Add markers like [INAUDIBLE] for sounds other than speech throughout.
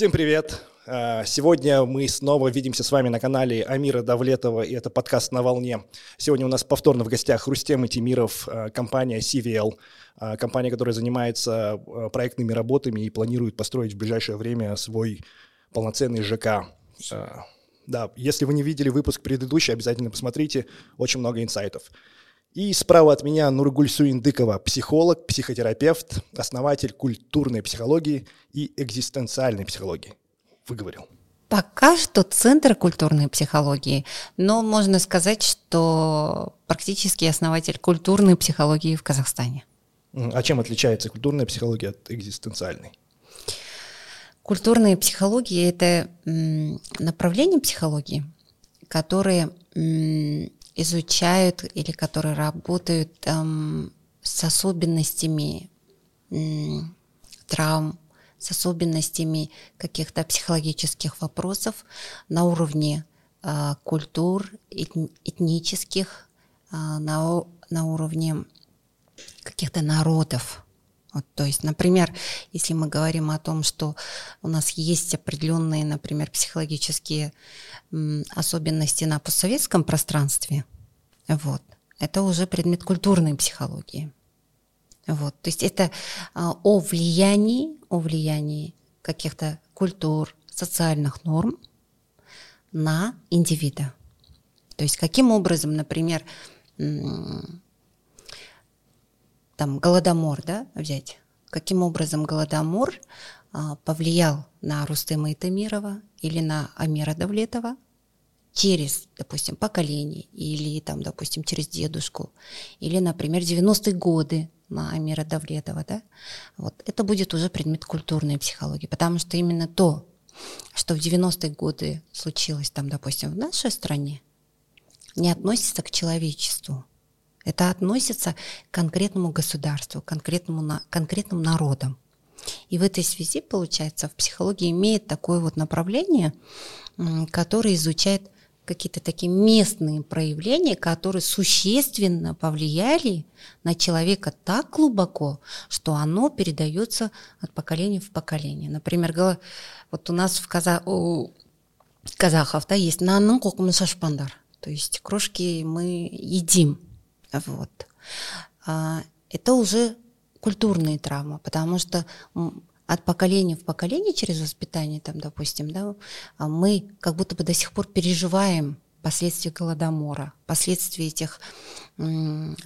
Всем привет! А, сегодня мы снова видимся с вами на канале Амира Давлетова, и это подкаст «На волне». Сегодня у нас повторно в гостях Рустем Тимиров, а, компания CVL, а, компания, которая занимается проектными работами и планирует построить в ближайшее время свой полноценный ЖК. Да, если вы не видели выпуск предыдущий, обязательно посмотрите, очень много инсайтов. И справа от меня Нургуль Суиндыкова, психолог, психотерапевт, основатель культурной психологии и экзистенциальной психологии. Выговорил. Пока что центр культурной психологии, но можно сказать, что практически основатель культурной психологии в Казахстане. А чем отличается культурная психология от экзистенциальной? Культурная психология – это направление психологии, которое изучают или которые работают эм, с особенностями травм, с особенностями каких-то психологических вопросов на уровне э, культур, этнических, э, на, на уровне каких-то народов. Вот, то есть, например, если мы говорим о том, что у нас есть определенные, например, психологические особенности на постсоветском пространстве, вот, это уже предмет культурной психологии. Вот, то есть это а, о влиянии, о влиянии каких-то культур, социальных норм на индивида. То есть каким образом, например, там Голодомор, да, взять, каким образом Голодомор а, повлиял на Рустема Итамирова или на Амира Давлетова через, допустим, поколение или там, допустим, через дедушку? Или, например, 90-е годы на Амира Давлетова, да, вот это будет уже предмет культурной психологии, потому что именно то, что в 90-е годы случилось там, допустим, в нашей стране, не относится к человечеству, это относится к конкретному государству, конкретному, на, конкретным народам. И в этой связи, получается, в психологии имеет такое вот направление, которое изучает какие-то такие местные проявления, которые существенно повлияли на человека так глубоко, что оно передается от поколения в поколение. Например, вот у нас в Каза... у казахов да, есть нанның қоқымын шашпандар, то есть крошки мы едим, вот. А, это уже культурные травмы, потому что от поколения в поколение через воспитание, там, допустим, да, мы как будто бы до сих пор переживаем последствия Голодомора, последствия этих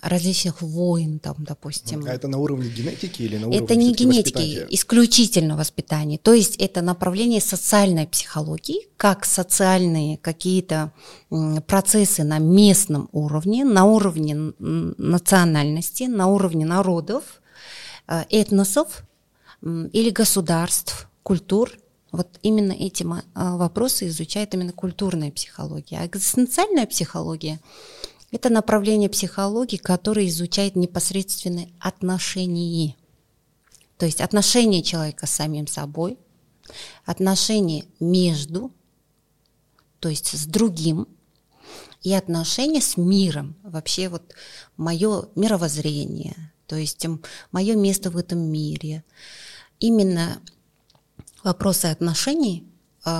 различных войн, там, допустим. А это на уровне генетики или на уровне Это не генетики, исключительно воспитание. То есть это направление социальной психологии, как социальные какие-то процессы на местном уровне, на уровне национальности, на уровне народов, э, этносов или государств, культур – вот именно эти а, вопросы изучает именно культурная психология. А экзистенциальная психология – это направление психологии, которое изучает непосредственные отношения. То есть отношения человека с самим собой, отношения между, то есть с другим, и отношения с миром. Вообще вот мое мировоззрение, то есть мое место в этом мире. Именно вопросы отношений э,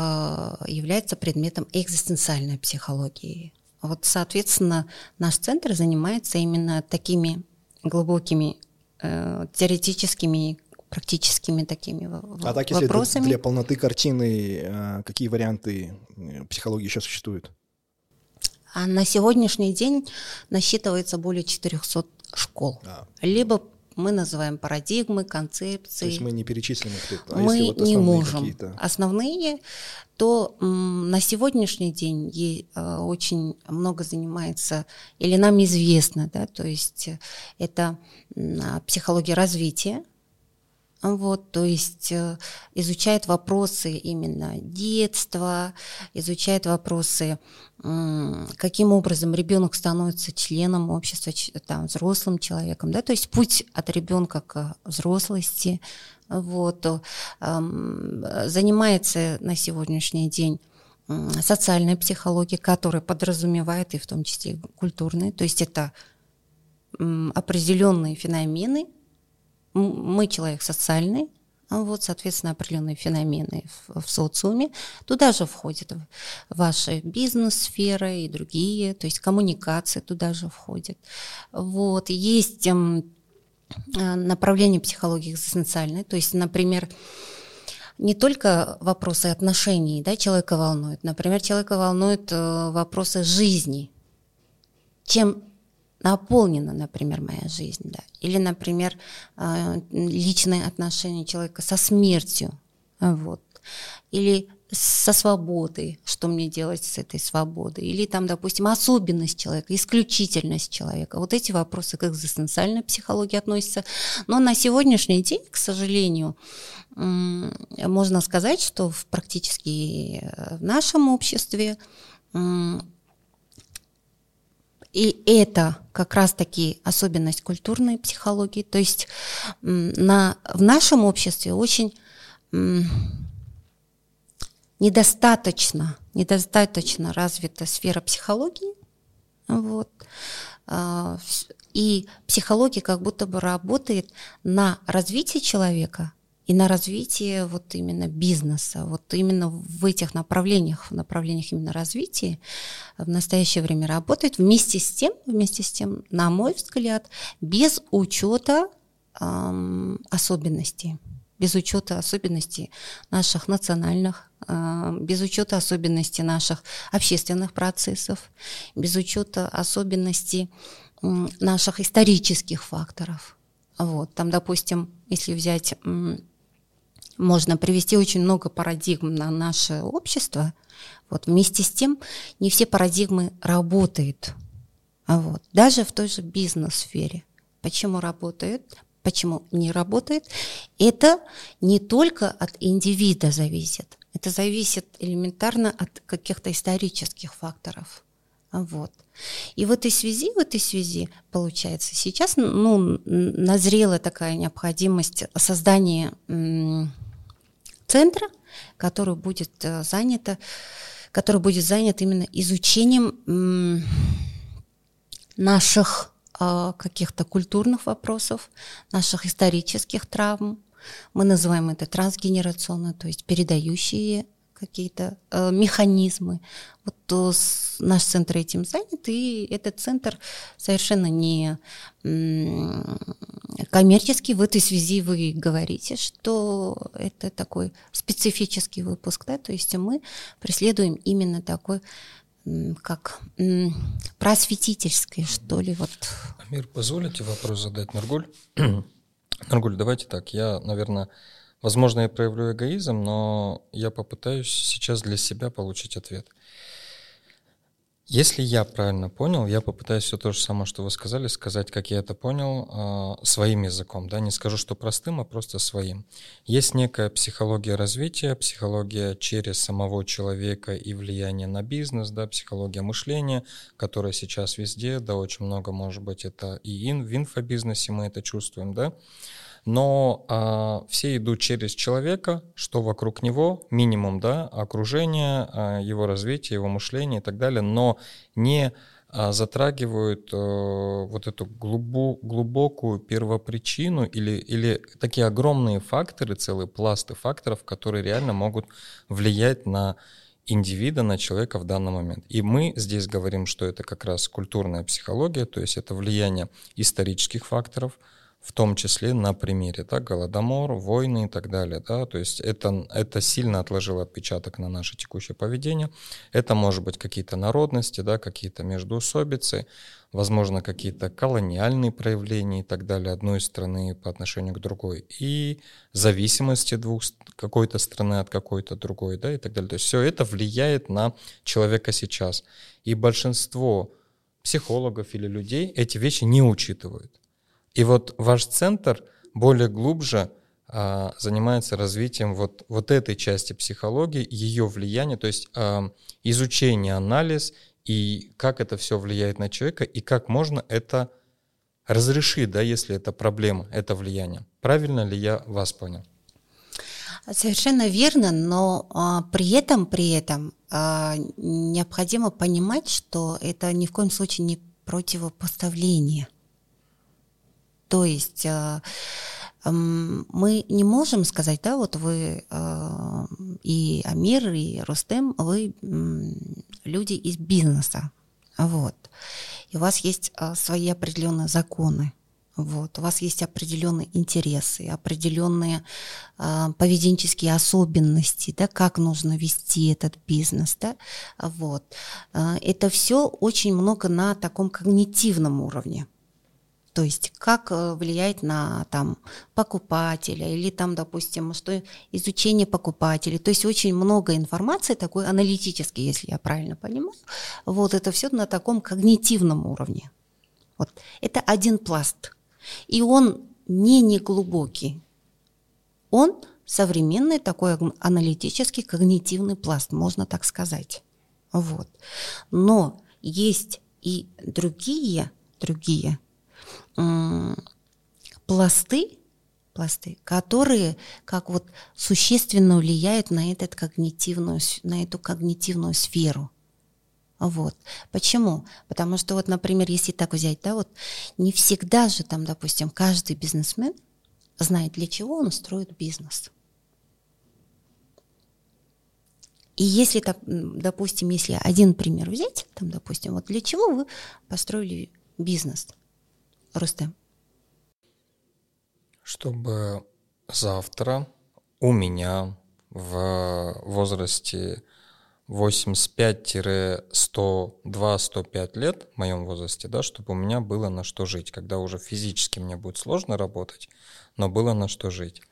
являются предметом экзистенциальной психологии. Вот, соответственно, наш центр занимается именно такими глубокими э, теоретическими практическими такими а так, если вопросами. для полноты картины, э, какие варианты психологии еще существуют? А на сегодняшний день насчитывается более 400 школ. А. Либо мы называем парадигмы, концепции. То есть мы не перечислим их тут, а мы если вот не можем. Основные, то на сегодняшний день е, э, очень много занимается, или нам известно, да, то есть это э, психология развития, вот, то есть э, изучает вопросы именно детства, изучает вопросы, каким образом ребенок становится членом общества, там, взрослым человеком, да, то есть путь от ребенка к взрослости, вот, занимается на сегодняшний день социальной психологией, которая подразумевает и в том числе культурной, то есть это определенные феномены, мы человек социальный, вот, соответственно, определенные феномены в, в социуме. Туда же входит ваша бизнес-сфера и другие, то есть коммуникация туда же входит. Вот, есть эм, направление психологии экзистенциальной, то есть, например, не только вопросы отношений да, человека волнуют. Например, человека волнуют э, вопросы жизни. Чем наполнена, например, моя жизнь, да. Или, например, э, личные отношения человека со смертью, вот. Или со свободой, что мне делать с этой свободой, или там, допустим, особенность человека, исключительность человека. Вот эти вопросы к экзистенциальной психологии относятся. Но на сегодняшний день, к сожалению, можно сказать, что в практически э, в нашем обществе и это как раз-таки особенность культурной психологии. То есть на, в нашем обществе очень недостаточно, недостаточно развита сфера психологии. Вот. А, и психология как будто бы работает на развитие человека и на развитие вот именно бизнеса. Вот именно в этих направлениях, в направлениях именно развития в настоящее время работает. Вместе с тем, вместе с тем, на мой взгляд, без учета эм, особенностей без учета особенностей наших национальных, э, без учета особенностей наших общественных процессов, без учета особенностей наших исторических факторов. Вот, там, допустим, если взять, можно привести очень много парадигм на наше общество. Вот, вместе с тем, не все парадигмы работают. Вот, даже в той же бизнес-сфере. Почему работают? Почему не работает? Это не только от индивида зависит, это зависит элементарно от каких-то исторических факторов. Вот. И в этой связи, в этой связи, получается, сейчас ну, назрела такая необходимость создания центра, который будет э, занято, который будет занят именно изучением наших а, каких-то культурных вопросов, наших исторических травм. Мы называем это трансгенерационно, то есть передающие какие-то э, механизмы. Вот то с, наш центр этим занят, и этот центр совершенно не коммерческий. В этой связи вы говорите, что это такой специфический выпуск, да, то есть мы преследуем именно такой как просветительской, что ли, вот. Амир, позволите вопрос задать, Нургуль? [CLEARS THROAT] Нургуль, давайте так, я, наверное, возможно, я проявлю эгоизм, но я попытаюсь сейчас для себя получить ответ. Если я правильно понял, я попытаюсь все то же самое, что вы сказали, сказать, как я это понял, э, своим языком. Да? Не скажу, что простым, а просто своим. Есть некая психология развития, психология через самого человека и влияние на бизнес, да, психология мышления, которая сейчас везде, да, очень много, может быть, это и ин, в инфобизнесе мы это чувствуем, да но а, все идут через человека, что вокруг него, минимум, да, окружение, а, его развитие, его мышление и так далее, но не а, затрагивают а, вот эту глубо, глубокую первопричину или, или такие огромные факторы, целые пласты факторов, которые реально могут влиять на индивида, на человека в данный момент. И мы здесь говорим, что это как раз культурная психология, то есть это влияние исторических факторов – в том числе на примере, да, Голодомор, войны и так далее, да, то есть это, это сильно отложило отпечаток на наше текущее поведение, это может быть какие-то народности, да, какие-то междуусобицы, возможно, какие-то колониальные проявления и так далее одной страны по отношению к другой, и зависимости двух, какой-то страны от какой-то другой, да, и так далее, то есть все это влияет на человека сейчас, и большинство психологов или людей эти вещи не учитывают. И вот ваш центр более глубже а, занимается развитием вот, вот этой части психологии, ее влияния, то есть а, изучение, анализ и как это все влияет на человека и как можно это разрешить, да, если это проблема, это влияние. Правильно ли я вас понял? Совершенно верно, но а, при этом, при этом а, необходимо понимать, что это ни в коем случае не противопоставление. То есть а, мы не можем сказать, да, вот вы э, и Амир, и Рустем, вы люди из бизнеса, вот. И у вас есть э, свои определенные законы, вот. У вас есть определенные интересы, определенные э, поведенческие особенности, да, как нужно вести этот бизнес, да, вот. Э, это все очень много на таком когнитивном уровне. То есть как э, влияет на там, покупателя или там, допустим, что изучение покупателей. То есть очень много информации такой аналитической, если я правильно понимаю. Вот это все на таком когнитивном уровне. Вот. Это один пласт. И он не неглубокий. Он современный такой аналитический когнитивный пласт, можно так сказать. Вот. Но есть и другие, другие пласты, пласты, которые как вот существенно влияют на, этот когнитивную, на эту когнитивную сферу. Вот. Почему? Потому что вот, например, если так взять, да, вот не всегда же там, допустим, каждый бизнесмен знает, для чего он строит бизнес. И если, допустим, если один пример взять, там, допустим, вот для чего вы построили бизнес – Рустем? Чтобы завтра у меня в возрасте 85-102-105 лет, в моем возрасте, да, чтобы у меня было на что жить, когда уже физически мне будет сложно работать, но было на что жить.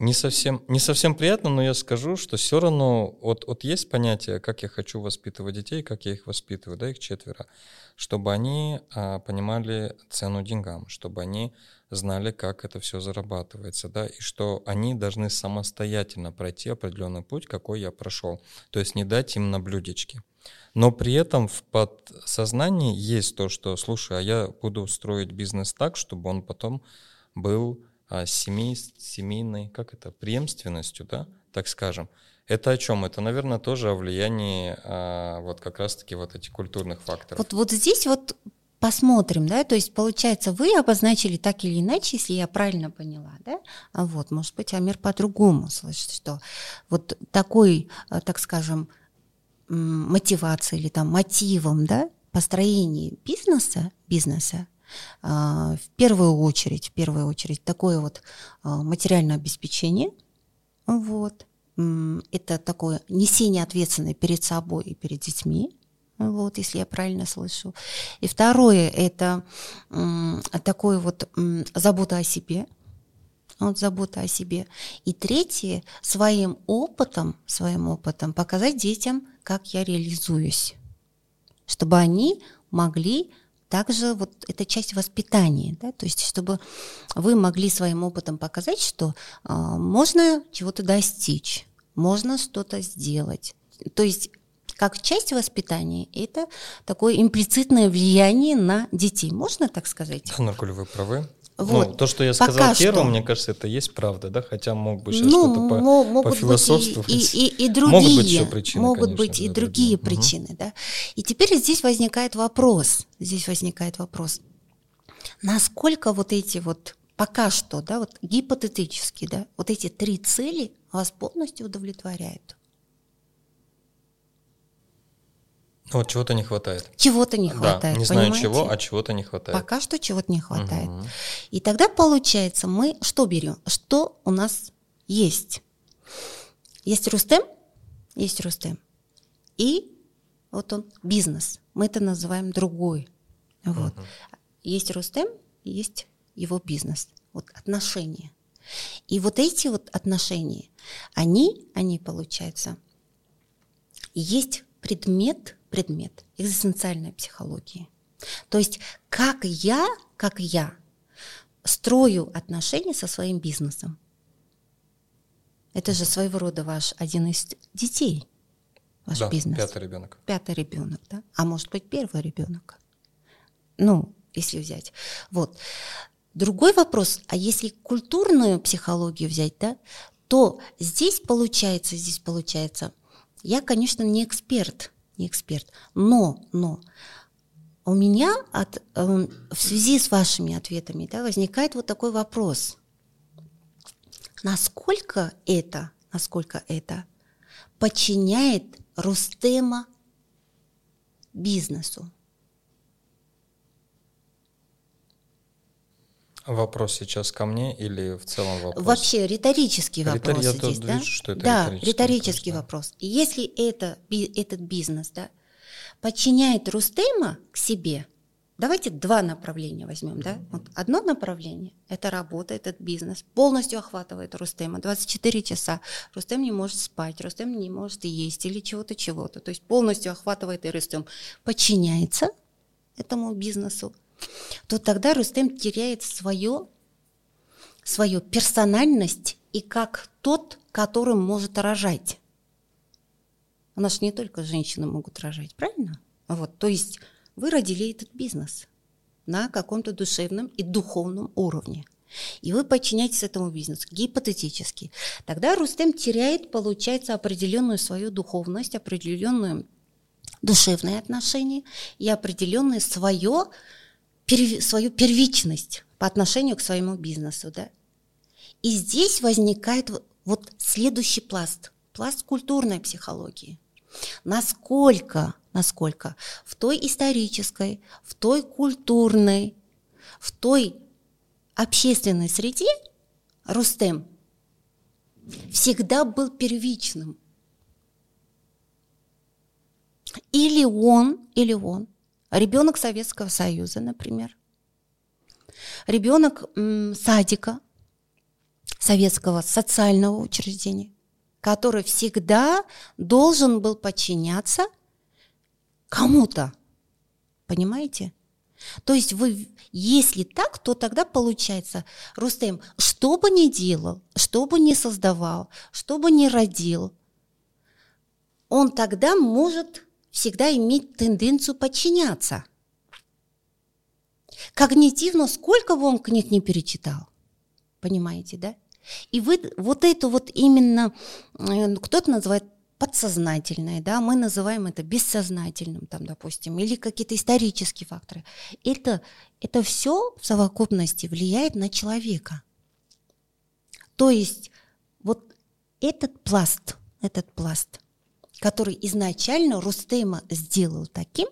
Не совсем, не совсем приятно, но я скажу, что все равно вот, вот есть понятие, как я хочу воспитывать детей, как я их воспитываю, да, их четверо, чтобы они а, понимали цену деньгам, чтобы они знали, как это все зарабатывается, да, и что они должны самостоятельно пройти определенный путь, какой я прошел. То есть не дать им на блюдечке. Но при этом в подсознании есть то, что, слушай, а я буду строить бизнес так, чтобы он потом был а, семей, семейной, как это, преемственностью, да, так скажем. Это о чем? Это, наверное, тоже о влиянии а, вот как раз-таки вот этих культурных факторов. Вот, вот здесь вот посмотрим, да, то есть получается вы обозначили так или иначе, если я правильно поняла, да, а вот, может быть, Амир по-другому слышит, что вот такой, а, так скажем, мотивацией или там мотивом, да, построения бизнеса, бизнеса в первую очередь, в первую очередь такое вот а, материальное обеспечение, вот, это такое несение ответственности перед собой и перед детьми, вот, если я правильно слышу. И второе – это такое вот забота о себе, вот забота о себе. И третье – своим опытом, своим опытом показать детям, как я реализуюсь, чтобы они могли также вот это часть воспитания, да, то есть чтобы вы могли своим опытом показать, что э, можно чего-то достичь, можно что-то сделать. То есть как часть воспитания это такое имплицитное влияние на детей, можно так сказать? Да, Наркуль, вы правы. Ну, вот. Ну, то, что я сказал Пока первым, что. мне кажется, это есть правда, да, хотя мог бы сейчас ну, что-то по, могут пофилософствовать. Быть и, и, и другие, могут быть еще причины, могут конечно, быть и другие, другие причины, угу. да. И теперь здесь возникает вопрос, здесь возникает вопрос, насколько вот эти вот пока что, да, вот гипотетически, да, вот эти три цели вас полностью удовлетворяют. Вот чего-то не хватает. Чего-то не хватает. Да, не знаю понимаете? чего, а чего-то не хватает. Пока что чего-то не хватает. Угу. И тогда получается, мы что берем? Что у нас есть? Есть Рустем, есть Рустем. И вот он бизнес. Мы это называем другой. Вот. Угу. Есть Рустем, есть его бизнес. Вот отношения. И вот эти вот отношения, они, они получается, есть предмет, предмет экзистенциальной психологии. То есть как я, как я строю отношения со своим бизнесом. Это же своего рода ваш один из детей, ваш да, бизнес. Пятый ребенок. Пятый ребенок, да. А может быть первый ребенок. Ну, если взять. Вот. Другой вопрос, а если культурную психологию взять, да, то здесь получается, здесь получается, я, конечно, не эксперт, не эксперт, но, но у меня от, э, в связи с вашими ответами да, возникает вот такой вопрос. Насколько это, насколько это подчиняет Рустема бизнесу? Вопрос сейчас ко мне или в целом вопрос? Вообще риторический Ритор... вопрос Я здесь, тоже да? вижу, что это да, риторический риторический вопрос, вопрос. Если это, би- этот бизнес, да, подчиняет Рустема к себе, давайте два направления возьмем, да? Вот одно направление – это работа, этот бизнес, полностью охватывает Рустема, 24 часа. Рустем не может спать, Рустем не может есть или чего-то, чего-то. То есть полностью охватывает и Рустем. Подчиняется этому бизнесу, то тогда Рустем теряет свое, свою персональность и как тот, которым может рожать. У нас же не только женщины могут рожать, правильно? Вот, то есть вы родили этот бизнес на каком-то душевном и духовном уровне. И вы подчиняетесь этому бизнесу, гипотетически. Тогда Рустем теряет, получается, определенную свою духовность, определенную душевные отношения и определенное свое, перв- свою первичность по отношению к своему бизнесу. Да? И здесь возникает вот следующий пласт, пласт культурной психологии. Насколько, насколько в той исторической, в той культурной, в той общественной среде Рустем всегда был первичным. Или он, или он, ребенок Советского Союза, например, ребенок садика, советского социального учреждения, который всегда должен был подчиняться кому-то. Понимаете? То есть вы, если так, то тогда получается, Рустем, что бы ни делал, что бы ни создавал, что бы ни родил, он тогда может всегда иметь тенденцию подчиняться. Когнитивно, сколько бы он книг не перечитал. Понимаете, да? И вы, вот это вот именно, э, кто-то называет подсознательное, да, мы называем это бессознательным, там, допустим, или какие-то исторические факторы. Это, это все в совокупности влияет на человека. То есть вот этот пласт, этот пласт, который изначально Рустема сделал таким,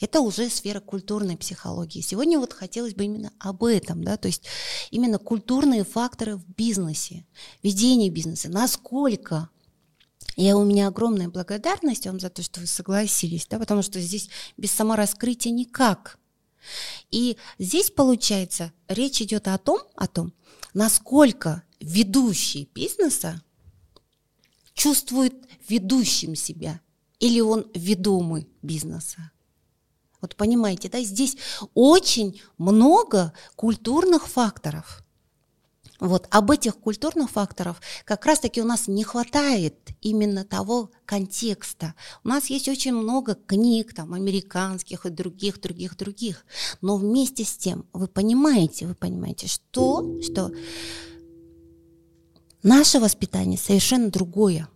это уже сфера культурной психологии. Сегодня вот хотелось бы именно об этом, да, то есть именно культурные факторы в бизнесе, ведение бизнеса, насколько я у меня огромная благодарность вам за то, что вы согласились, да, потому что здесь без самораскрытия никак. И здесь, получается, речь идет о том, о том, насколько ведущий бизнеса чувствует ведущим себя, или он ведомый бизнеса. Вот понимаете, да, здесь очень много культурных факторов. Вот об этих культурных факторах как раз-таки у нас не хватает именно того контекста. У нас есть очень много книг, там, американских и других, других, других. Но вместе с тем вы понимаете, вы понимаете, что, что наше воспитание совершенно другое.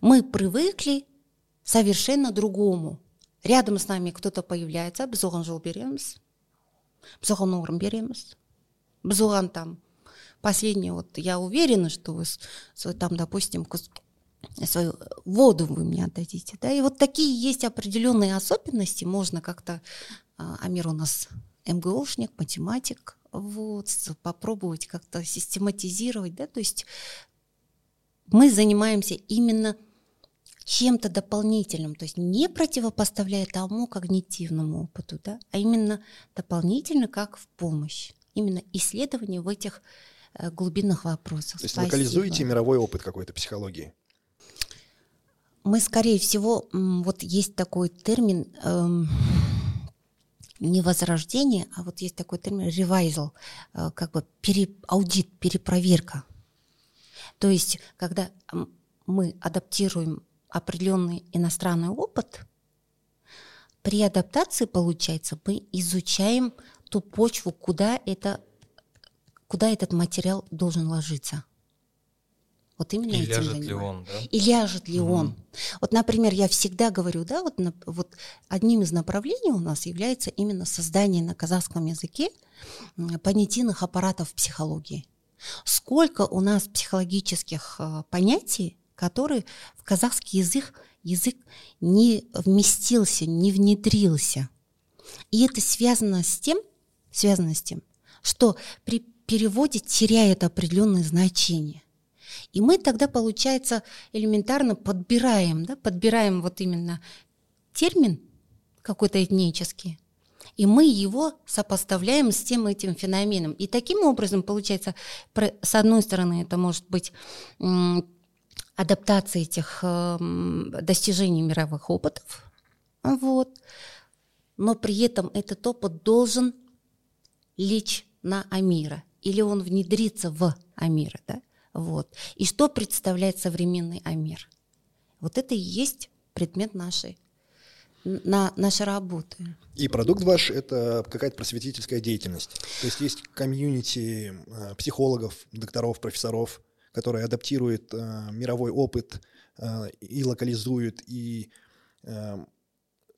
Мы привыкли совершенно другому. Рядом с нами кто-то появляется, біз оған жол береміз, біз оған орын береміз, біз оған там последнее, вот я уверена, что вы с- свой, там, допустим, кус- свою воду вы мне отдадите, да, и вот такие есть определенные особенности, можно как-то, а, Амир у нас МГУшник, математик, вот, с- попробовать как-то систематизировать, да, то есть мы занимаемся именно чем-то дополнительным, то есть не противопоставляя тому когнитивному опыту, да, а именно дополнительно как в помощь. Именно исследование в этих э, глубинных вопросах. То есть Спасибо. локализуете мировой опыт какой-то психологии. Мы, скорее всего, вот есть такой термин эм, не возрождение, а вот есть такой термин revisal, э, как бы пере, аудит, перепроверка. То есть, когда мы адаптируем определенный иностранный опыт, при адаптации, получается, мы изучаем ту почву, куда, это, куда этот материал должен ложиться. Вот именно и этим ляжет занимаюсь. ли он, да? И ляжет ли Мгм. он. Вот, например, я всегда говорю, да, вот, вот одним из направлений у нас является именно создание на казахском языке понятийных аппаратов психологии. Сколько у нас психологических э, понятий, которые в казахский язык, язык не вместился, не внедрился. И это связано с тем, связано с тем, что при переводе теряет определенное значение. И мы тогда, получается, элементарно подбираем, да, подбираем вот именно термин какой-то этнический, и мы его сопоставляем с тем этим феноменом. И таким образом, получается, с одной стороны, это может быть адаптация этих эм, достижений мировых опытов, вот, но при этом этот опыт должен лечь на Амира, или он внедрится в Амира, да? Вот. И что представляет современный Амир? Вот это и есть предмет нашей, на, нашей работы. И продукт ваш – это какая-то просветительская деятельность. То есть есть комьюнити э, психологов, докторов, профессоров, которые адаптируют э, мировой опыт э, и локализуют, и э,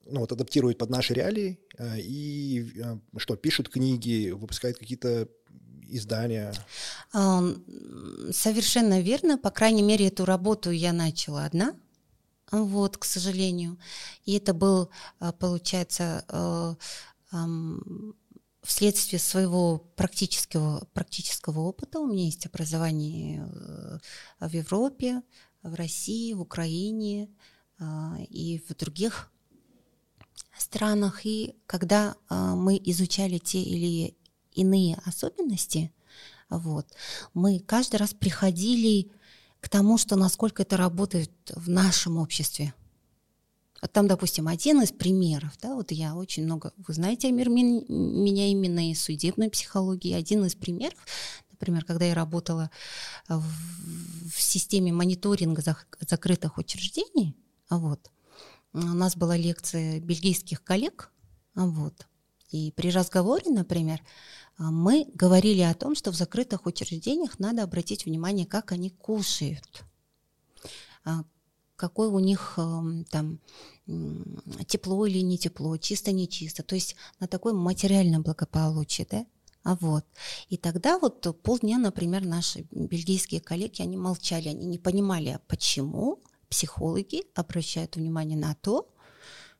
ну, вот, адаптируют под наши реалии, э, и э, что, пишут книги, выпускают какие-то издания. Совершенно верно. По крайней мере, эту работу я начала одна. Вот, к сожалению. И это был, а, получается, э, вследствие своего практического, практического опыта. У меня есть образование э, в Европе, в России, в Украине а, и в других странах. И когда а, мы изучали те или иные особенности, вот, мы каждый раз приходили к тому, что насколько это работает в нашем обществе. Вот там, допустим, один из примеров, да, вот я очень много, вы знаете, Амир, мен- меня именно из судебной психологии, один из примеров, например, когда я работала в, в системе мониторинга зак- закрытых учреждений, вот, у нас была лекция бельгийских коллег, вот, и при разговоре, например, а, мы говорили о том, что в закрытых учреждениях надо обратить внимание, как они кушают, а, какое у них эм, там тепло или не тепло, чисто не чисто, то есть на такое материальное благополучие, да? А вот. И тогда вот полдня, например, наши бельгийские коллеги, они молчали, они не понимали, а почему психологи обращают внимание на то,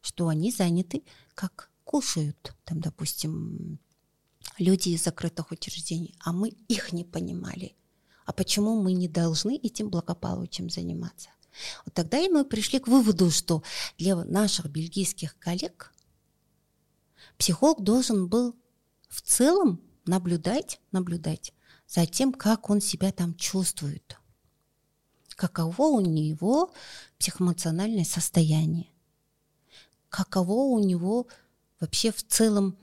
что они заняты, как кушают, там, допустим, люди из закрытых учреждений, а мы их не понимали. А почему мы не должны этим благополучием заниматься? Вот тогда и мы пришли к выводу, что для наших бельгийских коллег психолог должен был в целом наблюдать, наблюдать за тем, как он себя там чувствует, каково у него психоэмоциональное состояние, каково у него вообще в целом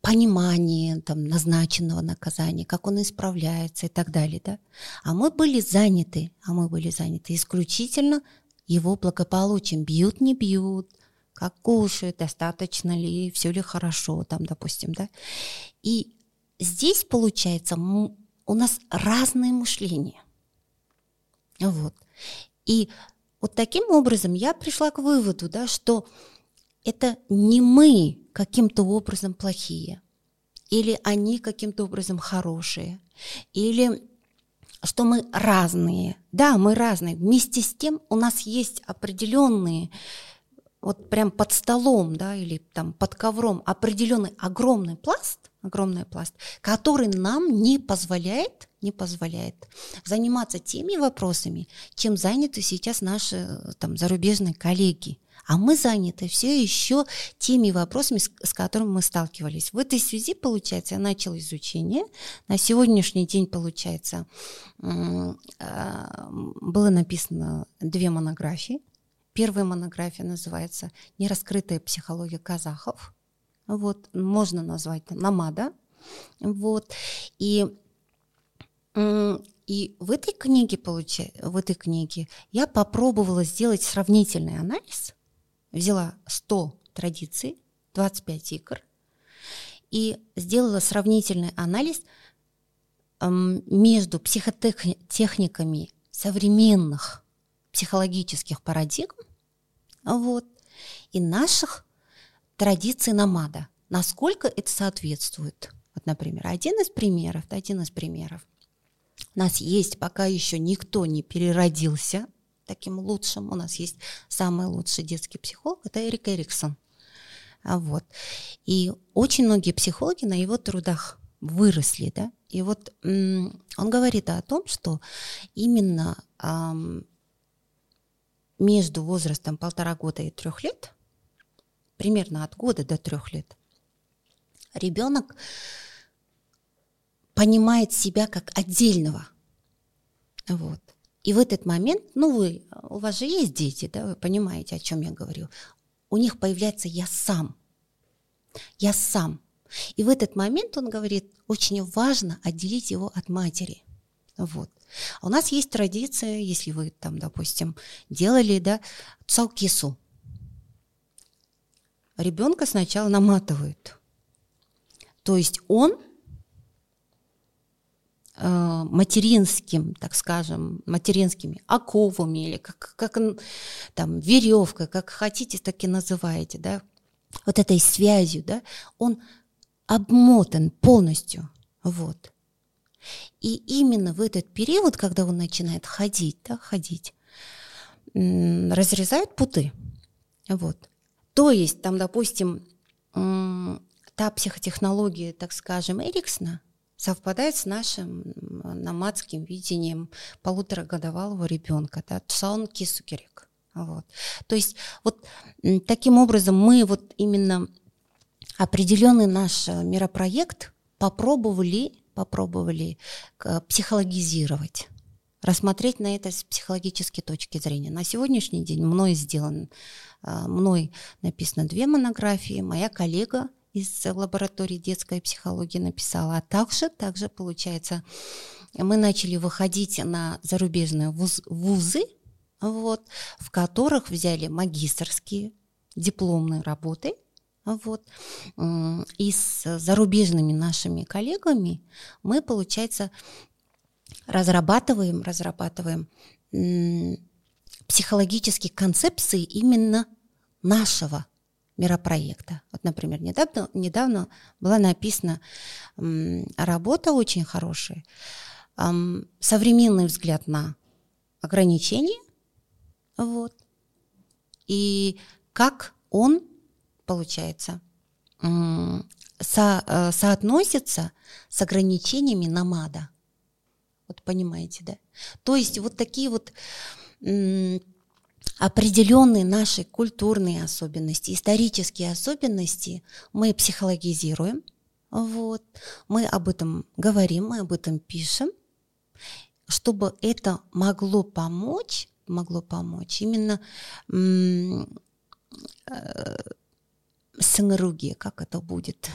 понимание там, назначенного наказания, как он исправляется и так далее. Да? А мы были заняты, а мы были заняты исключительно его благополучием. Бьют, не бьют, как кушают, достаточно ли, все ли хорошо, там, допустим, да. И здесь, получается, у нас разное мышление. Вот. И вот таким образом я пришла к выводу, да, что это не мы каким-то образом плохие, или они каким-то образом хорошие, или что мы разные. Да, мы разные. Вместе с тем у нас есть определенные, вот прям под столом, да, или там под ковром определенный огромный пласт, огромный пласт, который нам не позволяет, не позволяет заниматься теми вопросами, чем заняты сейчас наши там зарубежные коллеги. А мы заняты все еще теми вопросами, с, с которыми мы сталкивались. В этой связи, получается, я начала изучение. На сегодняшний день, получается, а, было написано две монографии. Первая монография называется «Нераскрытая психология казахов». Вот, можно назвать «Намада». Вот. И и в этой книге, получается, в этой книге я попробовала сделать сравнительный анализ, взяла 100 традиций, 25 игр, и сделала сравнительный анализ между психотехниками современных психологических парадигм вот, и наших традиций намада. Насколько это соответствует? Вот, например, один из примеров, один из примеров. У нас есть, пока еще никто не переродился таким лучшим, у нас есть самый лучший детский психолог, это Эрик Эриксон. А вот. И очень многие психологи на его трудах выросли, да, и вот он говорит о том, что именно между возрастом полтора года и трех лет, примерно от года до трех лет, ребенок понимает себя как отдельного. Вот. И в этот момент, ну вы, у вас же есть дети, да, вы понимаете, о чем я говорю. У них появляется я сам. Я сам. И в этот момент он говорит, очень важно отделить его от матери. Вот. А у нас есть традиция, если вы там, допустим, делали, да, цалкису. Ребенка сначала наматывают. То есть он материнским, так скажем, материнскими оковами или как, как там веревка, как хотите, так и называете, да, вот этой связью, да, он обмотан полностью, вот. И именно в этот период, когда он начинает ходить, да, ходить, разрезают путы. Вот. То есть там, допустим, та психотехнология, так скажем, Эриксона совпадает с нашим намадским видением полуторагодовалого ребенка, да, Цаун Кисукерик. Вот. То есть вот таким образом мы вот именно определенный наш э, миропроект попробовали попробовали психологизировать рассмотреть на это с психологической точки зрения. На сегодняшний день мной сделан, а, мной написано две монографии, моя коллега из лаборатории детской психологии написала, а также, также получается, мы начали выходить на зарубежные вуз, вузы, вот, в которых взяли магистрские дипломные работы вот. И с зарубежными нашими коллегами мы, получается, разрабатываем, разрабатываем психологические концепции именно нашего миропроекта. Вот, например, недавно, недавно была написана работа очень хорошая, современный взгляд на ограничения, вот, и как он получается, со, э, соотносится с ограничениями намада. Вот понимаете, да? То есть вот такие вот определенные наши культурные особенности, исторические особенности мы психологизируем, вот, мы об этом говорим, мы об этом пишем, чтобы это могло помочь, могло помочь именно э, сыңыруге, как это будет?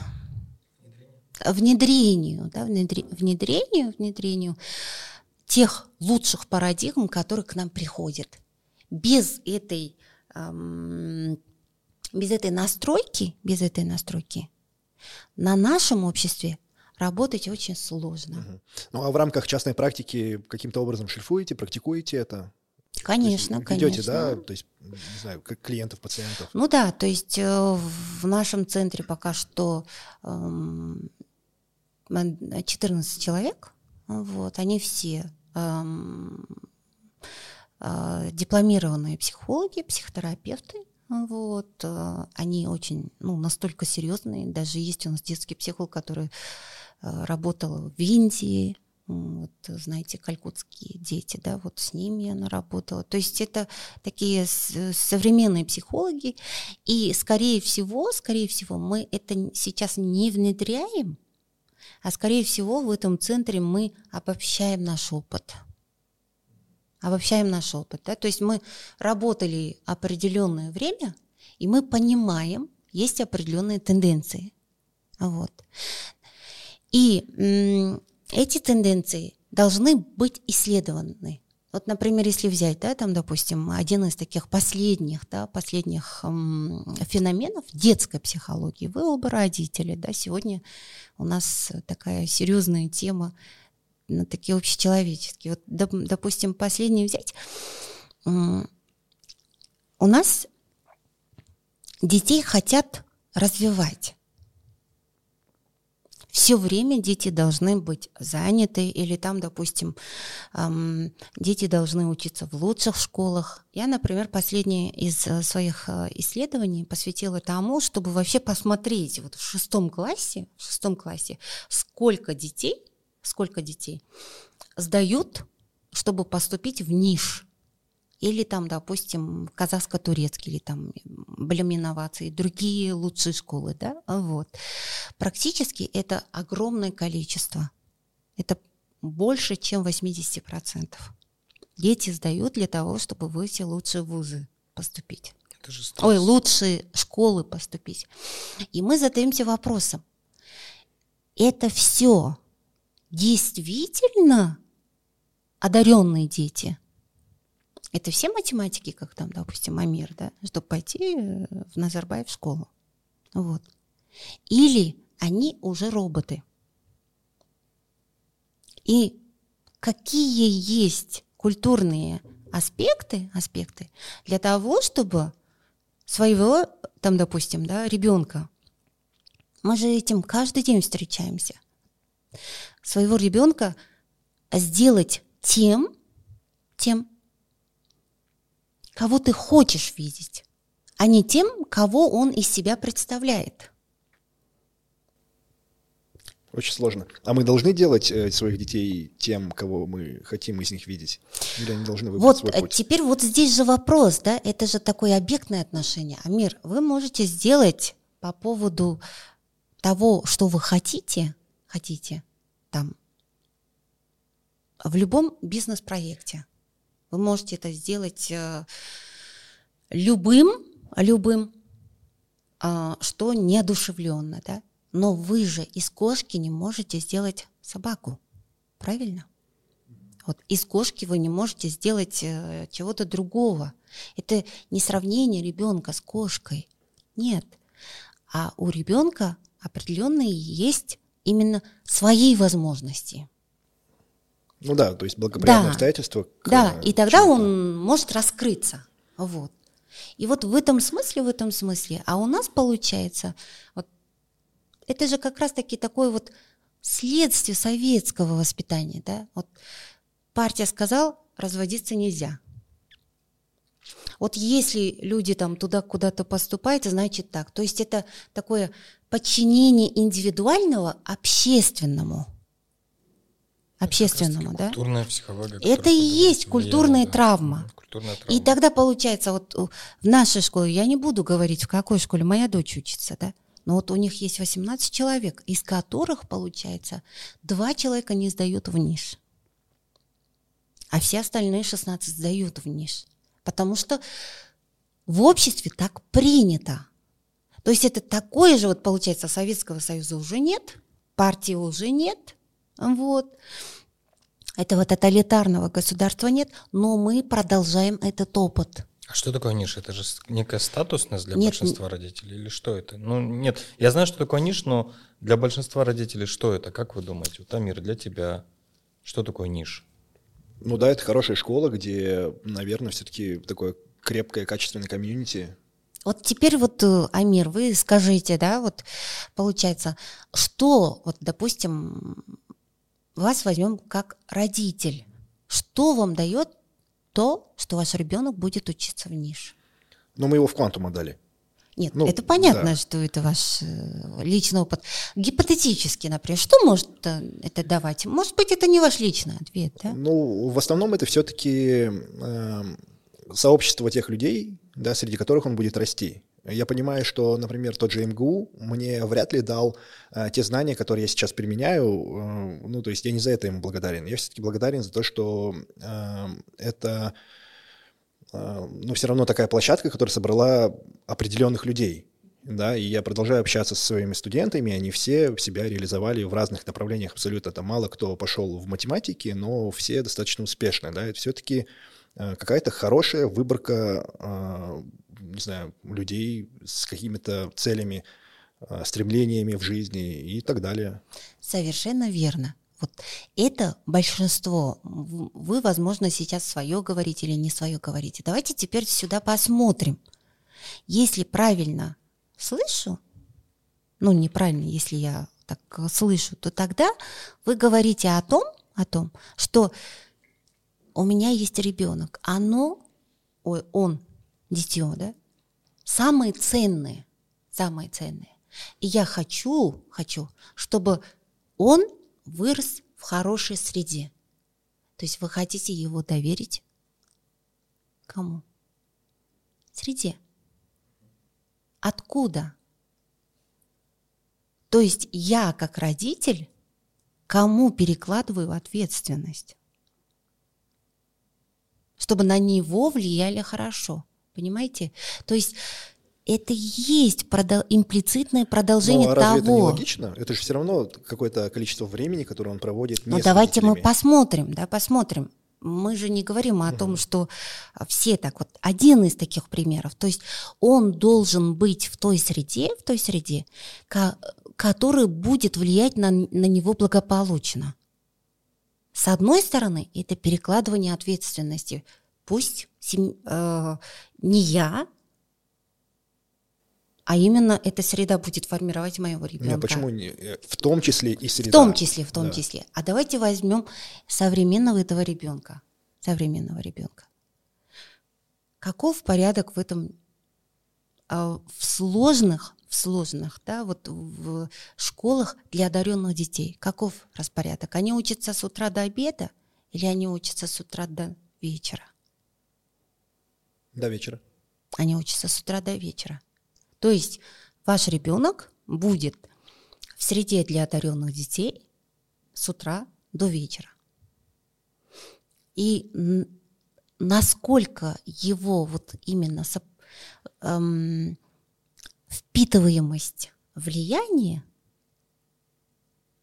Внедрению, да, внедрению, внедрению тех лучших парадигм, которые к нам приходят. Без этой, эм, без этой настройки, без этой настройки на нашем обществе работать очень сложно. Угу. Ну а в рамках частной практики каким-то образом шлифуете, практикуете это? Конечно, есть, конечно. Ведете, да, то есть, не знаю, как клиентов, пациентов? Ну да, то есть э, в нашем центре пока что 14 эм, человек, вот, они все эм, дипломированные психологи, психотерапевты, вот, э, они очень, ну, настолько серьезные, даже есть у нас детский психолог, который работал в Индии, вот, знаете, калькутские дети, да, вот с ними она работала. То есть это такие современные психологи, и скорее всего, скорее всего, мы это сейчас не внедряем, а скорее всего в этом центре мы обобщаем наш опыт. Обобщаем наш опыт, да, то есть мы работали определенное время, и мы понимаем, есть определенные тенденции. Вот. И эти тенденции должны быть исследованы. Вот, например, если взять, да, там, допустим, один из таких последних, да, последних эм, феноменов детской психологии, вы оба родители, да, сегодня у нас такая серьезная тема ну, такие общечеловеческие. Вот, допустим, последний взять. У нас детей хотят развивать. Все время дети должны быть заняты, или там, допустим, эм, дети должны учиться в лучших школах. Я, например, последнее из э, своих э, исследований посвятила тому, чтобы вообще посмотреть вот в шестом классе, в шестом классе, сколько детей, сколько детей сдают, чтобы поступить в ниш или там, допустим, казахско-турецкий, или там бляминовации, другие лучшие школы, да, вот. Практически это огромное количество. Это больше, чем 80%. Дети сдают для того, чтобы выйти в лучшие вузы поступить. Это же Ой, лучшие школы поступить. И мы задаемся вопросом, это все действительно одаренные дети – это все математики, как там, допустим, Амир, да, чтобы пойти э, в Назарбаев школу. Вот. Или они уже роботы. И какие есть культурные аспекты, аспекты для того, чтобы своего, там, допустим, да, ребенка, мы же этим каждый день встречаемся, своего ребенка сделать тем, тем, кого ты хочешь видеть, а не тем, кого он из себя представляет. Очень сложно. А мы должны делать э, своих детей тем, кого мы хотим из них видеть? Или они должны выбрать вот, свой э, путь? Теперь вот здесь же вопрос, да, это же такое объектное отношение. Амир, вы можете сделать по поводу того, что вы хотите, хотите там, в любом бизнес-проекте. Вы можете это сделать э, любым, любым, э, что неодушевленно, да? Но вы же из кошки не можете сделать собаку, правильно? Вот из кошки вы не можете сделать э, чего-то другого. Это не сравнение ребенка с кошкой. Нет. А у ребенка определенные есть именно свои возможности. Ну да, то есть благоприятные да. обстоятельства. К, да, и тогда он может раскрыться. Вот. И вот в этом смысле, в этом смысле, а у нас получается, вот, это же как раз-таки такое вот следствие советского воспитания, да, вот партия сказал, разводиться нельзя. Вот если люди там туда куда-то поступают, значит так. То есть это такое подчинение индивидуального общественному – общественному, да? Культурная психология. Это и есть культурная влияет, травма. Да. Культурная травма. И тогда получается, вот в нашей школе, я не буду говорить, в какой школе моя дочь учится, да? Но вот у них есть 18 человек, из которых, получается, два человека не сдают в ниш. А все остальные 16 сдают в ниш. Потому что в обществе так принято. То есть это такое же, вот получается, Советского Союза уже нет, партии уже нет – вот. Этого тоталитарного государства нет, но мы продолжаем этот опыт. А что такое ниш? Это же некая статусность для нет, большинства родителей или что это? Ну нет, я знаю, что такое ниш, но для большинства родителей что это? Как вы думаете? Вот, Амир, для тебя что такое ниш? Ну да, это хорошая школа, где, наверное, все-таки такое крепкое, качественное комьюнити. Вот теперь вот, э, Амир, вы скажите, да, вот получается, что, вот, допустим, вас возьмем как родитель. Что вам дает то, что ваш ребенок будет учиться в ниш? Ну, мы его в квантум отдали. Нет, ну, это понятно, да. что это ваш э, личный опыт. Гипотетически, например, что может э, это давать? Может быть, это не ваш личный ответ, да? Ну, в основном это все-таки э, сообщество тех людей, да, среди которых он будет расти. Я понимаю, что, например, тот же МГУ мне вряд ли дал э, те знания, которые я сейчас применяю. Э, ну, то есть я не за это ему благодарен. Я все-таки благодарен за то, что э, это, э, ну, все равно такая площадка, которая собрала определенных людей. Да, и я продолжаю общаться со своими студентами, они все себя реализовали в разных направлениях абсолютно. Там мало кто пошел в математике, но все достаточно успешно. Да, это все-таки э, какая-то хорошая выборка э, не знаю, людей с какими-то целями, а, стремлениями в жизни и так далее. Совершенно верно. Вот это большинство. Вы, возможно, сейчас свое говорите или не свое говорите. Давайте теперь сюда посмотрим. Если правильно слышу, ну неправильно, если я так слышу, то тогда вы говорите о том, о том, что у меня есть ребенок, оно, ой, он, дитё, да, самые ценные, самые ценные. И я хочу, хочу, чтобы он вырос в хорошей среде. То есть вы хотите его доверить кому? Среде. Откуда? То есть я, как родитель, кому перекладываю ответственность? Чтобы на него влияли хорошо. Понимаете? То есть это и есть продол- имплицитное продолжение Но того. разве это не логично? Это же все равно какое-то количество времени, которое он проводит Ну давайте мы посмотрим, да, посмотрим. Мы же не говорим о том, что все так вот. Один из таких примеров. То есть он должен быть в той среде, в той среде, ко- которая будет влиять на, на него благополучно. С одной стороны, это перекладывание ответственности. Пусть сем- э, не я, а именно эта среда будет формировать моего ребенка. Не, почему не? Э, В том числе и среда. В том числе, в том Да. числе. А давайте возьмем современного этого ребенка. Современного ребенка. Каков порядок в этом а, в сложных, в сложных, да, вот в школах для одаренных детей? Каков распорядок? Они учатся с утра до обеда или они учатся с утра до вечера? До вечера. Они учатся с утра до вечера. То есть ваш ребенок будет в среде для одаренных детей с утра до вечера. И насколько его вот именно эм, впитываемость влияния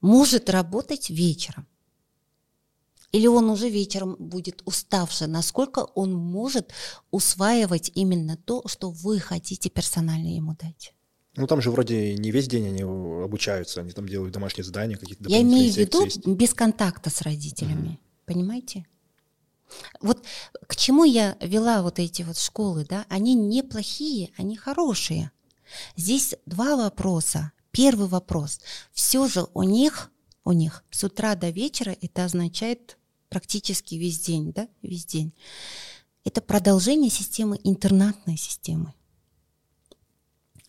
может работать вечером. Или он уже вечером будет уставший, насколько он может усваивать именно то, что вы хотите персонально ему дать. Ну там же вроде не весь день они обучаются, они там делают домашние задания, какие-то Я имею в виду есть. без контакта с родителями. Понимаете? Вот к чему я вела вот эти вот школы, да? Они неплохие, они хорошие. Здесь два вопроса. Первый вопрос. Все же у них, у них с утра до вечера это означает практически весь день, да? Весь день. Это продолжение системы, интернатной системы.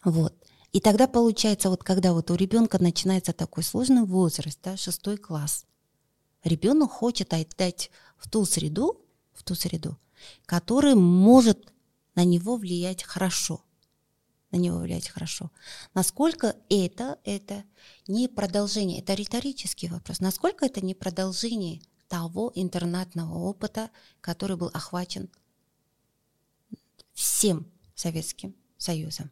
Вот. И тогда получается, вот когда вот у ребенка начинается такой сложный возраст, да, шестой класс, ребенок хочет отдать в ту среду, в ту среду, которая может на него влиять хорошо, на него влиять хорошо. Насколько это, это не продолжение, это риторический вопрос, насколько это не продолжение того интернатного опыта, который был охвачен всем Советским Союзом.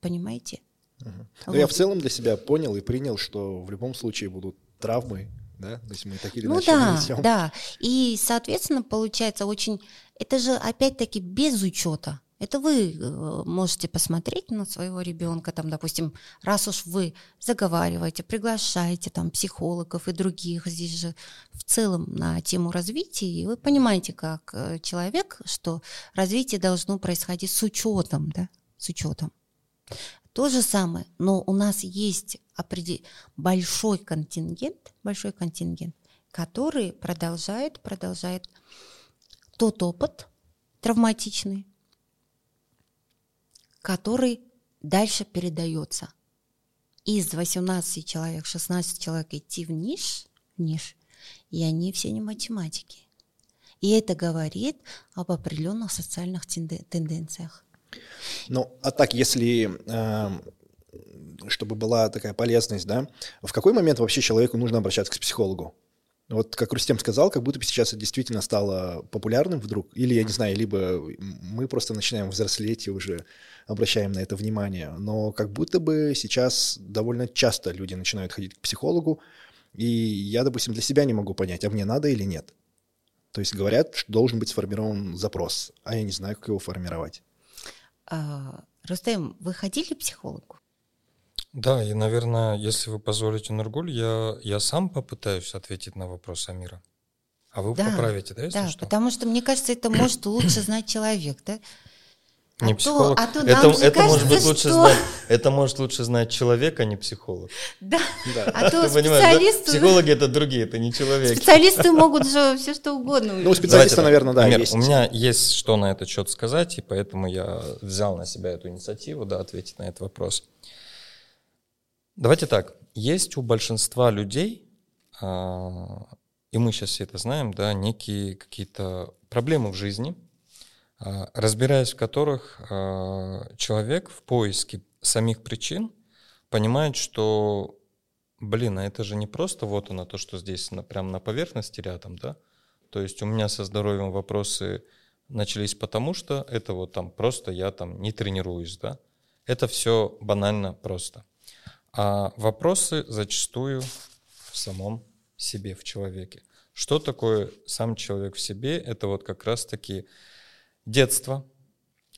Понимаете? Ну, я в Вот. целом для себя понял и принял, что в любом случае будут травмы, да, то есть мы так или Ну иначе да, нанесем. да. И, соответственно, получается очень... Это же опять-таки без учета. Это вы э, можете посмотреть на своего ребенка, там, допустим, раз уж вы заговариваете, приглашаете там психологов и других здесь же в целом на тему развития, и вы понимаете, как э, человек, что развитие должно происходить с учетом, да, с учетом. То же самое, но у нас есть определ- большой контингент, большой контингент, который продолжает, продолжает тот опыт травматичный, который дальше передается. Из 18 человек, 16 человек идти в ниш, в ниш, и они все не математики. И это говорит об определенных социальных тенде- тенденциях. Ну, а так, если, эм, чтобы была такая полезность, да, в какой момент вообще человеку нужно обращаться к психологу? Вот как Рустем сказал, как будто бы сейчас это действительно стало популярным вдруг, или, я не знаю, либо мы просто начинаем взрослеть и уже обращаем на это внимание, но как будто бы сейчас довольно часто люди начинают ходить к психологу, и я, допустим, для себя не могу понять, а мне надо или нет. То есть говорят, что должен быть сформирован запрос, а я не знаю, как его формировать. А, Рустем, вы ходили к психологу? Да, и, наверное, если вы позволите, Нургуль, я, я сам попытаюсь ответить на вопрос Амира. А вы Да, поправите, да, если Да, что? потому что, мне кажется, это может лучше знать человек, да? Не а психолог. То, а то это нам же это может быть кажется, лучше что... знать. Это может лучше знать человек, а не психолог. Да, Да. а то Ты понимаешь, да? специалисты, Психологи это другие, это не человек. специалисты могут же все что угодно. Ну, так. наверное, да, есть. У меня есть что на этот счет сказать, и поэтому я взял на себя эту инициативу, да, ответить на этот вопрос. Давайте так. Есть у большинства людей, а, и мы сейчас все это знаем, да, некие какие-то проблемы в жизни, а, разбираясь в которых а, человек в поиске самих причин понимает, что, блин, а это же не просто вот оно, то, что здесь на, прямо на поверхности рядом, да, то есть у меня со здоровьем вопросы начались потому, что это вот там просто я там не тренируюсь, да. Это все банально просто. А вопросы зачастую в самом себе, в человеке. Что такое сам человек в себе? Это вот как раз-таки детство,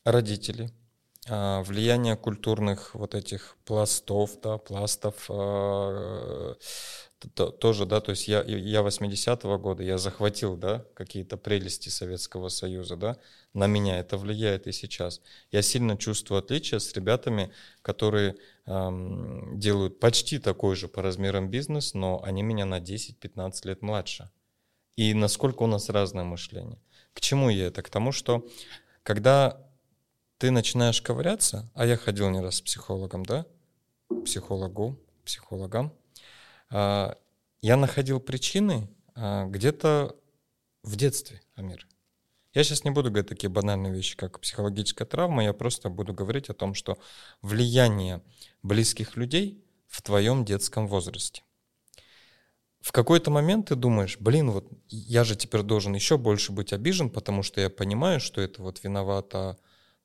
родители, а, влияние культурных вот этих пластов, да, пластов, тоже, да, то есть я, я 80-го года, я захватил, да, какие-то прелести Советского Союза, да, на меня это влияет и сейчас. Я сильно чувствую отличие с ребятами, которые ам, делают почти такой же по размерам бизнес, но они меня на 10-15 лет младше. И насколько у нас разное мышление. К чему я это? К тому, что когда ты начинаешь ковыряться, а я ходил не раз с психологом, да, психологу, психологам, я находил причины а, где-то в детстве, Амир. Я сейчас не буду говорить такие банальные вещи, как психологическая травма, я просто буду говорить о том, что влияние близких людей в твоем детском возрасте. В какой-то момент ты думаешь, блин, вот я же теперь должен еще больше быть обижен, потому что я понимаю, что это вот виновата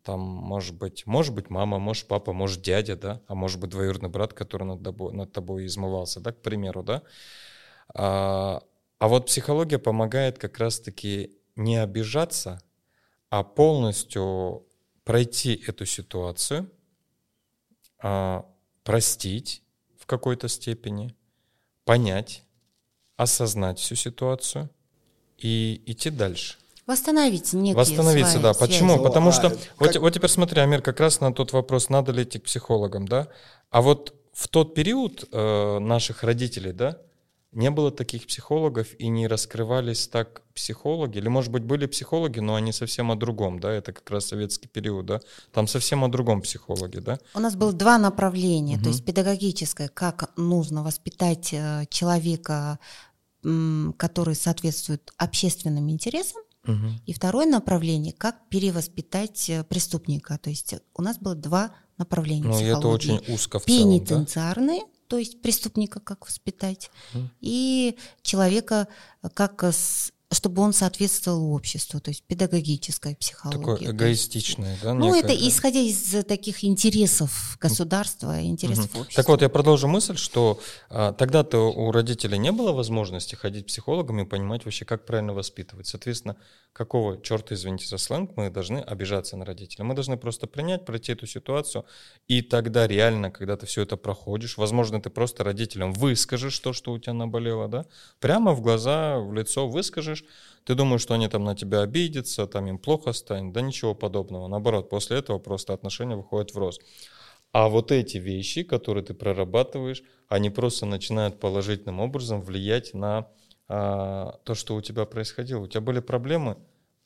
там, может быть, может быть мама, может папа, может дядя, да, а может быть двоюродный брат, который над тобой, над тобой измывался, да, к примеру, да. А, а вот психология помогает как раз-таки не обижаться, а полностью пройти эту ситуацию, а, простить в какой-то степени, понять, осознать всю ситуацию и идти дальше. Восстановить некие Восстановиться, свои да. связи. Почему? Ну, Потому а что... как- Вот, вот теперь смотри, Амир, как раз на тот вопрос, надо ли идти к психологам, да? А вот в тот период э, наших родителей, да, не было таких психологов и не раскрывались так психологи, или, может быть, были психологи, но они совсем о другом, да, это как раз советский период, да, там совсем о другом психологе, да. У нас было два направления, Мгм. то есть педагогическое, как нужно воспитать э, человека, который соответствует общественным интересам, и второе направление, как перевоспитать э, преступника. То есть у нас было два направления Ну, это очень узко в целом, да. Пенитенциарные, то есть преступника как воспитать, Мгм. и человека э, как э, с- чтобы он соответствовал обществу, то есть педагогическая психология. Такое эгоистичное, да? ну, некое, это да? исходя из э, таких интересов государства, интересов Мгм. общества. Так вот, я продолжу мысль, что а, тогда-то у родителей не было возможности ходить к психологам и понимать вообще, как правильно воспитывать. Соответственно, какого черта, извините за сленг, мы должны обижаться на родителей. Мы должны просто принять, пройти эту ситуацию, и тогда реально, когда ты все это проходишь, возможно, ты просто родителям выскажешь то, что у тебя наболело, да, прямо в глаза, в лицо выскажешь, ты думаешь, что они там на тебя обидятся, там им плохо станет, да ничего подобного. Наоборот, после этого просто отношения выходят в рост. А вот эти вещи, которые ты прорабатываешь, они просто начинают положительным образом влиять на а, то, что у тебя происходило. У тебя были проблемы,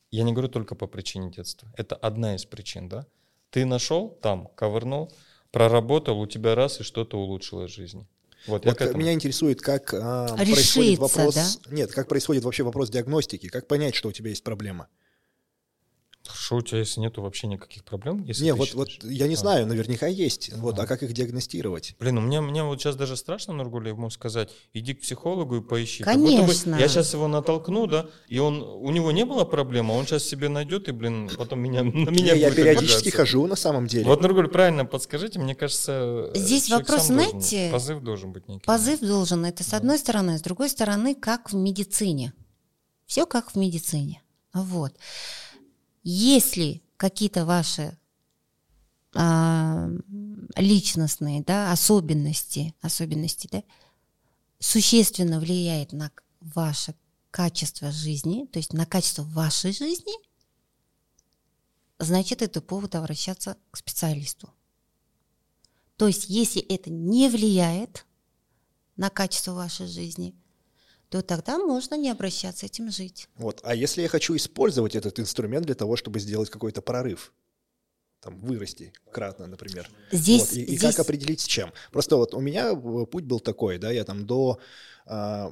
я не говорю только по причине детства. Это одна из причин, да? Ты нашел там, ковырнул, проработал, у тебя раз и что-то улучшилось в жизни. Вот, Вот этому. меня интересует, как а, Решиться, происходит вопрос... да? Нет, как происходит вообще вопрос диагностики, как понять, что у тебя есть проблема? Что у тебя, если нету вообще никаких проблем? Если не, вот, вот я не А. знаю, наверняка есть. Вот, А. а как их диагностировать? Блин, у меня, мне вот сейчас даже страшно, Нургуль, ему сказать, иди к психологу и поищи. Как будто бы Конечно. я сейчас его натолкну, да, и он, у него не было проблемы, а он сейчас себе найдет и, блин, потом меня, [LAUGHS] на меня Не, я периодически обижаться. хожу на самом деле. Вот, Нургуль, правильно подскажите, мне кажется, э, Здесь вопрос, должен- знаете, позыв должен быть некий. Позыв должен, это с Да. одной стороны, с другой стороны, как в медицине. Все как в медицине. Вот. Если какие-то ваши а, личностные, да, особенности, особенности, да, существенно влияет на ваше качество жизни, то есть на качество вашей жизни, значит, это повод обращаться к специалисту. То есть, если это не влияет на качество вашей жизни, то тогда можно не обращаться этим жить. Вот. А если я хочу использовать этот инструмент для того, чтобы сделать какой-то прорыв, там, вырасти кратно, например. Здесь, вот. и, здесь... и как определить с чем? Просто вот у меня э, путь был такой, да, я там до э,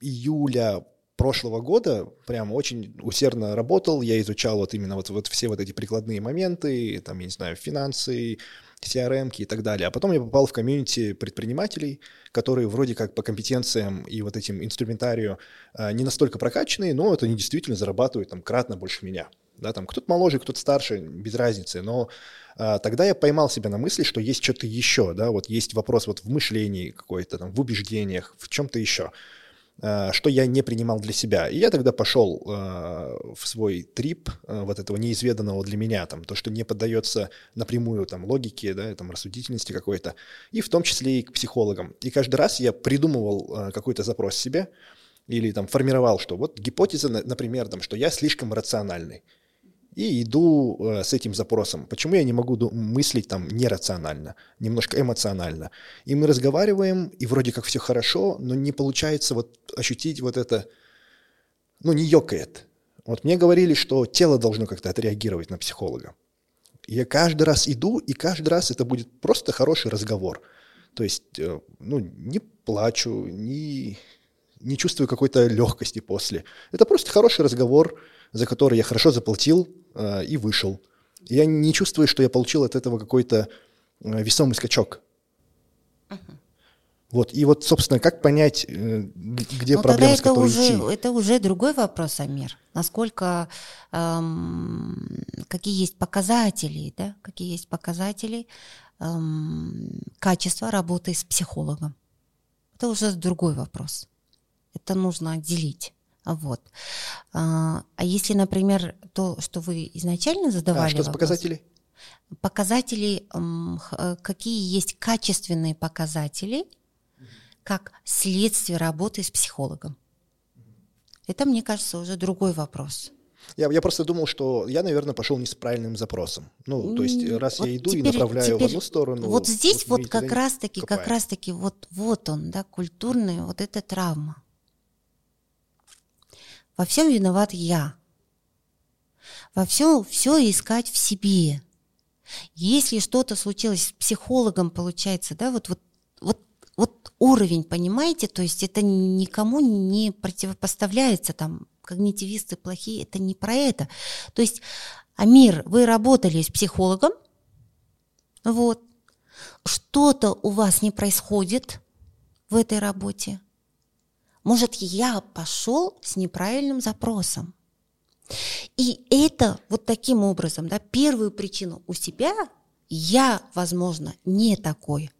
июля прошлого года прям очень усердно работал, я изучал вот именно вот, вот все вот эти прикладные моменты, там, я не знаю, финансы, CRM и так далее. А потом я попал в комьюнити предпринимателей, которые вроде как по компетенциям и вот этим инструментарию э, не настолько прокачанные, но это они действительно зарабатывают там кратно больше меня. Да, там кто-то моложе, кто-то старше, без разницы. Но э, тогда я поймал себя на мысли, что есть что-то еще, да, вот есть вопрос вот в мышлении какой-то, там, в убеждениях, в чем-то еще. Э, что я не принимал для себя. И я тогда пошел э, в свой трип э, вот этого неизведанного для меня, там, то, что не поддается напрямую там, логике, да, там, рассудительности какой-то, и в том числе и к психологам. И каждый раз я придумывал какой-то запрос себе или там формировал, что вот гипотеза, например, там, что я слишком рациональный и иду э, с этим запросом. Почему я не могу мыслить там нерационально, немножко эмоционально? И мы разговариваем, и вроде как все хорошо, но не получается вот ощутить вот это, ну, не ёкает. Вот мне говорили, что тело должно как-то отреагировать на психолога. Я каждый раз иду, и каждый раз это будет просто хороший разговор. То есть, э, ну, не плачу, не, не чувствую какой-то легкости после. Это просто хороший разговор, за который я хорошо заплатил э, и вышел. И я не чувствую, что я получил от этого какой-то э, весомый скачок. Uh-huh. Вот, и вот, собственно, как понять, э, где Но ну, проблема, тогда это уже, идти? Это уже другой вопрос, Амир. Насколько, эм, какие есть показатели, да, какие есть показатели эм, качества работы с психологом. Это уже другой вопрос. Это нужно отделить. Вот. А, а если, например, то, что вы изначально задавали... А что с показателей? Показатели, э, какие есть качественные показатели, как следствие работы с психологом. Это, мне кажется, уже другой вопрос. Я, я просто думал, что я, наверное, пошел не с правильным запросом. Ну, то есть, раз вот я иду теперь, и направляю теперь, в одну сторону. Вот здесь вот, вот как раз-таки, как раз-таки вот, вот он, да, культурная вот эта травма. Во всем виноват я. Во всем все искать в себе. Если что-то случилось с психологом, получается, да, вот, вот, вот, вот уровень, понимаете, то есть это никому не противопоставляется, там, когнитивисты плохие, это не про это. То есть, Амир, вы работали с психологом, вот, что-то у вас не происходит в этой работе, может, я пошел с неправильным запросом. И это вот таким образом, да, первую причину у себя я, возможно, не такой.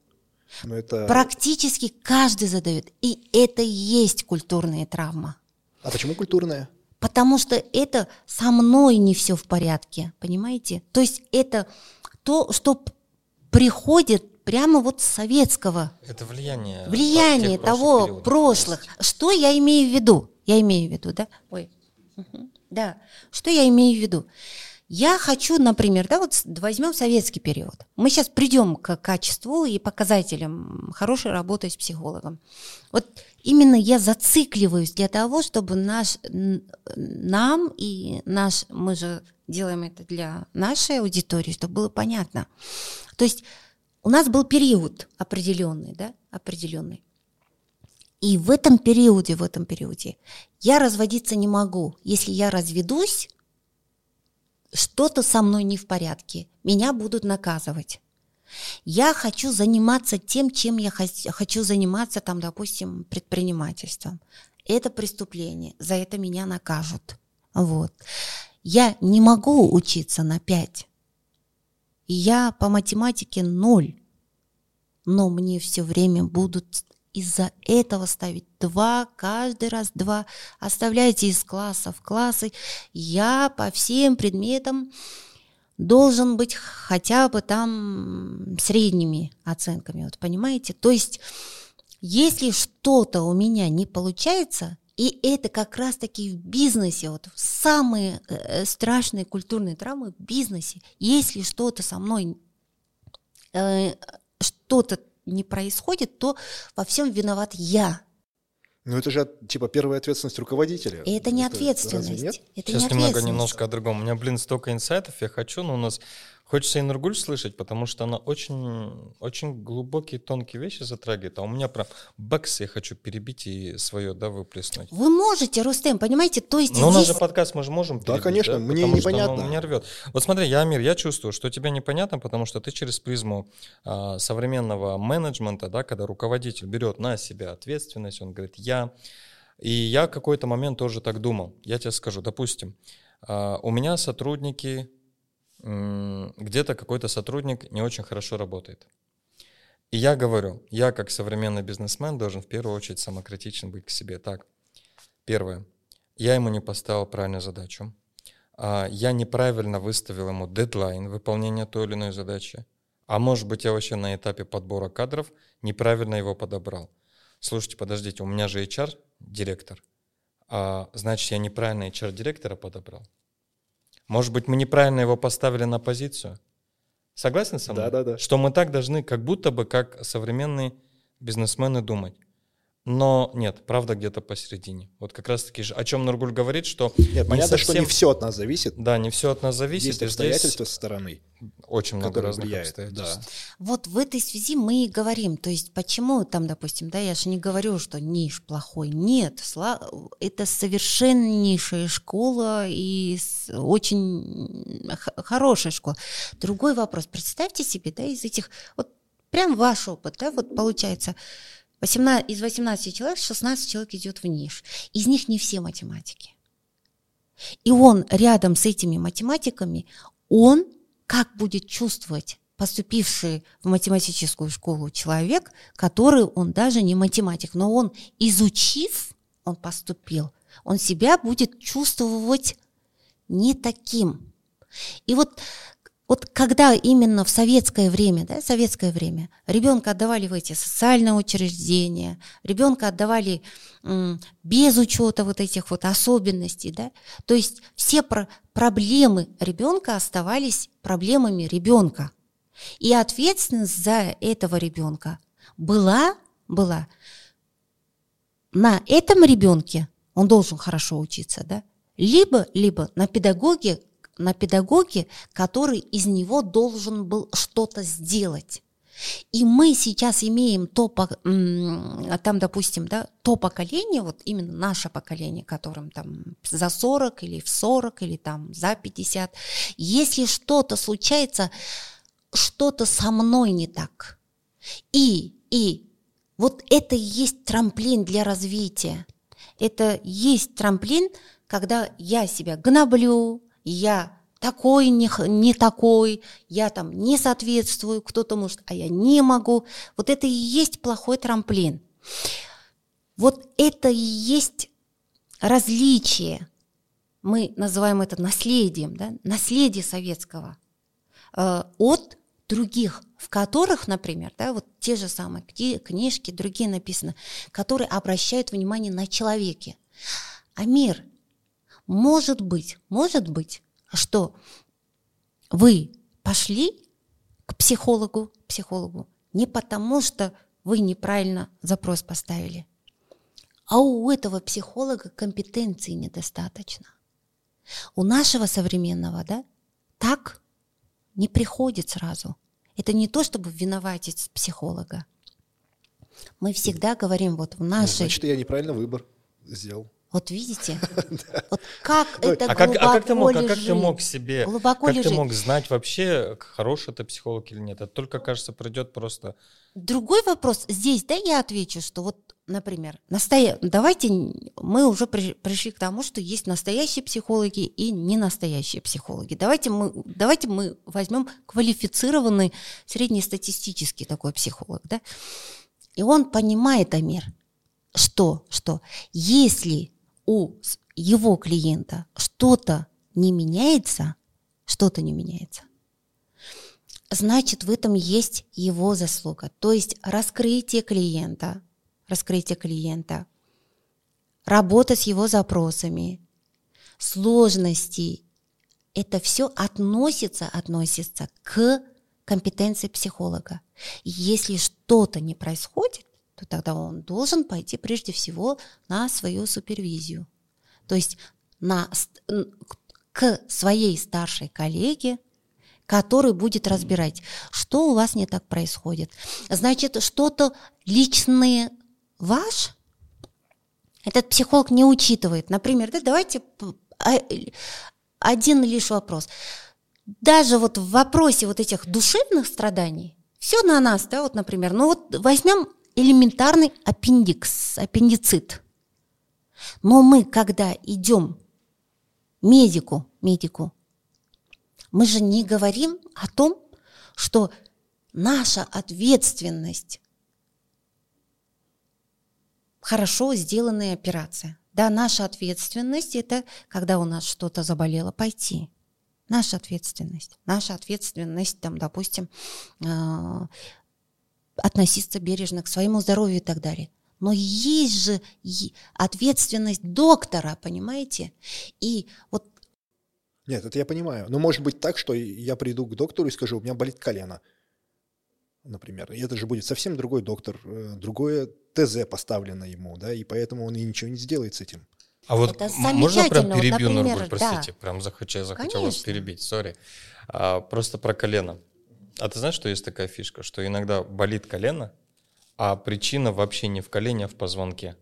Но это... Практически каждый задает. И это и есть культурная травма. А почему культурная? Потому что это со мной не все в порядке, понимаете? То есть это то, что приходит прямо вот советского. Это влияние. Влияние того периодов, прошлых. Что я имею в виду? Я имею в виду, да? Ой. Да. Что я имею в виду? Я хочу, например, да, вот возьмем советский период. Мы сейчас придем к качеству и показателям хорошей работы с психологом. Вот именно я зацикливаюсь для того, чтобы наш, нам и наш, мы же делаем это для нашей аудитории, чтобы было понятно. То есть у нас был период определенный, да, определенный. И в этом периоде, в этом периоде я разводиться не могу. Если я разведусь, что-то со мной не в порядке, меня будут наказывать. Я хочу заниматься тем, чем я хочу заниматься, там, допустим, предпринимательством. Это преступление, за это меня накажут. Вот. Я не могу учиться на Я по математике ноль. Но мне все время будут из-за этого ставить два, каждый раз два. Оставляйте из класса в классы. Я по всем предметам должен быть хотя бы там средними оценками, вот понимаете? То есть, если что-то у меня не получается, и это как раз-таки в бизнесе, вот самые э, страшные культурные травмы в бизнесе, если что-то со мной, э, что-то не происходит, то во всем виноват я. Ну это же типа первая ответственность руководителя. И это не ответственность. нет? Это Сейчас не немного ответственность. немножко о другом. У меня, блин, столько инсайтов я хочу, но у нас хочется и Нургуль слышать, потому что она очень, очень глубокие, тонкие вещи затрагивает. А у меня прям бакс я хочу перебить и свое, да, выплеснуть. Вы можете, Рустем, понимаете? То есть Но у нас здесь же подкаст, мы же можем Да, перебить, конечно, мне Потому что непонятно. оно меня рвет. Вот смотри, я, Амир, я чувствую, что тебе непонятно, потому что ты через призму а, современного менеджмента, да, когда руководитель берет на себя ответственность, он говорит «я». И я какой-то момент тоже так думал. Я тебе скажу, допустим, а, у меня сотрудники, где-то какой-то сотрудник не очень хорошо работает. И я говорю, я как современный бизнесмен должен в первую очередь самокритичен быть к себе. Так, первое, я ему не поставил правильную задачу. А, Я неправильно выставил ему дедлайн выполнения той или иной задачи. А может быть, я вообще на этапе подбора кадров неправильно его подобрал. Слушайте, подождите, у меня же HR-директор. А, значит, я неправильно HR-директора подобрал. Может быть, мы неправильно его поставили на позицию? Согласен со мной? Да-да-да. Что мы так должны, как будто бы, как современные бизнесмены думать. Но нет, правда где-то посередине. Вот как раз таки, же, о чем Нургуль говорит, что Нет, не понятно, что не совсем- все от нас зависит. Да, не все от нас зависит. Есть и здесь обстоятельства со стороны. очень много разных влияют, обстоятельств. Вот в этой связи мы и говорим, то есть почему там, допустим, да, я же не говорю, что ниш плохой, нет, сла- это совершеннейшая школа и очень х- хорошая школа. Другой вопрос, представьте себе, да, из этих, вот прям ваш опыт, да, вот получается, 18, из 18 человек 16 человек идет в ниш, из них не все математики. И он рядом с этими математиками, он как будет чувствовать поступивший в математическую школу человек, который он даже не математик, но он, изучив, он поступил, он себя будет чувствовать не таким. И вот, вот когда именно в советское время, да, советское время, ребенка отдавали в эти социальные учреждения, ребенка отдавали м, без учета вот этих вот особенностей, да, то есть все про- проблемы ребенка оставались проблемами ребенка. И ответственность за этого ребенка была, была на этом ребенке, он должен хорошо учиться, да, либо, либо на педагоге, на педагоге, который из него должен был что-то сделать. И мы сейчас имеем то, там, допустим, да, то поколение, вот именно наше поколение, которым там за 40 или в 40 или там за 50, если что-то случается, что-то со мной не так. И, и вот это и есть трамплин для развития. Это есть трамплин, когда я себя гноблю, я такой, не, не такой, я там не соответствую, кто-то может, а я не могу. Вот это и есть плохой трамплин. Вот это и есть различие. Мы называем это наследием, да? наследие советского э, от других, в которых, например, да, вот те же самые кни- книжки, другие написаны, которые обращают внимание на человеке. А мир, может быть, может быть, что вы пошли к психологу, психологу не потому, что вы неправильно запрос поставили, а у этого психолога компетенции недостаточно. У нашего современного, да, так не приходит сразу. Это не то, чтобы виноватить психолога. Мы всегда говорим вот в Ну, нашей... Значит, я неправильно выбор сделал. Вот видите? [LAUGHS] Вот как это А как, а как ты глубоко мог, а как ты мог себе, Глубоко как лежит. ты мог знать вообще, хороший это психолог или нет? Это только, кажется, придет просто... Другой вопрос здесь, да, я отвечу, что вот, например, настоя... давайте мы уже при- пришли к тому, что есть настоящие психологи и не настоящие психологи. Давайте мы, давайте мы возьмем квалифицированный среднестатистический такой психолог, да, и он понимает, Амир, что, что если у его клиента что-то не меняется, что-то не меняется. Значит, в этом есть его заслуга. То есть раскрытие клиента, раскрытие клиента, работа с его запросами, сложности, это все относится, относится к компетенции психолога. если что-то не происходит, то тогда он должен пойти прежде всего на свою супервизию. То есть на, к своей старшей коллеге, который будет разбирать, что у вас не так происходит. Значит, что-то личное ваш этот психолог не учитывает. Например, да, давайте а, один лишь вопрос. Даже вот в вопросе вот этих душевных страданий, все на нас, да, вот, например, ну вот возьмем элементарный аппендикс, аппендицит. Но мы, когда идем медику, медику, мы же не говорим о том, что наша ответственность хорошо сделанная операция. Да, наша ответственность – это когда у нас что-то заболело, пойти. Наша ответственность. Наша ответственность, там, допустим, э, относиться бережно к своему здоровью и так далее. Но есть же ответственность доктора, понимаете? И вот нет, это я понимаю. Но может быть так, что я приду к доктору и скажу, у меня болит колено, например. И это же будет совсем другой доктор, э, другое ТЗ поставлено ему, да, и поэтому он и ничего не сделает с этим. А вот можно прям перебью, вот, Нургуль, простите, да. прям захотел, захотел вас перебить, сори. А, просто про колено. А ты знаешь, что есть такая фишка, что иногда болит колено, а причина вообще не в колене, а в позвонке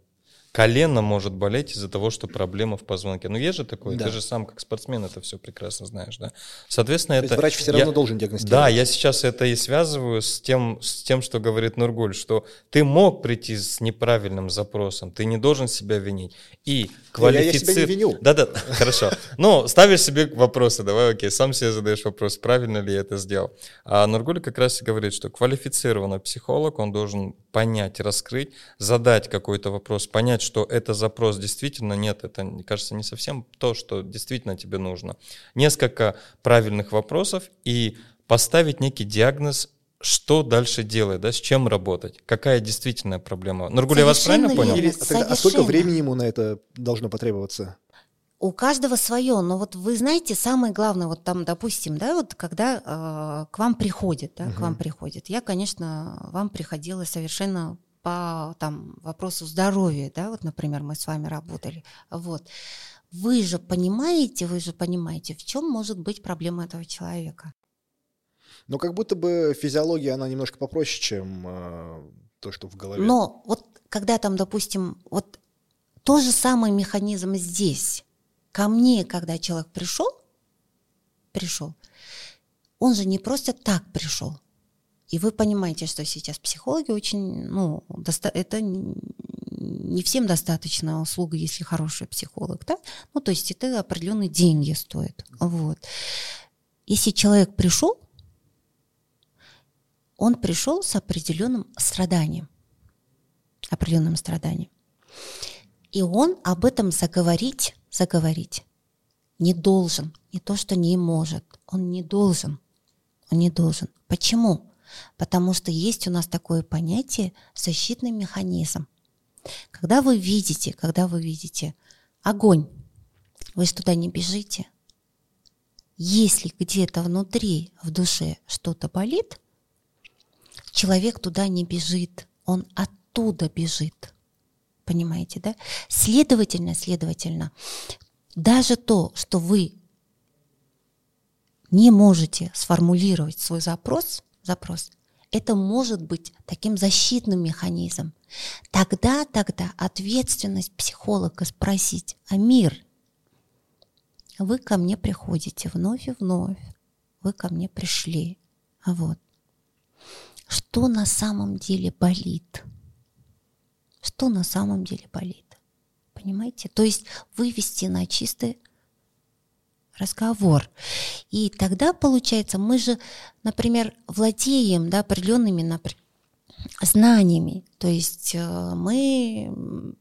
колено может болеть из-за того, что проблема в позвонке. Ну, есть же такое, да. ты же сам как спортсмен это все прекрасно знаешь, да? Соответственно, То это... врач все равно я, должен диагностировать. Да, я сейчас это и связываю с тем, с тем, что говорит Нургуль, что ты мог прийти с неправильным запросом, ты не должен себя винить. И квалифицировать... Я, я себя не виню. Да-да, [LAUGHS] хорошо. Ну, ставишь себе вопросы, давай, окей, сам себе задаешь вопрос, правильно ли я это сделал. А Нургуль как раз и говорит, что квалифицированный психолог, он должен понять, раскрыть, задать какой-то вопрос, понять, что это запрос действительно нет, это, мне кажется, не совсем то, что действительно тебе нужно. Несколько правильных вопросов и поставить некий диагноз, что дальше делать, да, с чем работать, какая действительная проблема. Нургуль, я вас правильно понял? Или, а, а сколько времени ему на это должно потребоваться? У каждого свое, но вот вы знаете, самое главное, вот там, допустим, да, вот когда э, к вам приходит, да, угу. к вам приходит, я, конечно, вам приходила совершенно по там, вопросу здоровья, да, вот, например, мы с вами работали, вот, вы же понимаете, вы же понимаете, в чем может быть проблема этого человека. Но как будто бы физиология, она немножко попроще, чем э, то, что в голове. Но вот когда там, допустим, вот то же самый механизм здесь. Ко мне, когда человек пришел, пришел, он же не просто так пришел. И вы понимаете, что сейчас психологи очень, ну, доста- это не всем достаточно услуга, если хороший психолог, да? Ну, то есть это определенные деньги стоит. Вот. Если человек пришел, он пришел с определенным страданием, определенным страданием. И он об этом заговорить, заговорить не должен. Не то, что не может. Он не должен. Он не должен. Почему? Потому что есть у нас такое понятие защитный механизм. Когда вы видите, когда вы видите огонь, вы туда не бежите. Если где-то внутри, в душе что-то болит, человек туда не бежит, он оттуда бежит. Понимаете, да? Следовательно, следовательно, даже то, что вы не можете сформулировать свой запрос, запрос, это может быть таким защитным механизмом. Тогда, тогда ответственность психолога спросить, а мир, вы ко мне приходите вновь и вновь, вы ко мне пришли, а вот. Что на самом деле болит? Что на самом деле болит? Понимаете? То есть вывести на чистый разговор. И тогда, получается, мы же, например, владеем да, определенными например, знаниями. То есть э, мы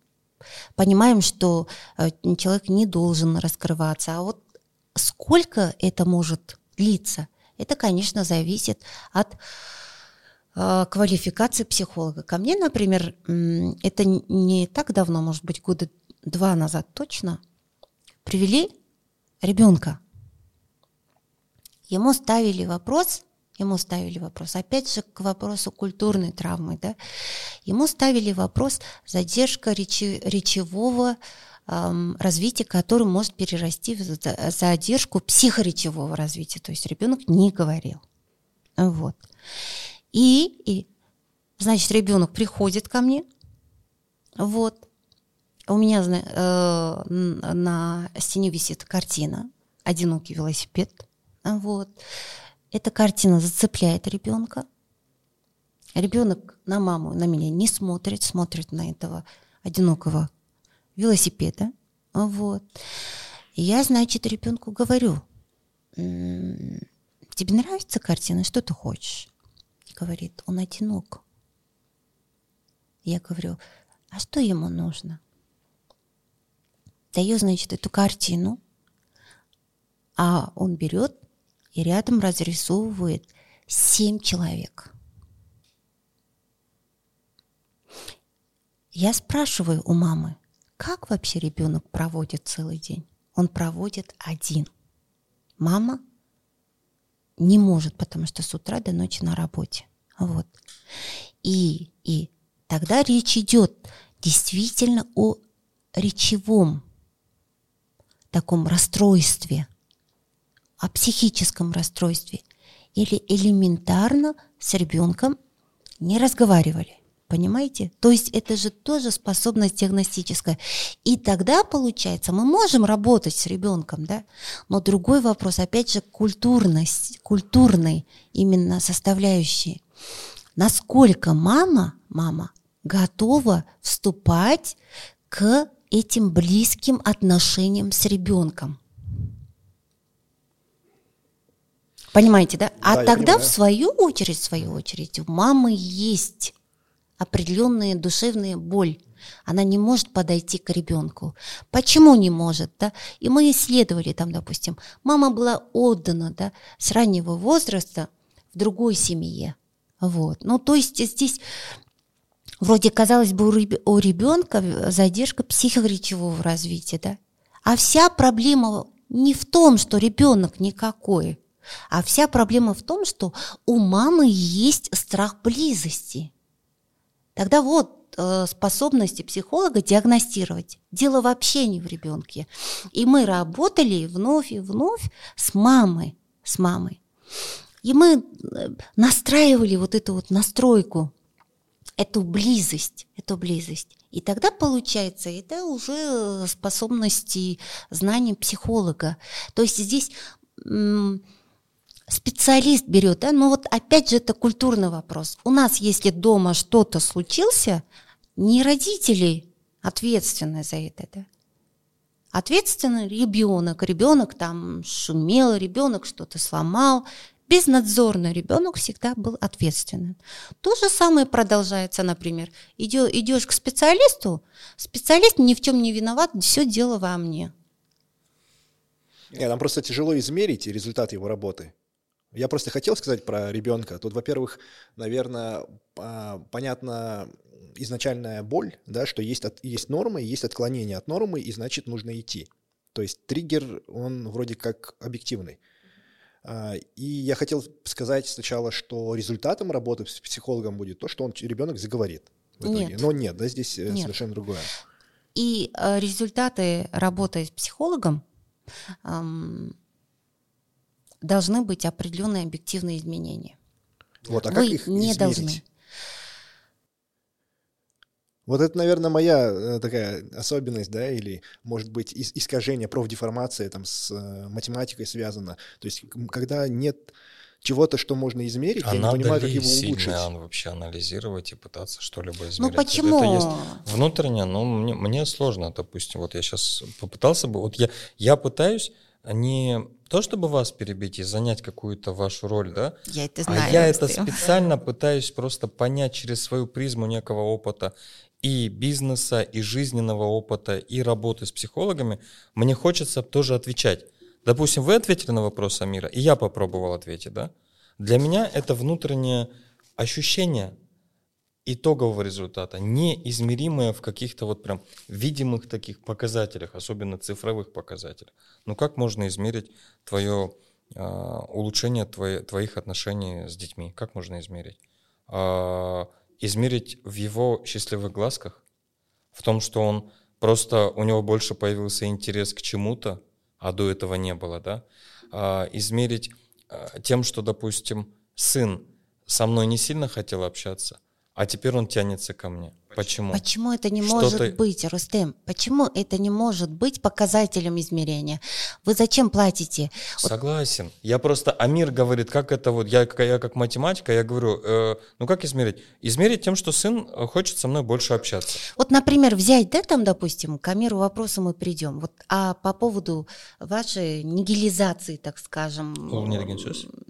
понимаем, что э, человек не должен раскрываться. А вот сколько это может лица. Это, конечно, зависит от э, квалификации психолога. Ко мне, например, это не так давно, может быть, года два назад точно, привели ребенка. Ему ставили вопрос, ему ставили вопрос, опять же к вопросу культурной травмы, да, ему ставили вопрос задержка речи, речевого эм, развития, который может перерасти в задержку психоречевого развития, то есть ребенок не говорил. Вот. И, и значит, ребенок приходит ко мне, вот, у меня э, на стене висит картина «Одинокий велосипед». Вот. Эта картина зацепляет ребенка. Ребенок на маму, на меня не смотрит, смотрит на этого одинокого велосипеда. Вот. Я, значит, ребенку говорю, тебе нравится картина, что ты хочешь? Говорит, он одинок. Я говорю, а что ему нужно? Даю, значит, эту картину, а он берет и рядом разрисовывает семь человек. Я спрашиваю у мамы, как вообще ребенок проводит целый день? Он проводит один. Мама не может, потому что с утра до ночи на работе. Вот. И, и тогда речь идет действительно о речевом таком расстройстве, о психическом расстройстве или элементарно с ребенком не разговаривали. Понимаете? То есть это же тоже способность диагностическая. И тогда, получается, мы можем работать с ребенком, да? Но другой вопрос, опять же, культурность, культурной именно составляющей. Насколько мама, мама готова вступать к этим близким отношениям с ребенком. Понимаете, да? А да, тогда, в свою очередь, в свою очередь, у мамы есть определенная душевная боль. Она не может подойти к ребенку. Почему не может, да? И мы исследовали там, допустим, мама была отдана, да, с раннего возраста в другой семье. Вот. Ну, то есть здесь Вроде, казалось бы, у ребенка задержка психоречевого развития, да? А вся проблема не в том, что ребенок никакой, а вся проблема в том, что у мамы есть страх близости. Тогда вот э, способности психолога диагностировать. Дело вообще не в ребенке. И мы работали вновь и вновь с мамой, с мамой. И мы э, настраивали вот эту вот настройку эту близость, эту близость. И тогда получается, это уже способности, знания психолога. То есть здесь специалист берет, да, но вот опять же это культурный вопрос. У нас, если дома что-то случился, не родители ответственны за это, да. Ответственный ребенок, ребенок там шумел, ребенок что-то сломал, безнадзорный ребенок всегда был ответственным. То же самое продолжается, например. Идешь к специалисту, специалист ни в чем не виноват, все дело во мне. Нет, нам просто тяжело измерить результат его работы. Я просто хотел сказать про ребенка. Тут, во-первых, наверное, понятна изначальная боль, да, что есть, от, есть нормы, есть отклонение от нормы, и значит нужно идти. То есть триггер, он вроде как объективный. А, и я хотел сказать сначала, что результатом работы с психологом будет то, что он ребенок заговорит. В итоге. Нет. Но нет, да, здесь э, нет. совершенно другое. И э, результаты работы с психологом эм, должны быть определенные объективные изменения. Вот, а Вы как их не измерить? должны. Вот это, наверное, моя э, такая особенность, да, или, может быть, искажение, профдеформация там с э, математикой связано. То есть, когда нет чего-то, что можно измерить, а я не понимаю, как его улучшить. Надо вообще анализировать и пытаться что-либо измерить. Ну почему? Это есть внутренне, но мне, мне сложно, допустим, вот я сейчас попытался бы, вот я, я пытаюсь не то, чтобы вас перебить и занять какую-то вашу роль, да? Я это знаю. А я это специально пытаюсь просто понять через свою призму некого опыта и бизнеса, и жизненного опыта, и работы с психологами, мне хочется тоже отвечать. Допустим, вы ответили на вопрос Амира, и я попробовал ответить, да? Для меня это внутреннее ощущение итогового результата, неизмеримое в каких-то вот прям видимых таких показателях, особенно цифровых показателях. Ну как можно измерить твое э, улучшение твои, твоих отношений с детьми? Как можно измерить? Э, измерить в его счастливых глазках, в том, что он просто у него больше появился интерес к чему-то, а до этого не было, да? Э, измерить э, тем, что, допустим, сын со мной не сильно хотел общаться, а теперь он тянется ко мне. Почему? Почему это не может ты... быть, Рустем? Почему это не может быть показателем измерения? Вы зачем платите? Согласен. Вот... Я просто, Амир говорит, как это вот, я, я как математика, я говорю, э, ну как измерить? Измерить тем, что сын хочет со мной больше общаться. Вот, например, взять, да, там, допустим, к Амиру вопроса мы придем, вот, а по поводу вашей нигилизации, так скажем.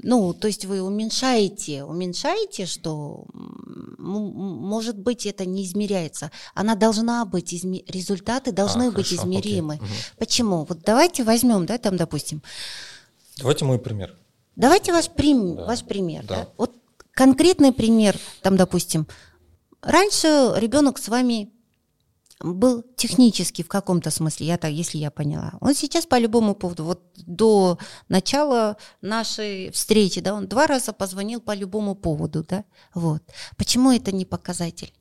Ну, то есть вы уменьшаете, уменьшаете, что, может быть, это не измеряется. Она должна быть, изме... результаты должны а, быть хорошо, измеримы. Угу. Почему? Вот давайте возьмем, да, там, допустим. Давайте мой пример. Давайте ваш, прим... да. ваш пример. Да. Да. Вот конкретный пример, там, допустим, раньше ребенок с вами был технически в каком-то смысле, я так, если я поняла. Он сейчас по любому поводу, вот до начала нашей встречи, да, он два раза позвонил по любому поводу, да, вот. Почему это не показатель?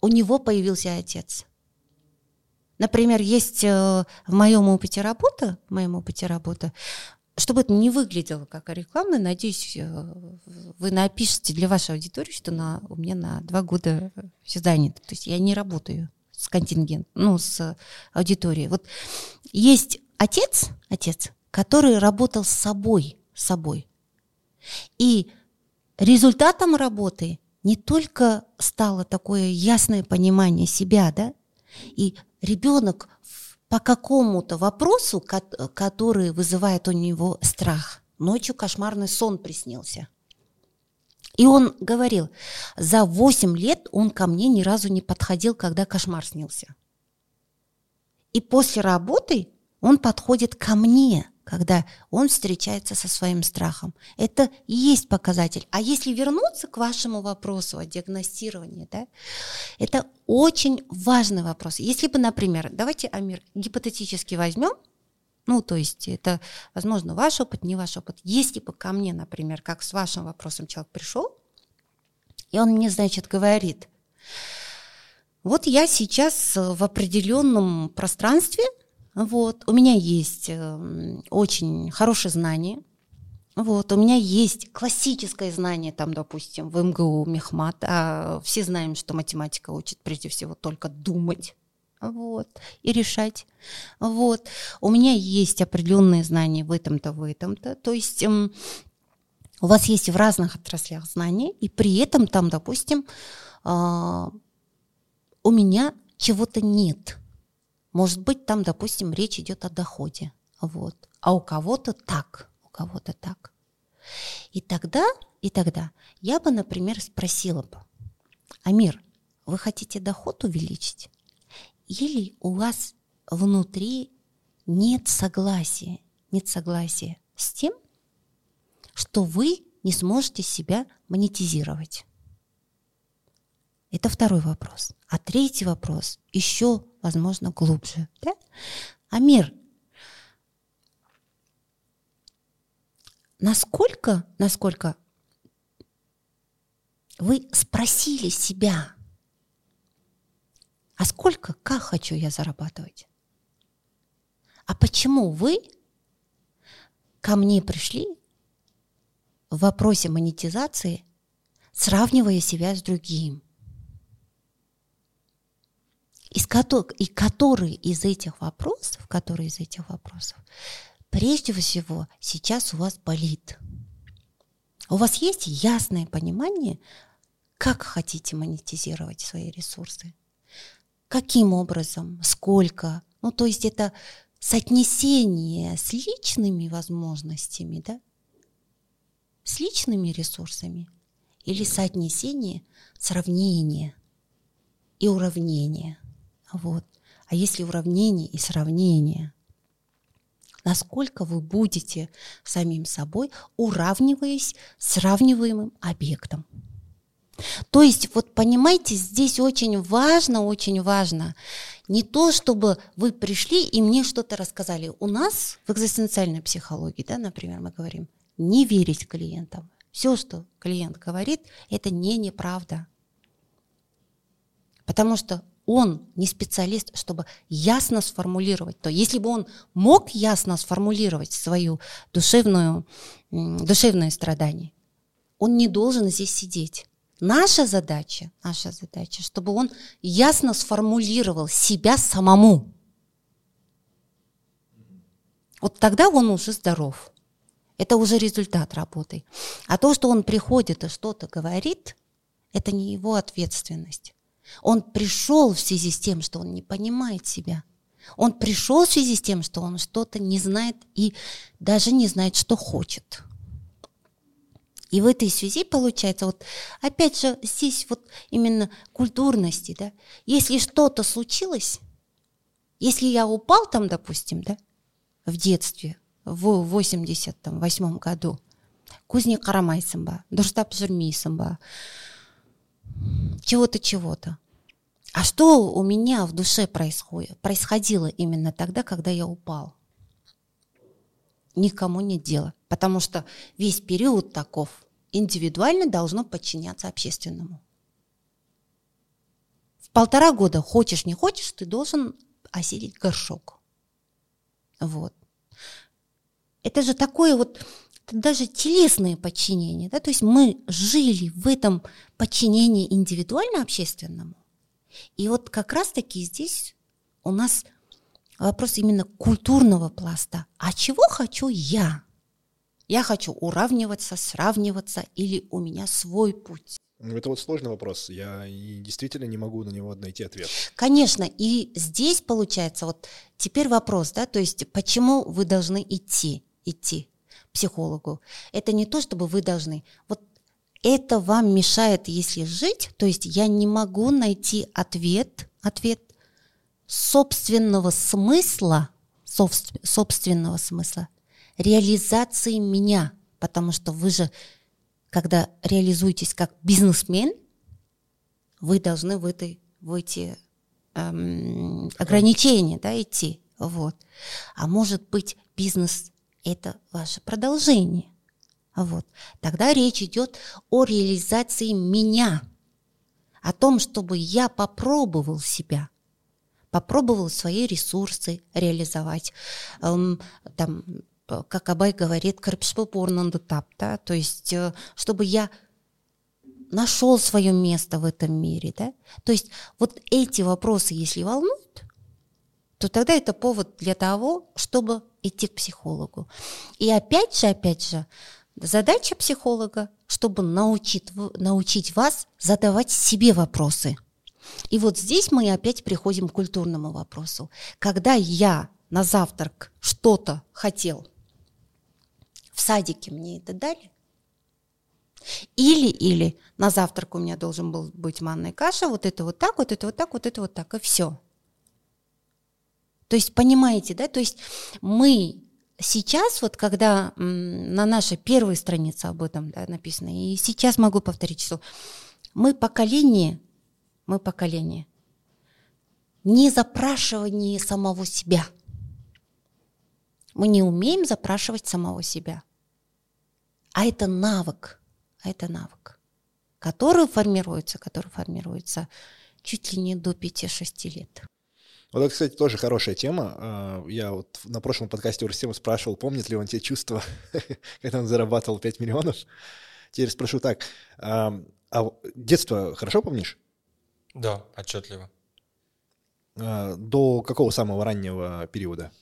У него появился отец. Например, есть э, в моем опыте работы, в моем опыте работы, чтобы это не выглядело как реклама, надеюсь, э, вы напишите для вашей аудитории, что на, у меня на два года все занято. То есть я не работаю с контингентом, ну, с аудиторией. Вот есть отец, отец, который работал с собой, с собой. И результатом работы не только стало такое ясное понимание себя, да, и ребенок по какому-то вопросу, который вызывает у него страх, ночью кошмарный сон приснился. И он говорил, за 8 лет он ко мне ни разу не подходил, когда кошмар снился. И после работы он подходит ко мне – когда он встречается со своим страхом. Это и есть показатель. А если вернуться к вашему вопросу о диагностировании, да, это очень важный вопрос. Если бы, например, давайте, Амир, гипотетически возьмем, ну, то есть это, возможно, ваш опыт, не ваш опыт. Если бы ко мне, например, как с вашим вопросом человек пришел, и он мне, значит, говорит, вот я сейчас в определенном пространстве – вот, у меня есть э, очень хорошее знание. Вот, у меня есть классическое знание, там, допустим, в МГУ, Мехмат. А все знаем, что математика учит прежде всего только думать вот, и решать. Вот. У меня есть определенные знания в этом-то, в этом-то. То есть эм, у вас есть в разных отраслях знания, и при этом там, допустим, э, у меня чего-то нет. Может быть, там, допустим, речь идет о доходе. Вот. А у кого-то так, у кого-то так. И тогда, и тогда я бы, например, спросила бы, Амир, вы хотите доход увеличить? Или у вас внутри нет согласия, нет согласия с тем, что вы не сможете себя монетизировать? Это второй вопрос. А третий вопрос еще, возможно, глубже. Да? Амир, насколько, насколько вы спросили себя, а сколько, как хочу я зарабатывать? А почему вы ко мне пришли в вопросе монетизации, сравнивая себя с другим? Из которых, и которые из этих вопросов, которые из этих вопросов, прежде всего сейчас у вас болит. У вас есть ясное понимание, как хотите монетизировать свои ресурсы, каким образом, сколько. Ну, то есть это соотнесение с личными возможностями, да, с личными ресурсами или соотнесение, сравнение и уравнение – вот. А если уравнение и сравнение, насколько вы будете самим собой, уравниваясь с сравниваемым объектом. То есть, вот понимаете, здесь очень важно, очень важно не то, чтобы вы пришли и мне что-то рассказали. У нас в экзистенциальной психологии, да, например, мы говорим, не верить клиентам. Все, что клиент говорит, это не неправда. Потому что он не специалист, чтобы ясно сформулировать то. Если бы он мог ясно сформулировать свою душевную, душевное страдание, он не должен здесь сидеть. Наша задача, наша задача, чтобы он ясно сформулировал себя самому. Вот тогда он уже здоров. Это уже результат работы. А то, что он приходит и что-то говорит, это не его ответственность. Он пришел в связи с тем, что он не понимает себя. Он пришел в связи с тем, что он что-то не знает и даже не знает, что хочет. И в этой связи получается, вот опять же, здесь вот именно культурности, да, если что-то случилось, если я упал там, допустим, да, в детстве, в 88 году, көзіне қарамайсың ба дұрыстап жүрмейсің чего-то чего-то а что у меня в душе происходит, происходило именно тогда, когда я упал? никому нет дела, потому что весь период таков индивидуально должно подчиняться общественному. В полтора года, хочешь не хочешь, ты должен осилить горшок. Вот. Это же такое вот даже телесное подчинение, да, то есть мы жили в этом подчинении индивидуально-общественному, и вот как раз-таки здесь у нас вопрос именно культурного пласта. А чего хочу я? Я хочу уравниваться, сравниваться или у меня свой путь? Ну, это вот сложный вопрос. Я действительно не могу на него найти ответ. Конечно, и здесь получается вот теперь вопрос, да, то есть почему вы должны идти, идти психологу? Это не то, чтобы вы должны. Вот это вам мешает, если жить, то есть я не могу найти ответ, ответ собственного смысла, собственного смысла, реализации меня, потому что вы же, когда реализуетесь как бизнесмен, вы должны в, этой, в эти эм, ограничения да, идти. Вот. А может быть, бизнес – это ваше продолжение. Вот. Тогда речь идет о реализации меня, о том, чтобы я попробовал себя, попробовал свои ресурсы реализовать, эм, там, как Абай говорит, тап, да, то есть, э, чтобы я нашел свое место в этом мире, да, то есть вот эти вопросы, если волнуют, то тогда это повод для того, чтобы идти к психологу. И опять же, опять же, Задача психолога, чтобы научить, научить вас задавать себе вопросы. И вот здесь мы опять приходим к культурному вопросу. Когда я на завтрак что-то хотел, в садике мне это дали? Или, или на завтрак у меня должен был быть манная каша, вот это вот так, вот это вот так, вот это вот так, и все. То есть, понимаете, да, то есть мы сейчас, вот когда на нашей первой странице об этом да, написано, и сейчас могу повторить, что мы поколение, мы поколение, не запрашивание самого себя. Мы не умеем запрашивать самого себя. А это навык, а это навык, который формируется, который формируется чуть ли не до 5-6 лет. Вот это, кстати, тоже хорошая тема. А, я вот на прошлом подкасте у Рустема спрашивал, помнит ли он те чувства, [LAUGHS] когда он зарабатывал 5 миллионов. Теперь спрошу так, а детство хорошо помнишь? Да, отчетливо. А, до какого самого раннего периода?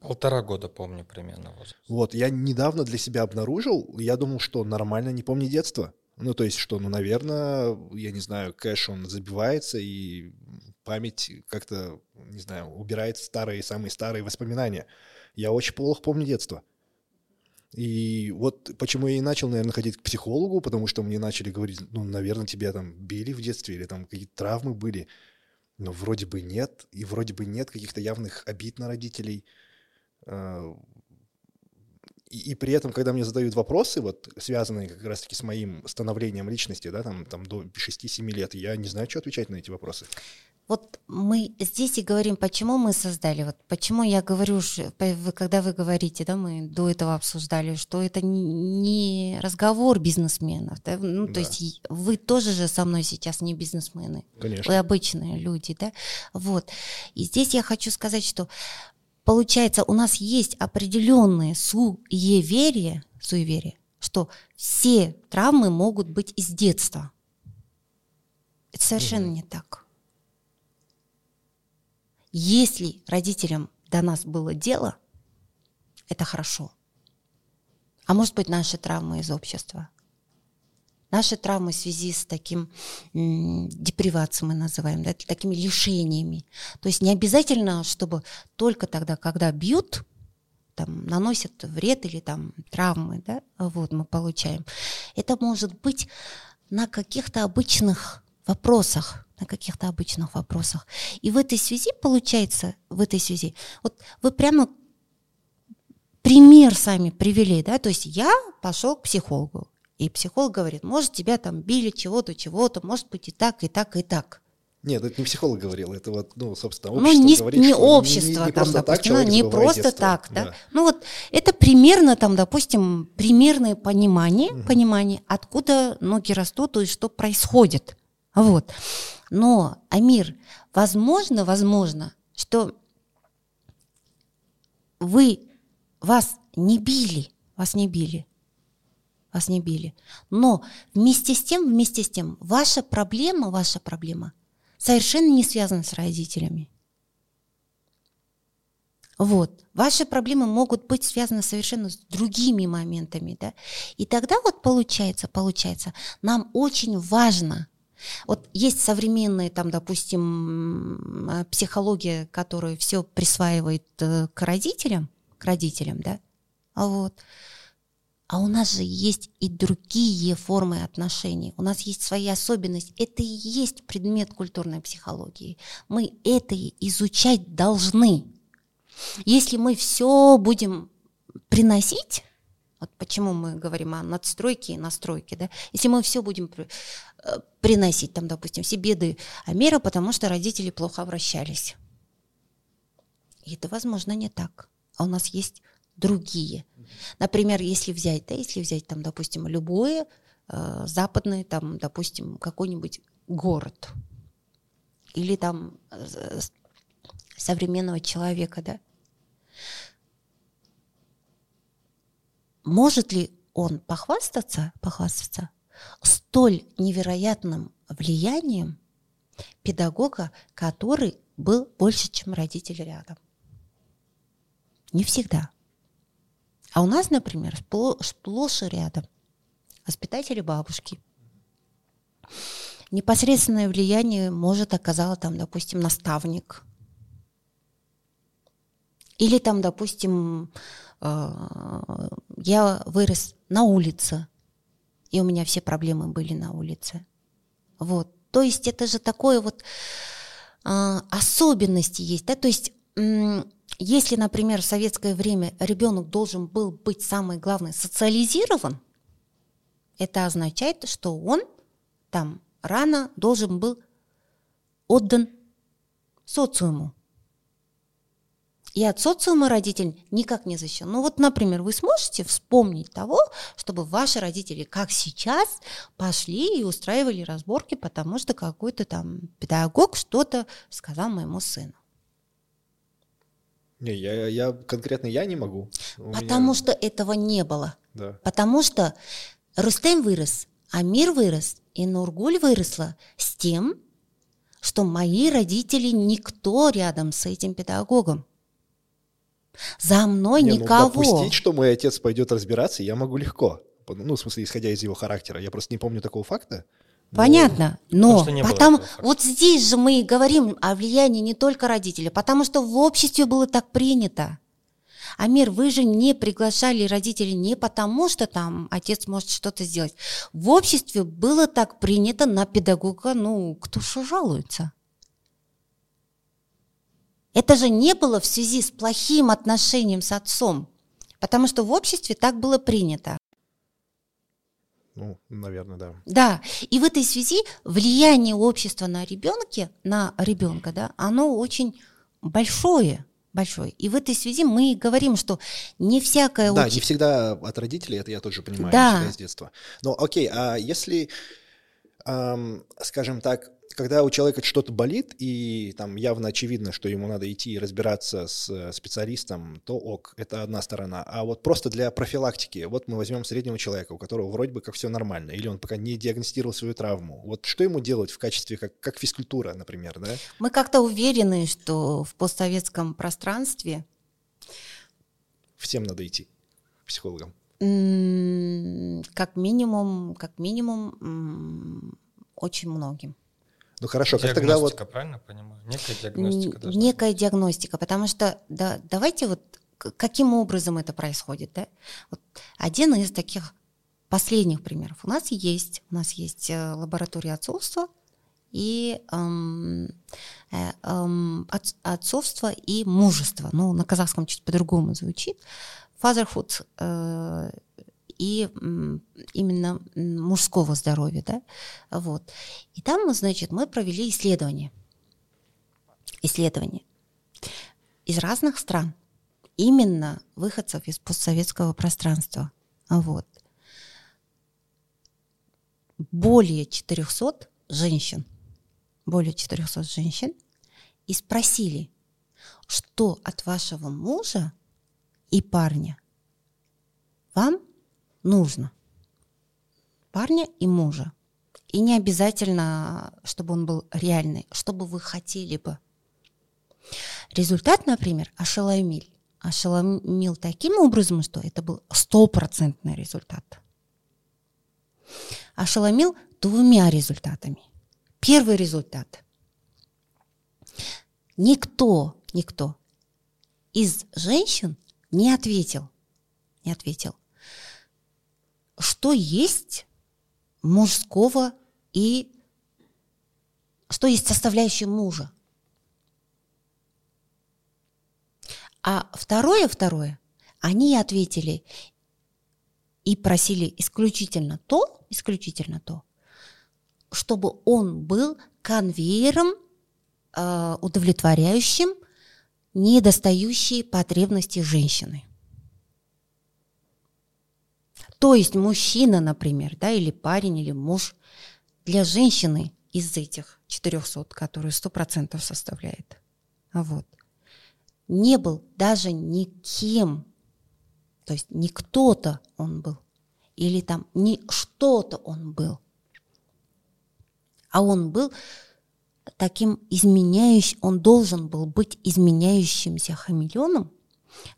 Полтора года помню примерно. Вот, я недавно для себя обнаружил, я думал, что нормально не помню детство. Ну, то есть, что, ну, наверное, я не знаю, кэш, он забивается, и память как-то, не знаю, убирает старые, самые старые воспоминания. Я очень плохо помню детство. И вот почему я и начал, наверное, ходить к психологу, потому что мне начали говорить, ну, наверное, тебя там били в детстве, или там какие-то травмы были. Но вроде бы нет, и вроде бы нет каких-то явных обид на родителей. И, и при этом, когда мне задают вопросы, вот, связанные как раз-таки с моим становлением личности, да, там, там до 6-7 лет, я не знаю, что отвечать на эти вопросы. Вот мы здесь и говорим, почему мы создали, вот почему я говорю, когда вы говорите, да, мы до этого обсуждали, что это не разговор бизнесменов, да, ну, да. то есть вы тоже же со мной сейчас не бизнесмены, Конечно. вы обычные люди, да, вот. И здесь я хочу сказать, что получается, у нас есть определенные суеверия, суеверия, что все травмы могут быть из детства. Это совершенно угу. не так. Если родителям до нас было дело, это хорошо. А может быть, наши травмы из общества. Наши травмы в связи с таким депривацией мы называем, да, такими лишениями. То есть не обязательно, чтобы только тогда, когда бьют, там, наносят вред или там травмы, да, вот мы получаем. Это может быть на каких-то обычных вопросах, на каких-то обычных вопросах. И в этой связи, получается, в этой связи, вот вы прямо пример сами привели, да, то есть я пошел к психологу, и психолог говорит, может, тебя там били чего-то, чего-то, может быть и так, и так, и так. Нет, это не психолог говорил, это вот, ну, собственно, ну, общество ну, не, говорит, не общество, не, не, не там, допустим, так, не просто детство. так, да? да. Ну вот это примерно там, допустим, примерное понимание, угу. понимание, откуда ноги растут и что происходит. Вот. Но, Амир, возможно, возможно, что вы, вас не били, вас не били, вас не били. Но вместе с тем, вместе с тем, ваша проблема, ваша проблема совершенно не связана с родителями. Вот. Ваши проблемы могут быть связаны совершенно с другими моментами, да. И тогда вот получается, получается, нам очень важно вот есть современная, там, допустим, э, психология, которая все присваивает э, к родителям, к родителям, да, а вот. А у нас же есть и другие формы отношений. У нас есть свои особенности. Это и есть предмет культурной психологии. Мы это изучать должны. Если мы все будем приносить, вот почему мы говорим о надстройке и настройке, да? Если мы все будем э, приносить, там, допустим, все беды Амира, потому что родители плохо обращались. И это, возможно, не так. А у нас есть другие. Например, если взять, да, если взять, там, допустим, любое э, западное, там, допустим, какой-нибудь город или там э, современного человека, да, может ли он похвастаться, похвастаться столь невероятным влиянием педагога, который был больше, чем родители рядом? Не всегда. А у нас, например, сплошь и рядом воспитатели бабушки. Непосредственное влияние может оказала там, допустим, наставник. Или там, допустим, а, я вырос на улице, и у меня все проблемы были на улице. Вот. То есть это же такое вот а, особенности есть, да, то есть если, например, в советское время ребенок должен был быть, самый главный, социализирован, это означает, что он там рано должен был отдан социуму. И от социума родитель никак не защищен. Ну вот, например, вы сможете вспомнить того, чтобы ваши родители, как сейчас, пошли и устраивали разборки, потому что какой-то там педагог что-то сказал моему сыну. Не, я, я конкретно я не могу. У потому меня... что этого не было. Да. Потому что Рустем вырос, Амир вырос, и Нургуль выросла с тем, что мои родители никто рядом с этим педагогом. За мной не, ну, никого. Ну, допустить, что мой отец пойдет разбираться, я могу легко. Ну, в смысле, исходя из его характера. Я просто не помню такого факта. Но... Понятно, но потому, вот здесь же мы говорим о влиянии не только родителей, потому что в обществе было так принято. Амир, вы же не приглашали родителей не потому, что там отец может что-то сделать. В обществе было так принято на педагога, ну, кто что жалуется. Это же не было в связи с плохим отношением с отцом, потому что в обществе так было принято. Ну, наверное, да. Да, и в этой связи влияние общества на ребенке, на ребенка, да, оно очень большое, большое. И в этой связи мы говорим, что не всякое... Да, уч... не всегда от родителей, это я тоже понимаю, да. всегда с детства. Но окей, а если, эм, скажем так, когда у человека что-то болит, и там явно очевидно, что ему надо идти и разбираться с э, специалистом, то ок, это одна сторона. А вот просто для профилактики, вот мы возьмем среднего человека, у которого вроде бы как все нормально, или он пока не диагностировал свою травму. Вот что ему делать в качестве, как, как физкультура, например, да? Мы как-то уверены, что в постсоветском пространстве... Всем надо идти к психологам. Как минимум, как минимум, очень многим. Ну хорошо, как тогда вот... правильно понимаю? Некая диагностика Некая быть. диагностика, потому что да, давайте вот каким образом это происходит, да? Вот один из таких последних примеров. У нас есть, у нас есть э, лаборатория отцовства и эм, э, эм, отцовство и мужество. Ну, на казахском чуть по-другому звучит. Fatherhood э, и именно мужского здоровья, да, вот. И там, значит, мы провели исследование, исследование из разных стран, именно выходцев из постсоветского пространства, вот. Более 400 женщин, более 400 женщин, и спросили, что от вашего мужа и парня вам нужно. Парня и мужа. И не обязательно, чтобы он был реальный, чтобы вы хотели бы. Результат, например, ошеломил. Ошеломил таким образом, что это был стопроцентный результат. Ошеломил двумя результатами. Первый результат. Никто, никто из женщин не ответил, не ответил, что есть мужского и что есть составляющая мужа. А второе, второе, они ответили и просили исключительно то, исключительно то, чтобы он был конвейером, э, удовлетворяющим недостающие потребности женщины. То есть мужчина, например, да, или парень, или муж для женщины из этих 400, которые 100% составляет, вот, не был даже никем, то есть не кто-то он был, или там не что-то он был, а он был таким изменяющим, он должен был быть изменяющимся хамелеоном,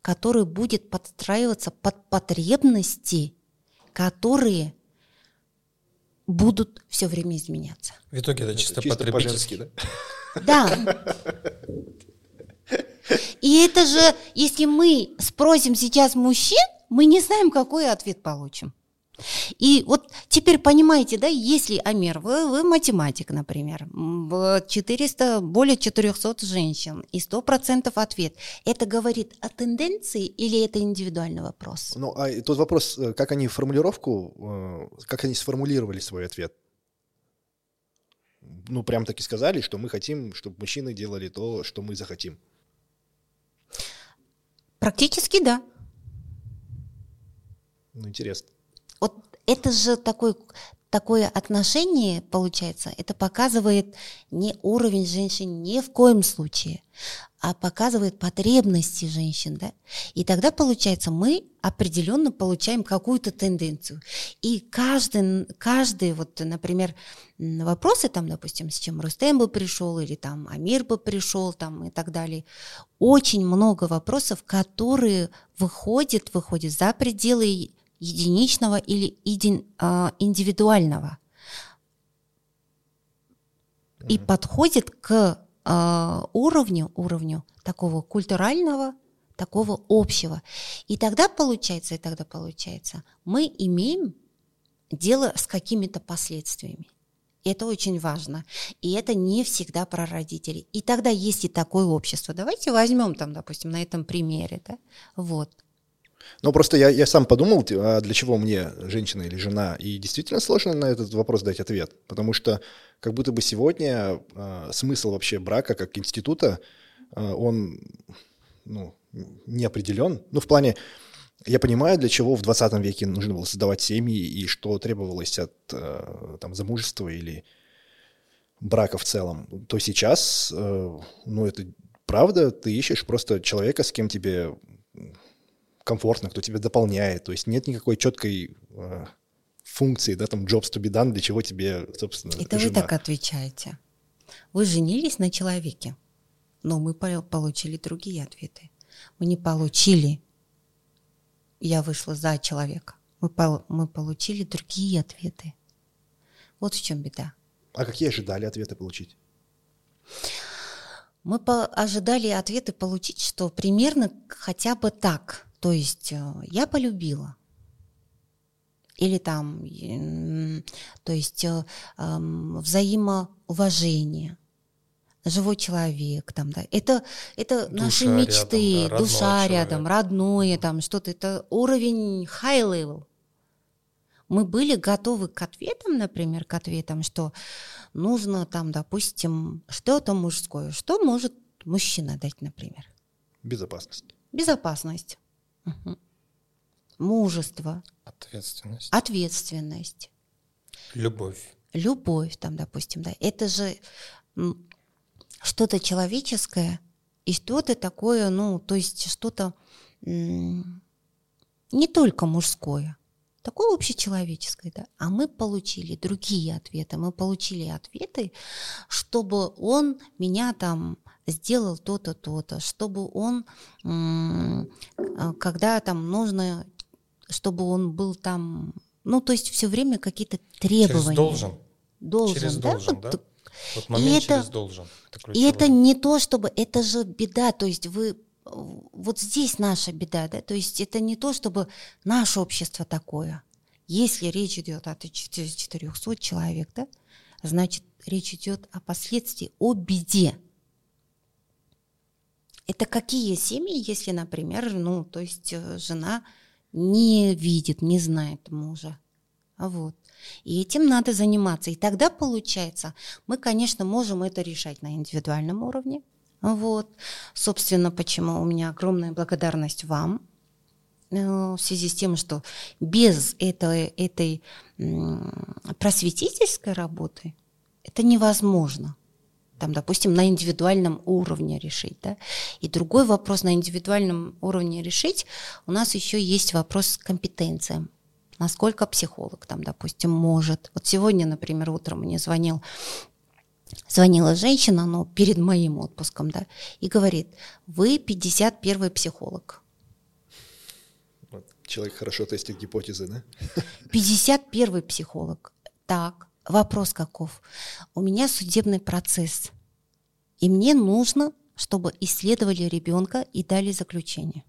который будет подстраиваться под потребности которые будут все время изменяться. В итоге это чисто, чисто потребительский, да? Да. И это же, если мы спросим сейчас мужчин, мы не знаем, какой ответ получим. И вот теперь понимаете, да, если, Амир, вы, вы математик, например, 400, более 400 женщин и 100% ответ, это говорит о тенденции или это индивидуальный вопрос? Ну, а тут вопрос, э, как они формулировку, э, как они сформулировали свой ответ? Ну, прям таки сказали, что мы хотим, чтобы мужчины делали то, что мы захотим. Практически да. Ну, интересно. Вот это же такой, такое отношение, получается, это показывает не уровень женщин ни в коем случае, а показывает потребности женщин, да? И тогда, получается, мы определенно получаем какую-то тенденцию. И каждый, каждый вот, например, вопросы там, допустим, с чем Рустем бы пришел, или там Амир бы пришел, там и так далее, очень много вопросов, которые выходят, выходят за пределы единичного или а, индивидуального. И подходит к а, уровню, уровню такого культурального, такого общего. И тогда получается, и тогда получается, мы имеем дело с какими-то последствиями. Это очень важно. И это не всегда про родителей. И тогда есть и такое общество. Давайте возьмем там, допустим, на этом примере. Да? Вот. Ну, просто я, я сам подумал, а для чего мне женщина или жена, и действительно сложно на этот вопрос дать ответ, потому что как будто бы сегодня э, смысл вообще брака как института, э, он ну, не определен. Ну, в плане, я понимаю, для чего в 20 веке нужно было создавать семьи и что требовалось от э, там, замужества или брака в целом. То сейчас, э, ну, это правда, ты ищешь просто человека, с кем тебе комфортно, кто тебя дополняет. То есть нет никакой четкой э, функции, да, там jobs to be done, для чего тебе, собственно, Это жена. вы так отвечаете. Вы женились на человеке, но мы получили другие ответы. Мы не получили «я вышла за человека». Мы, мы получили другие ответы. Вот в чем беда. А какие ожидали ответы получить? Мы по ожидали ответы получить, что примерно хотя бы так. То есть э, я полюбила. Или там, то есть э, взаимоуважение живой человек, там, да, это, это душа наши мечты, рядом, да, душа рядом, родное, там, что-то, это уровень high level. Мы были готовы к ответам, например, к ответам, что нужно там, допустим, что-то мужское. Что может мужчина дать, например? Безопасность. Безопасность. Угу. Мужество. Ответственность. Ответственность. Любовь. Любовь, там, допустим, да. Это же что-то человеческое и что-то такое, ну, то есть что-то не только мужское, такое общечеловеческое, да. А мы получили другие ответы. Мы получили ответы, чтобы он меня там сделал то-то, то-то, чтобы он, а, когда там нужно, чтобы он был там, ну, то есть все время какие-то требования. Через должен. Должен, Через да? должен, да? Вот момент и через это, должен. Это и это не то, чтобы, это же беда, то есть вы, вот здесь наша беда, да, то есть это не то, чтобы наше общество такое. Если речь идет о 400 человек, да, значит, речь идет о последствии, о беде. Это какие семьи, если, например, ну, то есть э, жена не видит, не знает мужа. Вот. И этим надо заниматься. И тогда получается, мы, конечно, можем это решать на индивидуальном уровне. Вот. Собственно, почему у меня огромная благодарность вам э, в связи с тем, что без этой, этой просветительской работы это невозможно там, допустим, на индивидуальном уровне решить. Да? И другой вопрос на индивидуальном уровне решить, у нас еще есть вопрос к компетенциям. Насколько психолог там, допустим, может. Вот сегодня, например, утром мне звонил звонила женщина, но перед моим отпуском, да, и говорит, вы 51 психолог. Вот, человек хорошо тестит гипотезы, да? 51 психолог. Так, Вопрос каков? У меня судебный процесс, и мне нужно, чтобы исследовали ребенка и дали заключение.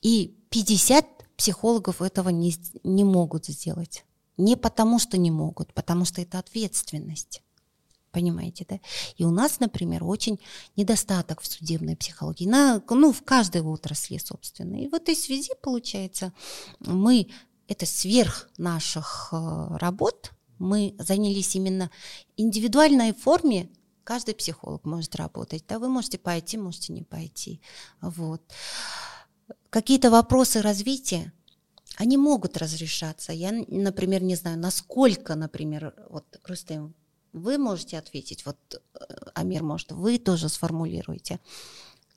И 50 психологов этого не, не могут сделать. Не потому, что не могут, потому что это ответственность. Понимаете, да? И у нас, например, очень недостаток в судебной психологии, на, ну, в каждой отрасли, собственно. И в этой связи, получается, мы это сверх наших э, работ. Мы занялись именно индивидуальной форме. Каждый психолог может работать. Да, вы можете пойти, можете не пойти. Вот. Какие-то вопросы развития, они могут разрешаться. Я, например, не знаю, насколько, например, вот, Рустем, вы можете ответить, вот, э, Амир, может, вы тоже сформулируете,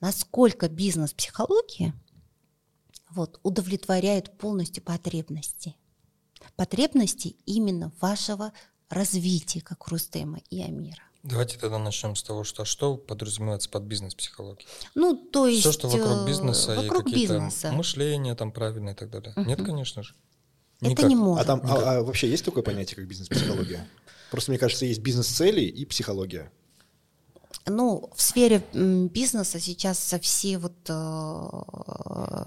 насколько бизнес-психология – вот, удовлетворяют полностью потребности. Потребности именно вашего развития, как Рустема и Амира. Давайте тогда начнем с того, что что подразумевается под бизнес-психологией. Ну, то есть... Все, что вокруг э, бизнеса вокруг и какие-то бизнеса. мышления там правильные и так далее. Угу. Нет, конечно же. Никак. Это не может. А, там, а, а вообще есть такое понятие, как бизнес-психология? Просто мне кажется, есть бизнес-цели и психология. Ну, в сфере бизнеса сейчас все вот э,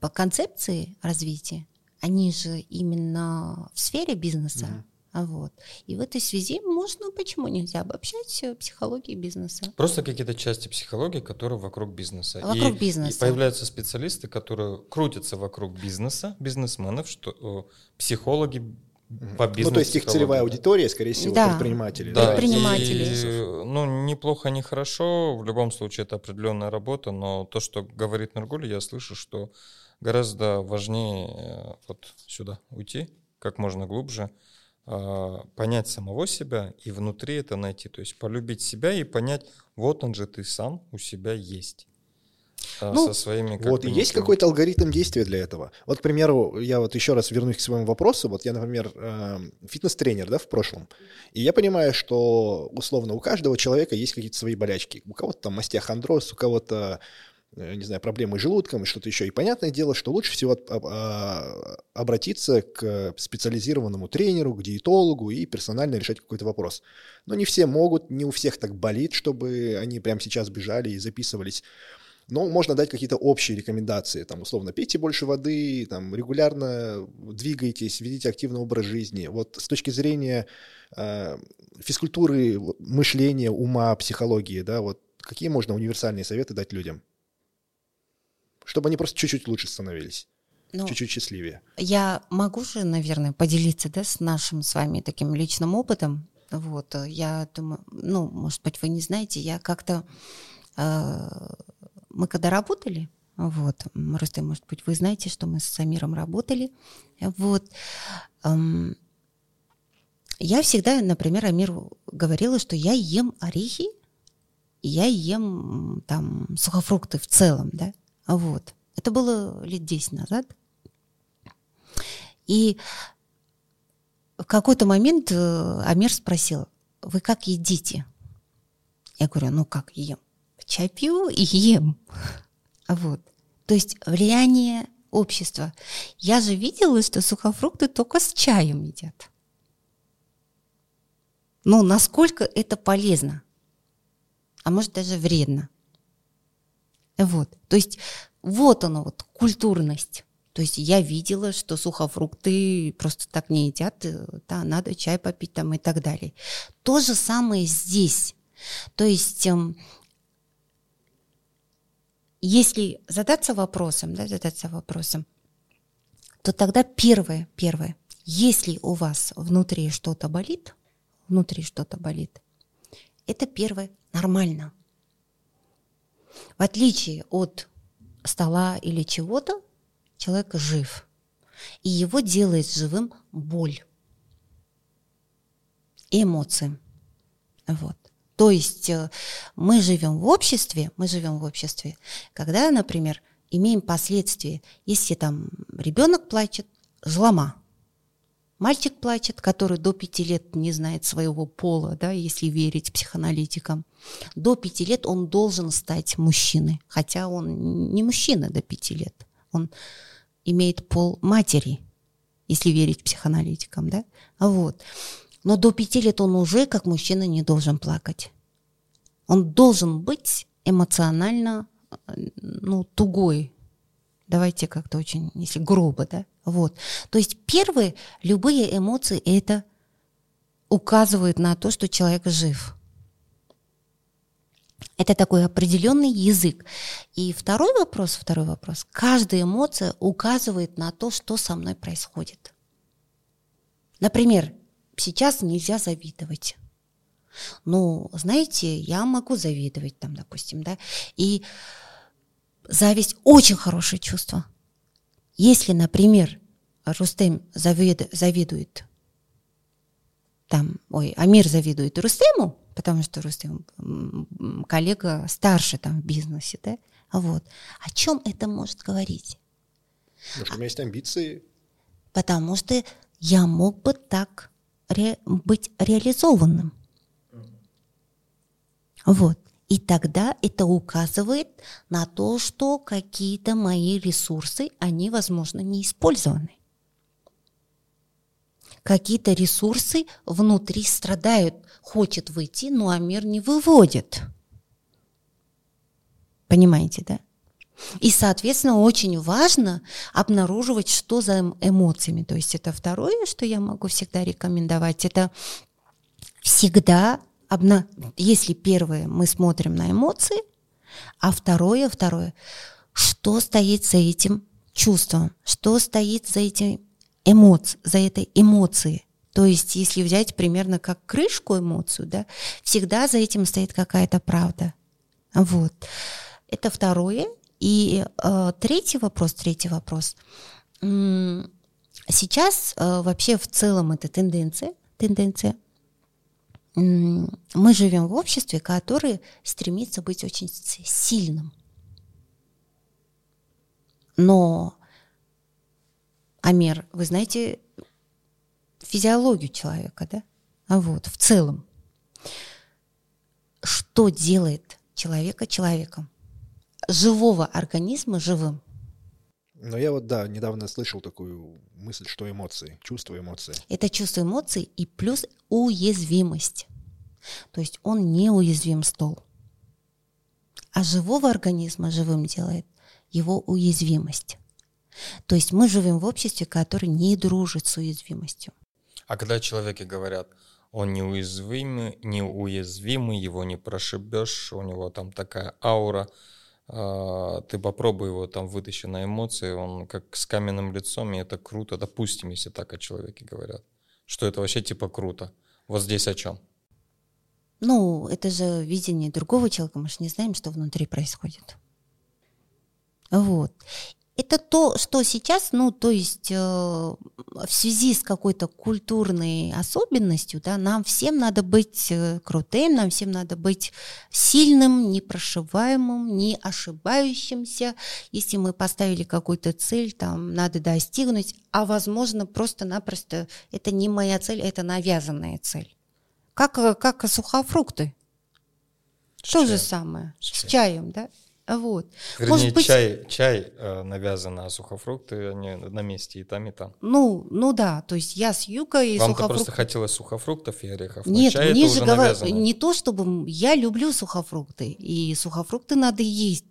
по концепции развития, они же именно в сфере бизнеса А вот. И в этой связи можно, почему нельзя обобщать э, психологию бизнеса? Просто какие-то части психологии, которые вокруг бизнеса. Вокруг и, бизнеса. И появляются специалисты, которые крутятся вокруг бизнеса, бизнесменов, что психологи по бизнесу. Ну, то есть их целевая аудитория, скорее всего, да. предприниматели. Да, да. предприниматели. И, ну, неплохо, не хорошо. В любом случае, это определенная работа, но то, что говорит Нургуль, я слышу, что гораздо важнее э, вот сюда уйти, как можно глубже, а, понять самого себя и внутри это найти. То есть полюбить себя и понять, вот он же ты сам у себя есть. А, ну, со своими... Вот, и есть какой-то алгоритм действия для этого. Вот, к примеру, я вот еще раз вернусь к своему вопросу. Вот я, например, эм, фитнес-тренер, да, в прошлом. И я понимаю, что, условно, у каждого человека есть какие-то свои болячки. У кого-то там остеохондроз, у кого-то Э, не знаю, проблемы с желудком и что-то еще. И понятное дело, что лучше всего а, обратиться к специализированному тренеру, к диетологу и персонально решать какой-то вопрос. Но не все могут, не у всех так болит, чтобы они прямо сейчас бежали и записывались. Но можно дать какие-то общие рекомендации, там, условно, пейте больше воды, там, регулярно двигайтесь, ведите активный образ жизни. Вот с точки зрения э, физкультуры, мышления, ума, психологии, да, вот какие можно универсальные советы дать людям? чтобы они просто чуть-чуть лучше становились. Ну, чуть-чуть счастливее. Я могу же, наверное, поделиться да, с нашим с вами таким личным опытом. Вот, я думаю, ну, может быть, вы не знаете, я как-то... Э, мы когда работали, вот, просто, может быть, вы знаете, что мы с Самиром работали, вот, я всегда, например, Амиру говорила, что я ем орехи, я ем там сухофрукты в целом, да, вот. Это было лет 10 назад. И в какой-то момент э, Амир спросил, вы как едите? Я говорю, ну как ем? Чай пью и ем. Вот. То есть влияние общества. Я же видела, что сухофрукты только с чаем едят. Ну, насколько это полезно? А может, даже вредно? Вот. То есть вот оно, вот культурность. То есть я видела, что сухофрукты просто так не едят, э, да, надо чай попить там и так далее. То же самое здесь. То есть эм, если задаться вопросом, да, задаться вопросом, то тогда первое, первое, если у вас внутри что-то болит, внутри что-то болит, это первое нормально – в отличие от стола или чего-то, человек жив. И его делает живым боль эмоции. Вот. То есть э, мы живем в обществе, мы живем в обществе, когда, например, имеем последствия. Если там ребенок плачет, злома. Мальчик плачет, который до пяти лет не знает своего пола, да, если верить психоаналитикам. До пяти лет он должен стать мужчиной, хотя он не мужчина до пяти лет. Он имеет пол матери, если верить психоаналитикам, да? Вот. Но до пяти лет он уже как мужчина не должен плакать. Он должен быть эмоционально ну, тугой, Давайте как-то очень, если грубо, да? Вот. То есть первые, любые эмоции это указывают на то, что человек жив. Это такой определенный язык. И второй вопрос, второй вопрос. Каждая эмоция указывает на то, что со мной происходит. Например, сейчас нельзя завидовать. Ну, знаете, я могу завидовать там, допустим, да, и зависть очень хорошее чувство. Если, например, Рустем завид, завидует, там, ой, Амир завидует Рустему, потому что Рустем коллега старше там в бизнесе, да, вот. О чем это может говорить? Потому что у меня есть амбиции. Потому что я мог бы так ре- быть реализованным. Вот. И тогда это указывает на то, что какие-то мои ресурсы, они, возможно, не использованы. Какие-то ресурсы внутри страдают, хочет выйти, но а мир не выводит. Понимаете, да? И, соответственно, очень важно обнаруживать, что за эм, эмоциями. То есть это второе, что я могу всегда рекомендовать, это всегда, обна... если первое, мы смотрим на эмоции, а второе, второе, что стоит за этим чувством, что стоит за этим эмоцией, за этой эмоцией. То есть, если взять примерно как крышку эмоцию, да, всегда за этим стоит какая-то правда. Вот. Это второе. И э, третий вопрос, третий вопрос. Сейчас э, вообще в целом это тенденция, тенденция. Мы живем в обществе, которое стремится быть очень сильным. Но, Амир, вы знаете физиологию человека, да? А вот, в целом. Что делает человека человеком? Живого организма живым. Но я вот, да, недавно слышал такую мысль, что эмоции, чувство эмоции. Это чувство эмоций и плюс уязвимость. То есть он неуязвим стол. А живого организма живым делает его уязвимость. То есть мы живем в обществе, которое не дружит с уязвимостью. А когда человеки говорят, он неуязвимый, неуязвимый, его не прошибешь, у него там такая аура, ты попробуй его там вытащи на эмоции, он как с каменным лицом, и это круто, допустим, если так о человеке говорят, что это вообще типа круто. Вот здесь о чем? Ну, это же видение другого человека, мы же не знаем, что внутри происходит. Вот это то, что сейчас, ну, то есть э, в связи с какой-то культурной особенностью, да, нам всем надо быть э, крутым, нам всем надо быть сильным, непрошиваемым, не ошибающимся. Если мы поставили какую-то цель, там, надо достигнуть, а, возможно, просто-напросто это не моя цель, это навязанная цель. Как, э, как сухофрукты. С То чаем. же самое. С, с чаем, да? Вот. Вернее, Может быть... чай, чай э, навязан, а сухофрукты они на месте и там, и там. Ну, ну да, то есть я с юкой и Вам-то просто хотелось сухофруктов и орехов, Нет, чай мне это же говорят, не то чтобы... Я люблю сухофрукты, и сухофрукты надо есть.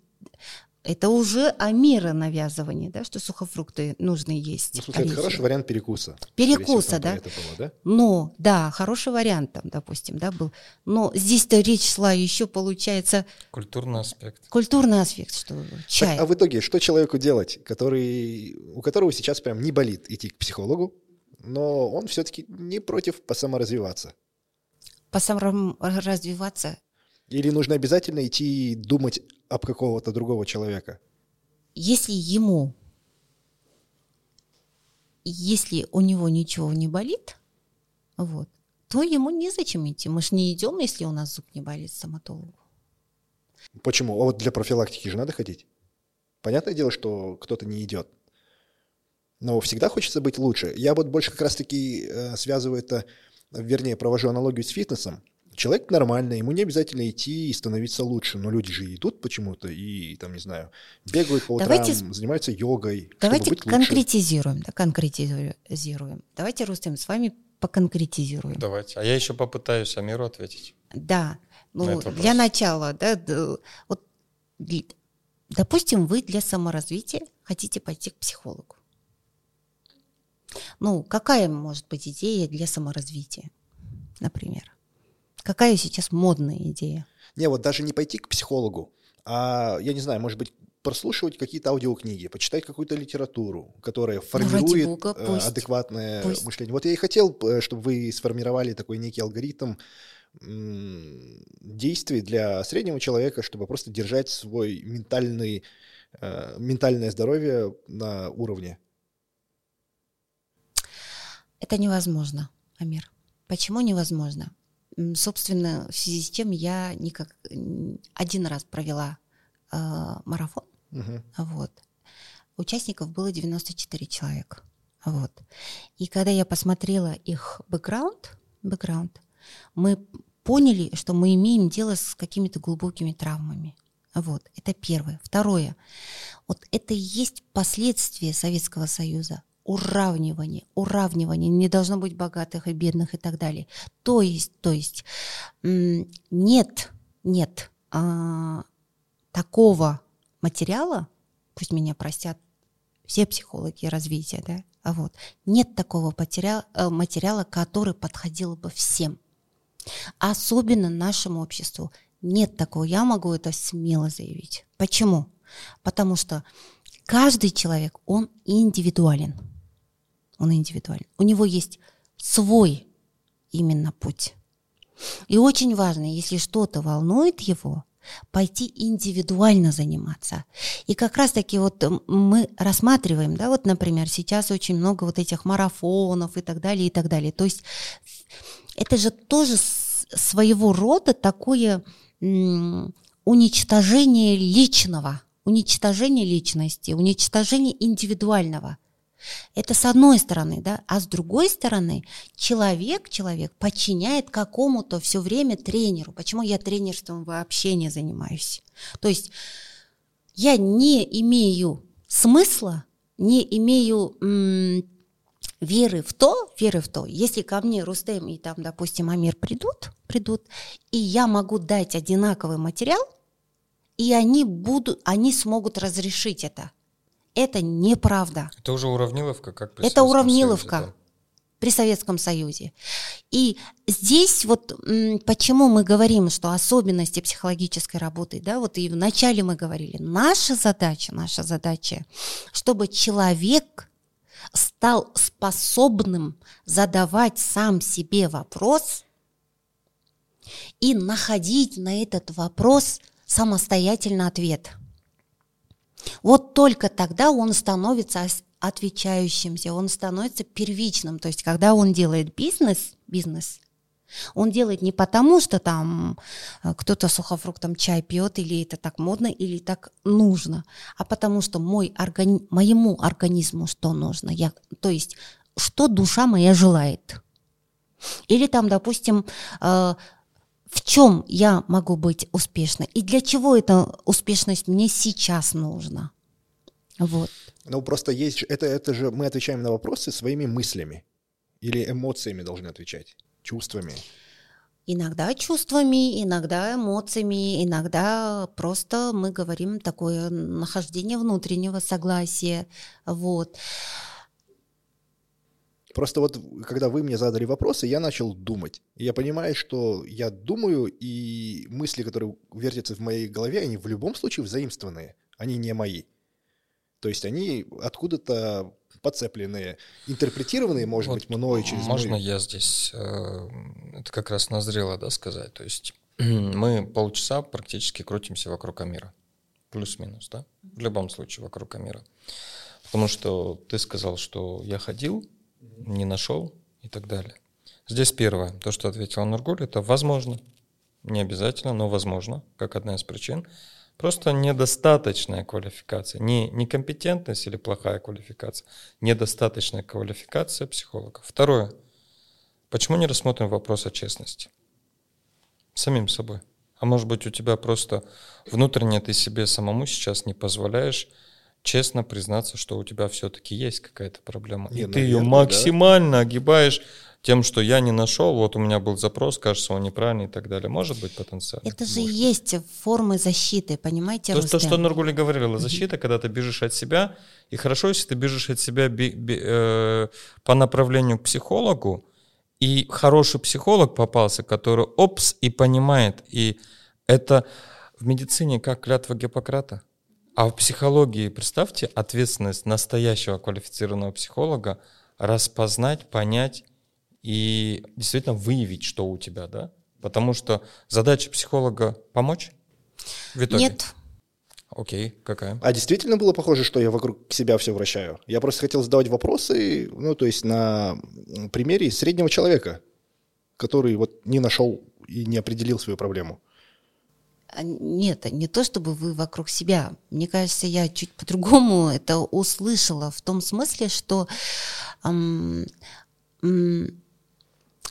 Это уже амира навязывание, да, что сухофрукты нужно есть. Ну, слушай, это хороший вариант перекуса. Перекуса, да. Было, да. Но, да, хороший вариант там, допустим, да, был. Но здесь-то речь шла еще, получается... Культурный аспект. Культурный аспект, что чай. Так, а в итоге, что человеку делать, который, у которого сейчас прям не болит идти к психологу, но он все-таки не против посаморазвиваться? Посаморазвиваться или нужно обязательно идти думать об какого-то другого человека? Если ему, если у него ничего не болит, вот, то ему незачем идти. Мы же не идем, если у нас зуб не болит стоматологу. Почему? А вот для профилактики же надо ходить. Понятное дело, что кто-то не идет. Но всегда хочется быть лучше. Я вот больше как раз-таки э, связываю это, вернее, провожу аналогию с фитнесом. Человек нормальный, ему не обязательно идти и становиться лучше, но люди же идут почему-то и, там, не знаю, бегают по утрам, давайте, занимаются йогой, Давайте чтобы быть конкретизируем, да, конкретизируем. Давайте, Рустем, с вами поконкретизируем. Давайте. А я еще попытаюсь Амиру ответить. Да. Ну, на для начала, да, вот, допустим, вы для саморазвития хотите пойти к психологу. Ну, какая может быть идея для саморазвития, например? Какая сейчас модная идея? Не, вот даже не пойти к психологу, а, я не знаю, может быть, прослушивать какие-то аудиокниги, почитать какую-то литературу, которая формирует Бога, пусть, адекватное пусть. мышление. Вот я и хотел, э, чтобы вы сформировали такой некий алгоритм действий для среднего человека, чтобы просто держать свой ментальный, э, ментальное здоровье на уровне. Это невозможно, Амир. Почему невозможно? Собственно, в связи с чем я никак один раз провела э, марафон. Угу. Вот. Участников было 94 человека. Вот. И когда я посмотрела их бэкграунд, бэкграунд, мы поняли, что мы имеем дело с какими-то глубокими травмами. Вот, это первое. Второе, вот это и есть последствия Советского Союза уравнивание, уравнивание, не должно быть богатых и бедных и так далее. То есть, то есть нет, нет а, такого материала, пусть меня простят все психологи развития, да, а вот нет такого материала, э, материала, который подходил бы всем. Особенно нашему обществу. Нет такого, я могу это смело заявить. Почему? Потому что каждый человек, он индивидуален. Он индивидуален. У него есть свой именно путь. И очень важно, если что-то волнует его, пойти индивидуально заниматься. И как раз-таки вот мы рассматриваем, да, вот, например, сейчас очень много вот этих марафонов и так далее, и так далее. То есть это же тоже своего рода такое уничтожение личного, уничтожение личности, уничтожение индивидуального. Это с одной стороны, да, а с другой стороны человек, человек подчиняет какому-то все время тренеру. Почему я тренерством вообще не занимаюсь? То есть я не имею смысла, не имею м- веры в то, веры в то, если ко мне Рустем и там, допустим, Амир придут, придут, и я могу дать одинаковый материал, и они будут, они смогут разрешить это. Это неправда. Это уже уравниловка, как при Это уравниловка Союзе, да? при Советском Союзе. И здесь вот почему мы говорим, что особенности психологической работы, да, вот и вначале мы говорили, наша задача, наша задача, чтобы человек стал способным задавать сам себе вопрос и находить на этот вопрос самостоятельно ответ – вот только тогда он становится отвечающимся, он становится первичным. То есть, когда он делает бизнес, бизнес, он делает не потому, что там э, кто-то сухофруктом чай пьет, или это так модно, или так нужно, а потому что мой органи... моему организму что нужно. Я... То есть, что душа моя желает. Или там, допустим, э, в чем я могу быть успешной и для чего эта успешность мне сейчас нужна. Вот. Ну, просто есть, это, это же мы отвечаем на вопросы своими мыслями или эмоциями должны отвечать, чувствами. Иногда чувствами, иногда эмоциями, иногда просто мы говорим такое нахождение внутреннего согласия. Вот. Просто вот, когда вы мне задали вопросы, я начал думать. И я понимаю, что я думаю, и мысли, которые вертятся в моей голове, они в любом случае взаимствованные, они не мои. То есть они откуда-то подцепленные, интерпретированные, может вот быть, мной через Можно мою... я здесь, э, это как раз назрело, да, сказать. То есть [CLEARS THROAT] мы полчаса практически крутимся вокруг Амира. Плюс-минус, да? В любом случае вокруг Амира. Потому что ты сказал, что я ходил, не нашел и так далее. Здесь первое, то, что ответил Нургуль, это возможно. Не обязательно, но возможно, как одна из причин. Просто недостаточная квалификация, не некомпетентность или плохая квалификация, недостаточная квалификация психолога. Второе, почему не рассмотрим вопрос о честности? Самим собой. А может быть у тебя просто внутренне ты себе самому сейчас не позволяешь честно признаться, что у тебя все-таки есть какая-то проблема. Не, и наверное, ты ее максимально да? огибаешь тем, что я не нашел, вот у меня был запрос, кажется, он неправильный и так далее. Может быть потенциально? Это же Может. есть формы защиты, понимаете, То, то что Нургули говорила, защита, когда ты бежишь от себя, и хорошо, если ты бежишь от себя би, би, э, по направлению к психологу, и хороший психолог попался, который опс и понимает, и это в медицине как клятва Гиппократа – а в психологии, представьте, ответственность настоящего квалифицированного психолога распознать, понять и действительно выявить, что у тебя, да? Потому что задача психолога помочь в итоге? Нет. Окей, какая? А действительно было похоже, что я вокруг себя все вращаю? Я просто хотел задавать вопросы, ну, то есть на примере среднего человека, который вот не нашел и не определил свою проблему. А, нет, не то чтобы вы вокруг себя. Мне кажется, я чуть по-другому [LAUGHS] это услышала в том смысле, что эм, эм,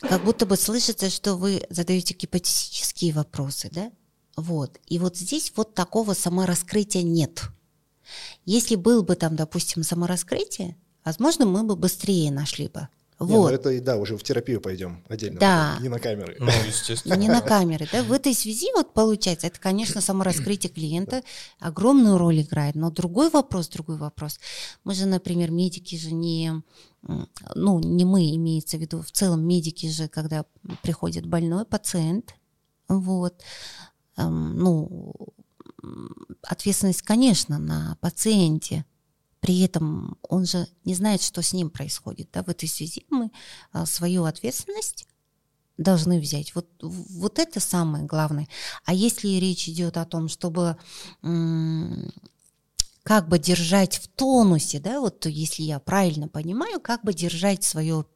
как будто бы слышится, что вы задаете гипотетические вопросы, да? Вот. И вот здесь вот такого самораскрытия нет. Если был бы там, допустим, самораскрытие, возможно, мы бы быстрее нашли бы вот. Не, ну это, да, уже в терапию пойдем отдельно. Да. Не на камеры. Ну, естественно. Не на камеры, да. В этой связи вот получается, это, конечно, самораскрытие клиента огромную роль играет. Но другой вопрос, другой вопрос. Мы же, например, медики же не, ну, не мы, имеется в виду, в целом медики же, когда приходит больной пациент, вот, эм, ну, ответственность, конечно, на пациенте, при этом он же не знает, что с ним происходит. Да? В этой связи мы а, свою ответственность должны взять. Вот, вот это самое главное. А если речь идет о том, чтобы как бы держать в тонусе, да, вот то, если я правильно понимаю, как бы держать свое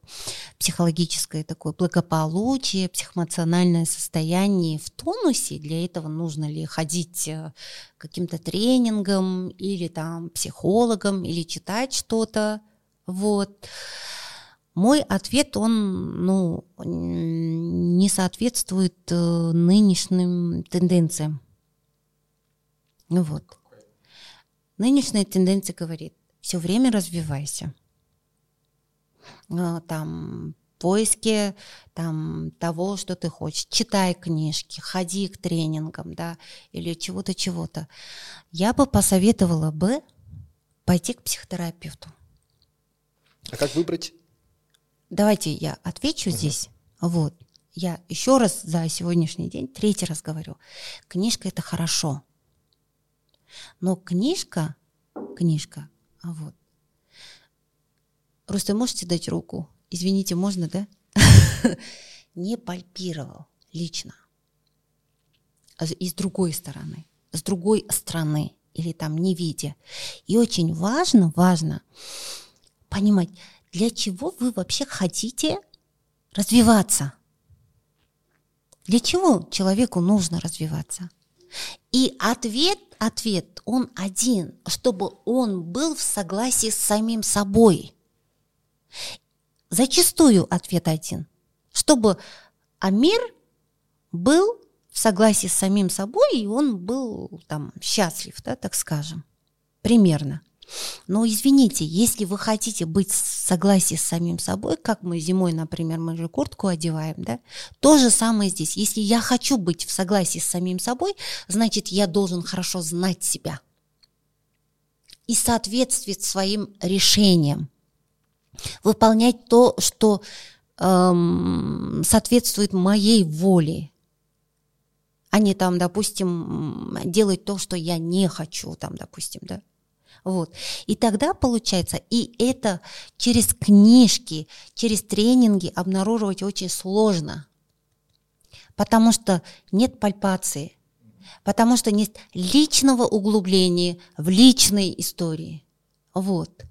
психологическое такое благополучие, психоэмоциональное состояние в тонусе, для этого нужно ли ходить э, каким-то тренингом или там психологом, или читать что-то, вот. Мой ответ, он, ну, не соответствует э, нынешним тенденциям. Вот. Нынешняя тенденция говорит, все время развивайся. А, там поиске там, того, что ты хочешь. Читай книжки, ходи к тренингам, да, или чего-то, чего-то. Я бы посоветовала бы пойти к психотерапевту. А как выбрать? Давайте я отвечу угу. здесь. Вот. Я еще раз за сегодняшний день, третий раз говорю. Книжка – это хорошо. Но книжка, книжка, а вот. Просто можете дать руку? Извините, можно, да? [LAUGHS] Не пальпировал лично. А и с другой стороны, с другой стороны, или там не видя. И очень важно, важно понимать, для чего вы вообще хотите развиваться. Для чего человеку нужно развиваться? И ответ ответ, он один, чтобы он был в согласии с самим собой. Зачастую ответ один, чтобы Амир был в согласии с самим собой, и он был там счастлив, да, так скажем, примерно. Но извините, если вы хотите быть в согласии с самим собой, как мы зимой, например, мы же куртку одеваем, да, то же самое здесь. Если я хочу быть в согласии с самим собой, значит, я должен хорошо знать себя и соответствовать своим решениям, выполнять то, что эм, соответствует моей воле, а не там, допустим, делать то, что я не хочу, там, допустим, да. Вот. И тогда получается, и это через книжки, через тренинги обнаруживать очень сложно, потому что нет пальпации, потому что нет личного углубления в личные истории. Вот.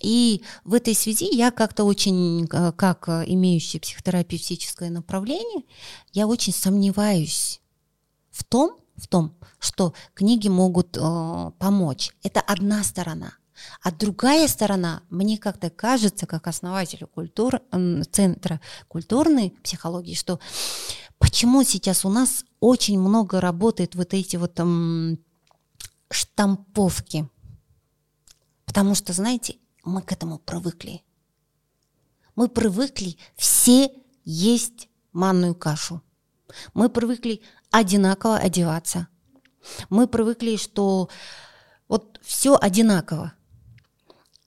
И в этой связи я как-то очень, э, как имеющий психотерапевтическое направление, я очень сомневаюсь в том, в том, что книги могут э, помочь. Это одна сторона. А другая сторона, мне как-то кажется, как основателю культур, Центра культурной психологии, что почему сейчас у нас очень много работает вот эти вот э, штамповки. Потому что, знаете, мы к этому привыкли. Мы привыкли все есть манную кашу. Мы привыкли одинаково одеваться. Мы привыкли, что вот все одинаково.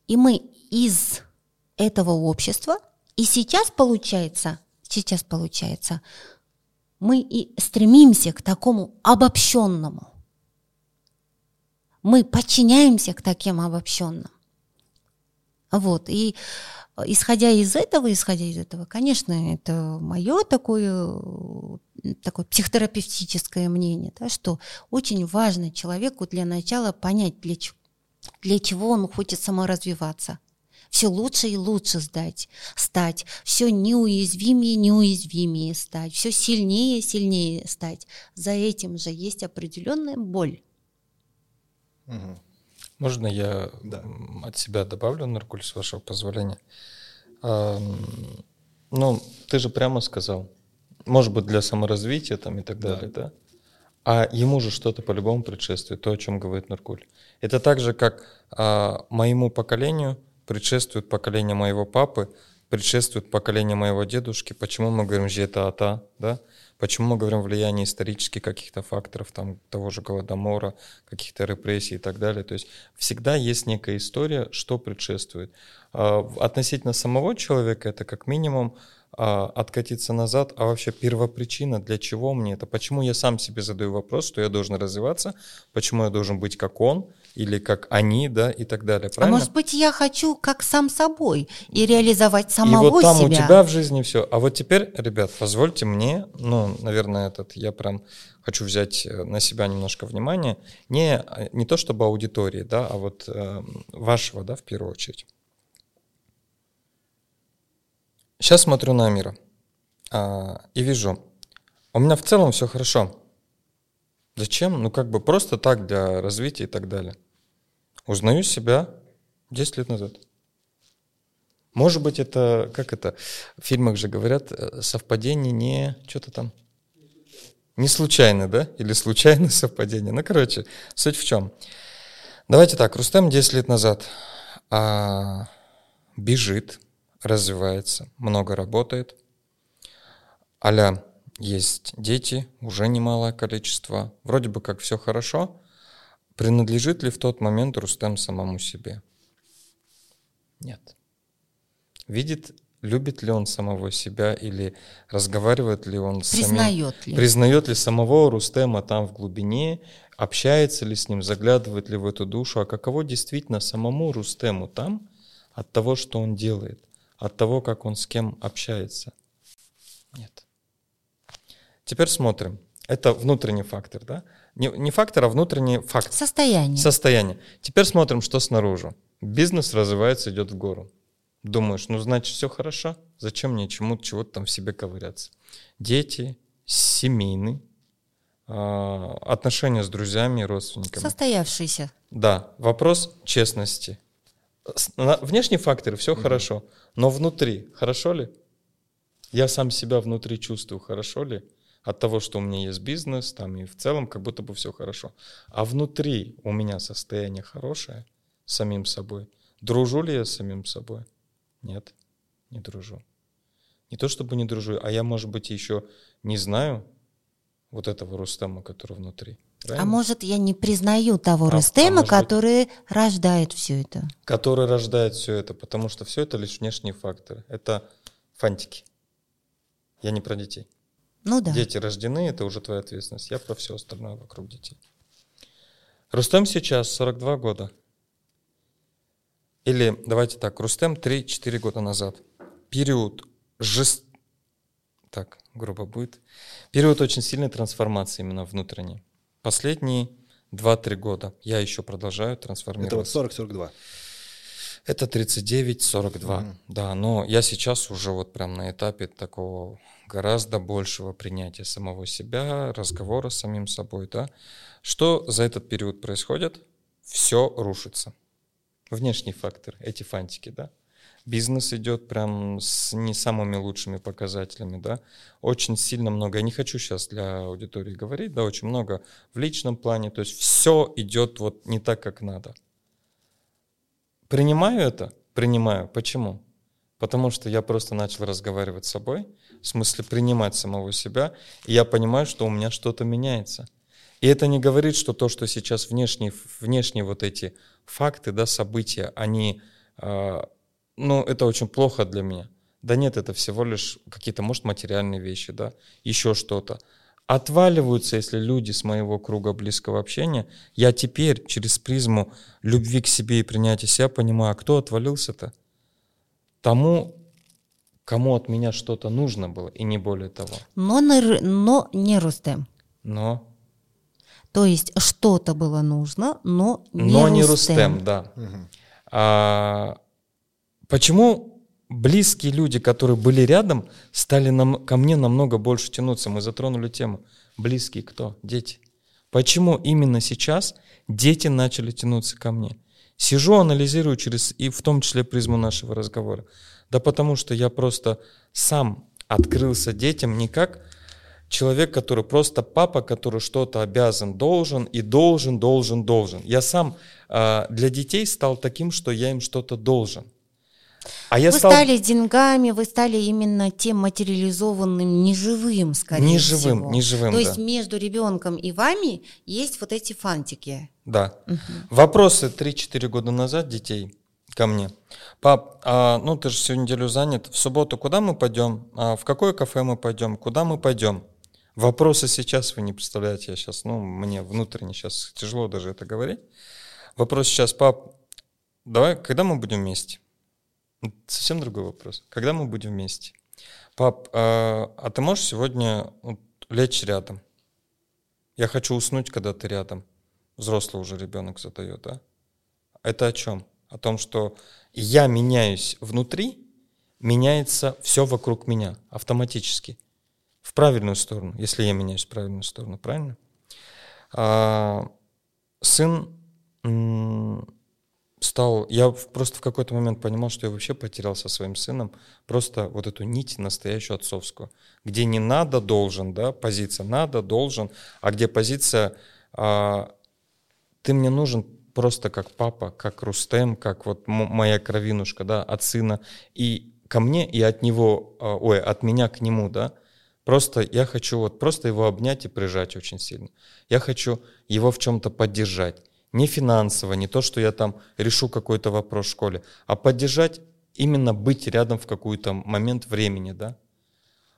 И мы из этого общества, и сейчас получается, сейчас получается, мы и стремимся к такому обобщенному. Мы подчиняемся к таким обобщенным. Вот, и исходя из этого, исходя из этого, конечно, это мое такое, такое психотерапевтическое мнение, да, что очень важно человеку для начала понять, для, для чего он хочет саморазвиваться. Все лучше и лучше сдать, стать, все неуязвимее неуязвимее стать, все сильнее и сильнее стать. За этим же есть определенная боль. Угу. Можно я да. от себя добавлю, Наркуль, с вашего позволения? А, ну, ты же прямо сказал, может быть, для саморазвития там и так да. далее, да? А ему же что-то по-любому предшествует, то, о чем говорит Наркуль. Это так же, как а, моему поколению предшествует поколение моего папы, предшествует поколение моего дедушки, почему мы говорим «жета ата», да? Почему мы говорим влияние исторических каких-то факторов, там, того же Голодомора, каких-то репрессий и так далее. То есть всегда есть некая история, что предшествует. А, относительно самого человека это как минимум а, откатиться назад, а вообще первопричина, для чего мне это, почему я сам себе задаю вопрос, что я должен развиваться, почему я должен быть как он, или как они, да, и так далее. А может быть, я хочу как сам собой и реализовать самого себя. И вот там себя. у тебя в жизни все. А вот теперь, ребят, позвольте мне, ну, наверное, этот, я прям хочу взять э, на себя немножко внимания, не, не то чтобы аудитории, да, а вот э, вашего, да, в первую очередь. Сейчас смотрю на мир а, и вижу, у меня в целом все хорошо. Зачем? Ну, как бы просто так для развития и так далее. Узнаю себя 10 лет назад. Может быть, это, как это, в фильмах же говорят, э, совпадение не, что-то там, не случайно, да? Или случайное [LAUGHS] совпадение. Ну, короче, суть в чем. Давайте так, Рустем 10 лет назад а, бежит, развивается, много работает. Аля есть дети, уже немалое количество. Вроде бы как все хорошо, Принадлежит ли в тот момент Рустем самому себе? Нет. Видит, любит ли он самого себя или разговаривает ли он с признает самим... Ли. Признает ли самого Рустема там в глубине, общается ли с ним, заглядывает ли в эту душу, а каково действительно самому Рустему там от того, что он делает, от того, как он с кем общается? Нет. Теперь смотрим. Это внутренний фактор, да? Не, не фактор, а внутренний факт. Состояние. Состояние. Теперь смотрим, что снаружи. Бизнес развивается, идет в гору. Думаешь, ну значит все хорошо, зачем мне чему-то, чего-то там в себе ковыряться. Дети, семейный, а, отношения с друзьями и родственниками. Состоявшиеся. Да, вопрос честности. Внешние факторы, все mm-hmm. хорошо, но внутри, хорошо ли? Я сам себя внутри чувствую, хорошо ли? От того, что у меня есть бизнес, там и в целом как будто бы все хорошо. А внутри у меня состояние хорошее с самим собой. Дружу ли я с самим собой? Нет, не дружу. Не то чтобы не дружу, а я, может быть, еще не знаю вот этого Рустема, который внутри. А Правильно? А может, я не признаю того а, Рустема, а который быть, рождает все это? Который рождает все это, потому что все это лишь внешние факторы. Это фантики. Я не про детей. Ну да. Дети рождены, это уже твоя ответственность. Я про все остальное вокруг детей. Рустем сейчас 42 года. Или давайте так, Рустем 3-4 года назад. Период жест... Так, грубо будет. Период очень сильной трансформации именно внутренней. Последние 2-3 года я еще продолжаю трансформироваться. Это вот 40-42. Это 39-42, угу. да, но я сейчас уже вот прям на этапе такого гораздо большего принятия самого себя, разговора с самим собой, да. Что за этот период происходит? Все рушится. Внешний фактор, эти фантики, да. Бизнес идет прям с не самыми лучшими показателями, да. Очень сильно много, я не хочу сейчас для аудитории говорить, да, очень много в личном плане, то есть все идет вот не так, как надо. Принимаю это? Принимаю. Почему? Потому что я просто начал разговаривать с собой, в смысле принимать самого себя, и я понимаю, что у меня что-то меняется. И это не говорит, что то, что сейчас внешние, внешние вот эти факты, да, события, они, э, ну, это очень плохо для меня. Да нет, это всего лишь какие-то, может, материальные вещи, да, еще что-то отваливаются, если люди с моего круга близкого общения, я теперь через призму любви к себе и принятия себя понимаю, а кто отвалился-то? Тому, кому от меня что-то нужно было, и не более того. Но, но не Рустем. Но. То есть что-то было нужно, но не но Рустем. не Рустем, да. Угу. А, почему близкие люди, которые были рядом, стали нам, ко мне намного больше тянуться. Мы затронули тему. Близкие кто? Дети. Почему именно сейчас дети начали тянуться ко мне? Сижу, анализирую через, и в том числе призму нашего разговора. Да потому что я просто сам открылся детям не как человек, который просто папа, который что-то обязан, должен и должен, должен, должен. Я сам э, для детей стал таким, что я им что-то должен. А я вы стал... стали деньгами, вы стали именно тем материализованным, неживым, скорее неживым, всего. Неживым, То да. есть между ребенком и вами есть вот эти фантики. Да. Угу. Вопросы 3-4 года назад детей ко мне. Пап, а, ну ты же всю неделю занят. В субботу куда мы пойдем? А, в какое кафе мы пойдем? Куда мы пойдем? Вопросы сейчас вы не представляете. Я сейчас, ну, мне внутренне сейчас тяжело даже это говорить. Вопрос сейчас, пап, давай, когда мы будем вместе? Совсем другой вопрос. Когда мы будем вместе? Пап, а, а ты можешь сегодня вот, лечь рядом? Я хочу уснуть, когда ты рядом. Взрослый уже ребенок задает, да? Это о чем? О том, что я меняюсь внутри, меняется все вокруг меня автоматически. В правильную сторону, если я меняюсь в правильную сторону, правильно? А, сын стал, я просто в какой-то момент понимал, что я вообще потерял со своим сыном просто вот эту нить настоящую отцовскую, где не надо, должен, да, позиция надо, должен, а где позиция а, ты мне нужен просто как папа, как Рустем, как вот моя кровинушка, да, от сына, и ко мне, и от него, а, ой, от меня к нему, да, Просто я хочу вот просто его обнять и прижать очень сильно. Я хочу его в чем-то поддержать не финансово, не то, что я там решу какой-то вопрос в школе, а поддержать, именно быть рядом в какой-то момент времени, да.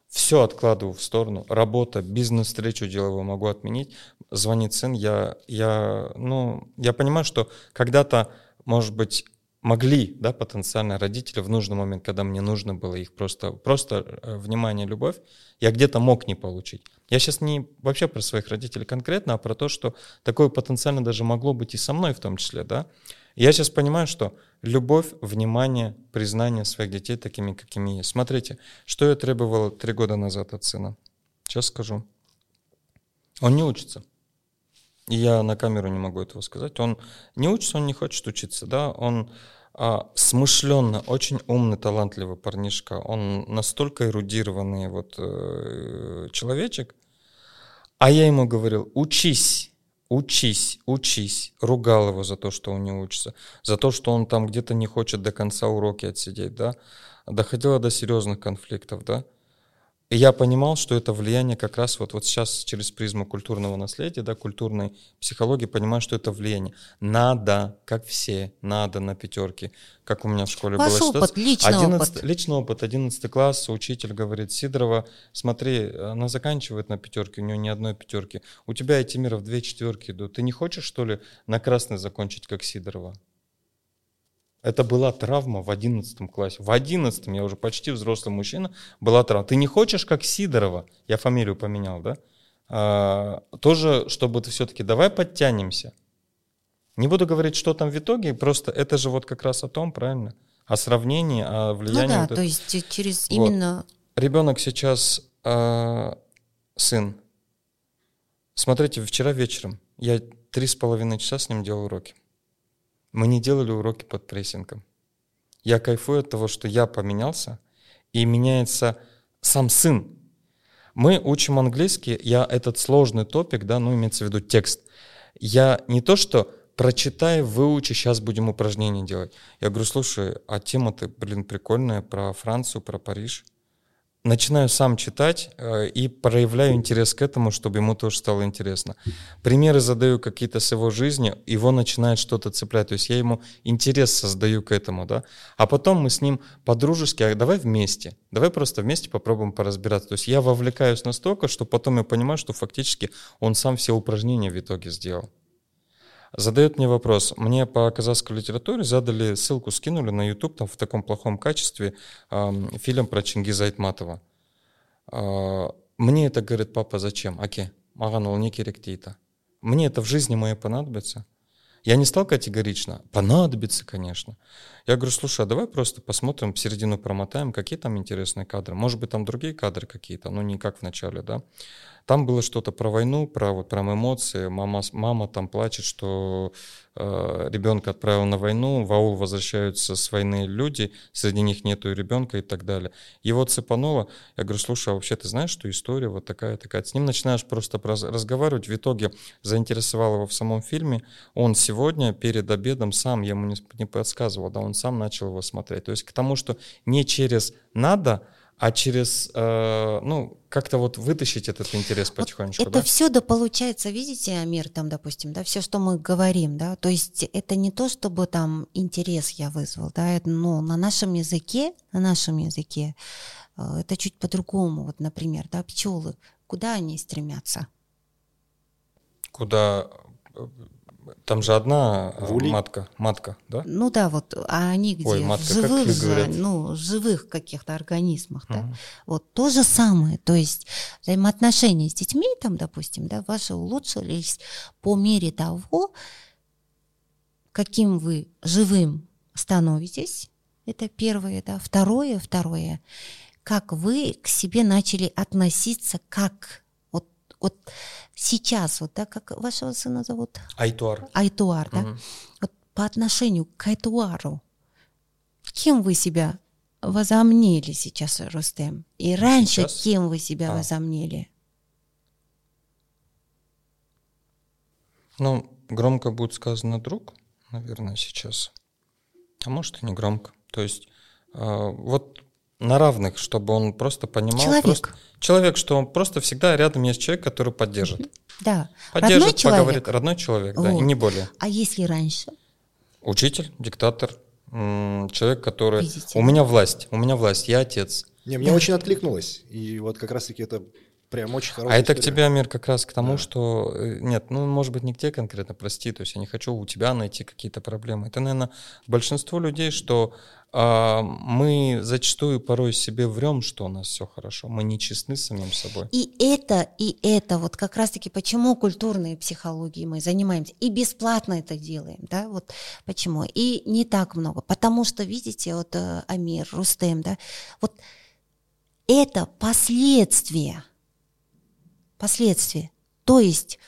Все откладываю в сторону. Работа, бизнес-встречу деловую могу отменить. Звонит сын, я, я, ну, я понимаю, что когда-то, может быть, могли, да, потенциально родители в нужный момент, когда мне нужно было их просто, просто э, внимание, любовь, я где-то мог не получить. Я сейчас не вообще про своих родителей конкретно, а про то, что такое потенциально даже могло быть и со мной в том числе, да. я сейчас понимаю, что любовь, внимание, признание своих детей такими, какими есть. Смотрите, что я требовал три года назад от сына. Сейчас скажу. Он не учится. И я на камеру не могу этого сказать. Он не учится, он не хочет учиться, да. Он а, смышленный, очень умный, талантливый парнишка. Он настолько эрудированный вот э, человечек. А я ему говорил, учись, учись, учись. Ругал его за то, что он не учится, за то, что он там где-то не хочет до конца уроки отсидеть, да. Доходило до серьезных конфликтов, да. И я понимал, что это влияние как раз вот, вот сейчас через призму культурного наследия, да, культурной психологии, понимаю, что это влияние. Надо, как все, надо на пятерке, как у меня в школе Ваш было. опыт, личный 11, опыт. Личный опыт, 11 класс, учитель говорит, Сидорова, смотри, она заканчивает на пятерке, у нее ни одной пятерки. У тебя эти мира в две четверки идут. Ты не хочешь, что ли, на красный закончить, как Сидорова? Это была травма в одиннадцатом классе. В одиннадцатом, я уже почти взрослый мужчина, была травма. Ты не хочешь, как Сидорова, я фамилию поменял, да? А, тоже, чтобы ты все-таки, давай подтянемся. Не буду говорить, что там в итоге, просто это же вот как раз о том, правильно? О сравнении, о влиянии. Ну да, вот то есть через вот. именно... Ребенок сейчас э, сын. Смотрите, вчера вечером я три с половиной часа с ним делал уроки. Мы не делали уроки под прессингом. Я кайфую от того, что я поменялся, и меняется сам сын. Мы учим английский, я этот сложный топик, да, ну имеется в виду текст. Я не то, что прочитай, выучи, сейчас будем упражнения делать. Я говорю, слушай, а тема-то, блин, прикольная про Францию, про Париж начинаю сам читать э, и проявляю интерес к этому, чтобы ему тоже стало интересно. Примеры задаю какие-то с его жизни, его начинает что-то цеплять, то есть я ему интерес создаю к этому, да, а потом мы с ним по-дружески, а давай вместе, давай просто вместе попробуем поразбираться. То есть я вовлекаюсь настолько, что потом я понимаю, что фактически он сам все упражнения в итоге сделал задает мне вопрос. Мне по казахской литературе задали ссылку, скинули на YouTube там в таком плохом качестве э, фильм про Чингиза Айтматова. Э, мне это говорит папа, зачем? Аке, маған ол не керек. Мне это в жизни моей понадобится. Я не стал категорично. Понадобится, конечно. Я говорю, слушай, а давай просто посмотрим, середину промотаем, какие там интересные кадры. Может быть, там другие кадры какие-то, но не как в начале, да. Там было что-то про войну, про, вот, про эмоции. Мама, мама там плачет, что э, ребенка отправил на войну, в аул возвращаются с войны люди, среди них нету ребенка и так далее. Его цепануло, я говорю, слушай, а вообще ты знаешь, что история вот такая, такая. С ним начинаешь просто разговаривать, в итоге заинтересовал его в самом фильме, он сегодня перед обедом сам, я ему не, не подсказывал, да, он сам начал его смотреть. То есть к тому, что не через «надо», а через, э, ну, как-то вот вытащить этот интерес потихонечку, вот Это да? все, да, получается, видите, Амир, там, допустим, да, все, что мы говорим, да, то есть это не то, чтобы там интерес я вызвал, да, но на нашем языке, на нашем языке э, это чуть по-другому, вот, например, да, пчелы, куда они стремятся? Куда там же одна э, Вули? матка, матка, да? Ну да, вот, а они где? Ой, матка, живых же, ну, живых каких-то организмах, да? Угу. Вот то же самое, то есть взаимоотношения с детьми, там, допустим, да, ваши улучшились по мере того, каким вы живым становитесь, это первое, да. Второе, второе, как вы к себе начали относиться как вот, сейчас, вот, да, как вашего сына зовут? Айтуар. Айтуар, да? Угу. Вот по отношению к Айтуару, кем вы себя возомнили сейчас, Рустем? И раньше сейчас? кем вы себя а. возомнили? Ну, громко будет сказано друг, наверное, сейчас. А может и не громко. То есть э, вот на равных, чтобы он просто понимал. Человек. Просто, человек, что он просто всегда рядом есть человек, который поддержит. Да. Поддержит, родной человек. поговорит. Родной человек, да, вот. и не более. А если раньше? Учитель, диктатор, человек, который... Видите? У меня власть, у меня власть, я отец. Не, мне да. очень откликнулось. И вот как раз-таки это Прям очень хорошая А это к тебе, Амир, как раз к тому, да. что... Э, нет, ну, может быть, не к тебе конкретно, прости, то есть я не хочу у тебя найти какие-то проблемы. Это, наверное, большинство людей, что а, мы зачастую порой себе врем, что у нас все хорошо. Мы не честны с самим собой. И это, и это, вот как раз-таки почему культурной психологией мы занимаемся. И бесплатно это делаем, да, вот почему. И не так много. Потому что, видите, вот э, Амир, Рустем, да, вот это последствия последствия. То есть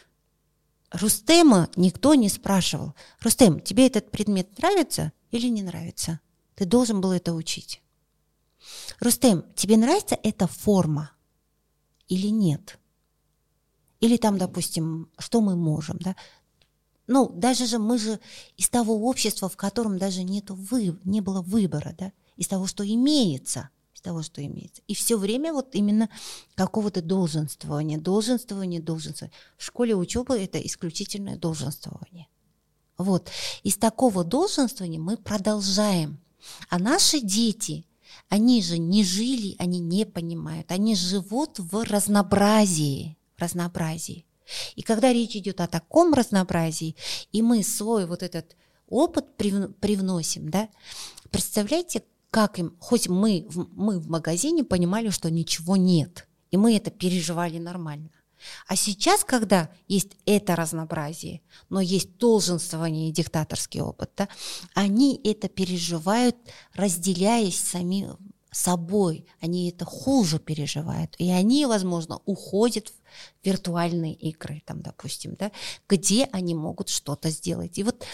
Рустема никто не спрашивал, Рустем, тебе этот предмет нравится или не нравится? Ты должен был это учить. Рустем, тебе нравится эта форма или нет? Или там, допустим, что мы можем, да? Ну, даже же мы же из того общества, в котором даже нету вы, не было выбора, да, из того, что имеется – того, что имеется. И все время вот именно какого-то долженствования, долженствования, долженствования. В школе учеба это исключительное долженствование. Вот. Из такого долженствования мы продолжаем. А наши дети, они же не жили, они не понимают. Они живут в разнообразии. разнообразии. И когда речь идет о таком разнообразии, и мы свой вот этот опыт привносим, да, представляете, как им, хоть мы, мы в магазине понимали, что ничего нет, и мы это переживали нормально. А сейчас, когда есть это разнообразие, но есть долженствование и диктаторский опыт, да, они это переживают, разделяясь сами собой, они это хуже переживают, и они, возможно, уходят в виртуальные игры, там, допустим, да, где они могут что-то сделать. И вот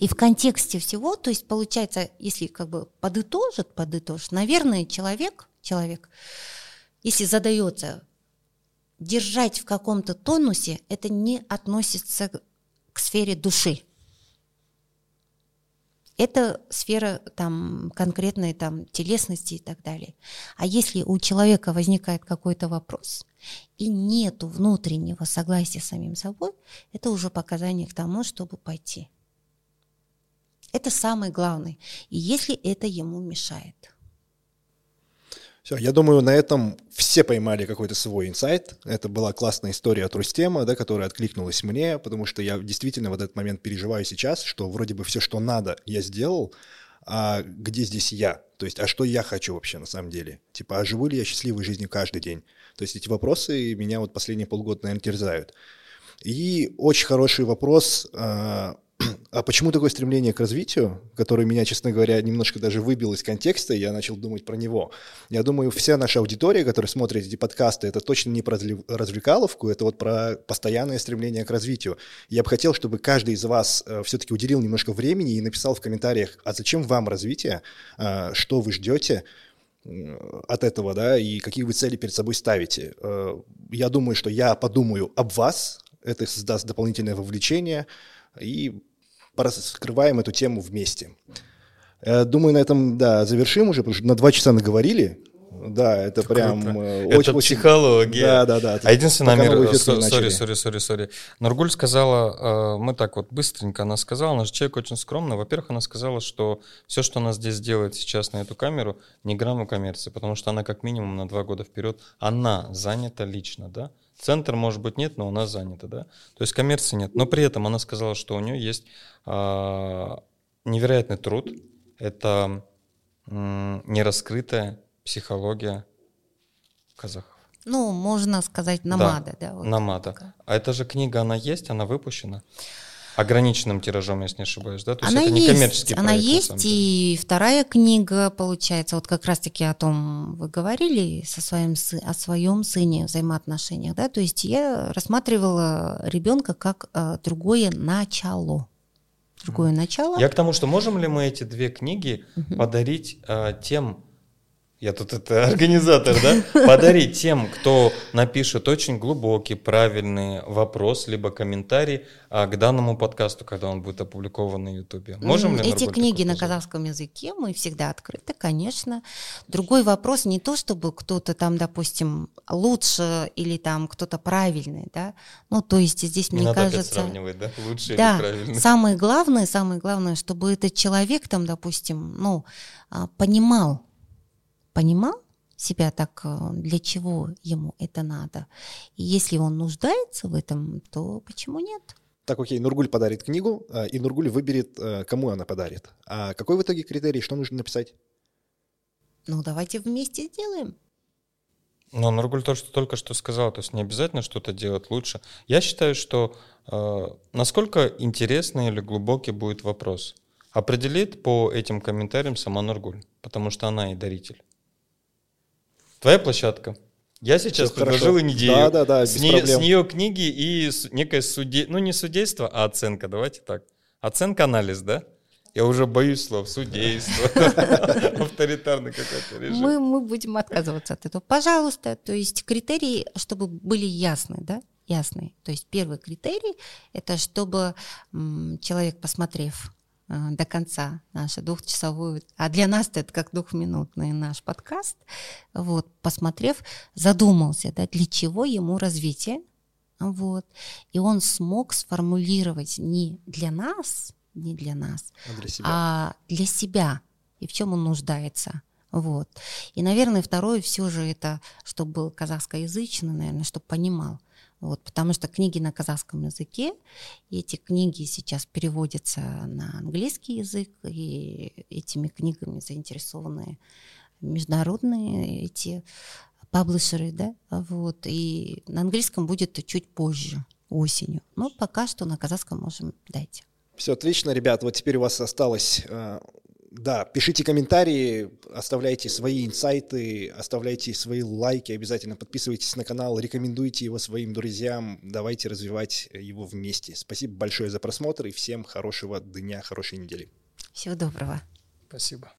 и в контексте всего, то есть получается, если как бы подытожит, подытожит, наверное, человек, человек, если задается держать в каком-то тонусе, это не относится к сфере души. Это сфера там, конкретной там, телесности и так далее. А если у человека возникает какой-то вопрос и нет внутреннего согласия с самим собой, это уже показание к тому, чтобы пойти. Это самое главное. И если это ему мешает. Все, я думаю, на этом все поймали какой-то свой инсайт. Это была классная история от Рустема, да, которая откликнулась мне, потому что я действительно в этот момент переживаю сейчас, что вроде бы все, что надо, я сделал, а где здесь я? То есть, а что я хочу вообще на самом деле? Типа, а живу ли я счастливой жизнью каждый день? То есть эти вопросы меня вот последние полгода, наверное, терзают. И очень хороший вопрос, а, А почему такое стремление к развитию, которое меня, честно говоря, немножко даже выбил из контекста, и я начал думать про него? Я думаю, вся наша аудитория, которая смотрит эти подкасты, это точно не про развлекаловку, это вот про постоянное стремление к развитию. Я бы хотел, чтобы каждый из вас э, все-таки уделил немножко времени и написал в комментариях, а зачем вам развитие, э, что вы ждете, от этого, да, и какие вы цели перед собой ставите. Э, я думаю, что я подумаю об вас, это создаст дополнительное вовлечение, и раскрываем эту тему вместе. Э, думаю, на этом, да, завершим уже, потому что на два часа наговорили. Да, это, это прям круто. Э, очень... Это психология. Да, да, да. А единственное, Мир, сори, сори, сори, сори. Нургуль сказала, э, мы так вот быстренько, она сказала, наш человек очень скромный. Во-первых, она сказала, что все, что она здесь делает сейчас на эту камеру, не грамму коммерции, потому что она как минимум на два года вперед, она занята лично, да? Центр, может быть, нет, но она занята, да? То есть коммерции нет. Но при этом она сказала, что у нее есть а, невероятный труд. Это м, нераскрытая психология казахов. Ну, можно сказать, намада, да? да вот намада. Такая. А эта же книга, она есть, она выпущена? Ограниченным тиражом, если не ошибаюсь, да? То она есть это есть, не коммерческий Она проект, есть, и вторая книга, получается, вот как раз-таки о том вы говорили со своим, о своем сыне, взаимоотношениях, да? То есть я рассматривала ребенка как э, другое начало. Другое начало. Я к тому, что можем ли мы эти две книги угу. подарить э, тем я тут это [LAUGHS] организатор, да, подарить тем, кто напишет очень глубокий, правильный вопрос, либо комментарий а, к данному подкасту, когда он будет опубликован на Ютубе. Можем ли Эти книги на казахском языке мы всегда открыты, конечно. Другой вопрос не то, чтобы кто-то там, допустим, лучше или там кто-то правильный, да. Ну, то есть здесь, не мне надо кажется... сравнивать, да, лучше да, или правильный. самое главное, самое главное, чтобы этот человек там, допустим, ну, а, понимал, понимал себя так, э, для чего ему это надо. И если он нуждается в этом, то почему нет? Так, окей, Нургуль подарит книгу, э, и Нургуль выберет, э, кому она подарит. А какой в итоге критерий, что нужно написать? Ну, давайте вместе сделаем. Но Нургуль то, что только что сказал, то есть не обязательно что-то делать лучше. Я считаю, что э, насколько интересный или глубокий будет вопрос, определит по этим комментариям сама Нургуль, потому что она и даритель. Твоя площадка. Я сейчас Все предложил хорошо. идею. Да, да, да, с, нее, с нее книги и некое суде... ну не судейство, а оценка. Давайте так. Оценка, анализ, да? Я уже боюсь слов. Судейство. [LAUGHS] Авторитарный какой-то режим. Мы, мы будем отказываться от этого. Пожалуйста. То есть критерии, чтобы были ясны, да? Ясные. То есть первый критерий – это чтобы человек, посмотрев до конца нашу двухчасовую, а для нас это как двухминутный наш подкаст, вот, посмотрев, задумался, да, для чего ему развитие, вот, и он смог сформулировать не для нас, не для нас, а для себя, а для себя. И в чем он нуждается. Вот. И, наверное, второе все же это, чтобы был казахскоязычный, наверное, чтобы понимал, вот, потому что книги на казахском языке, и эти книги сейчас переводятся на английский язык, и этими книгами заинтересованы международные эти паблишеры, да, вот, и на английском будет чуть позже, осенью. Но пока что на казахском можем дать. Все отлично, ребят. Вот теперь у вас осталось э, да, пишите комментарии, оставляйте свои инсайты, оставляйте свои лайки, обязательно подписывайтесь на канал, рекомендуйте его своим друзьям, давайте развивать его вместе. Спасибо большое за просмотр и всем хорошего дня, хорошей недели. Всего доброго. Спасибо.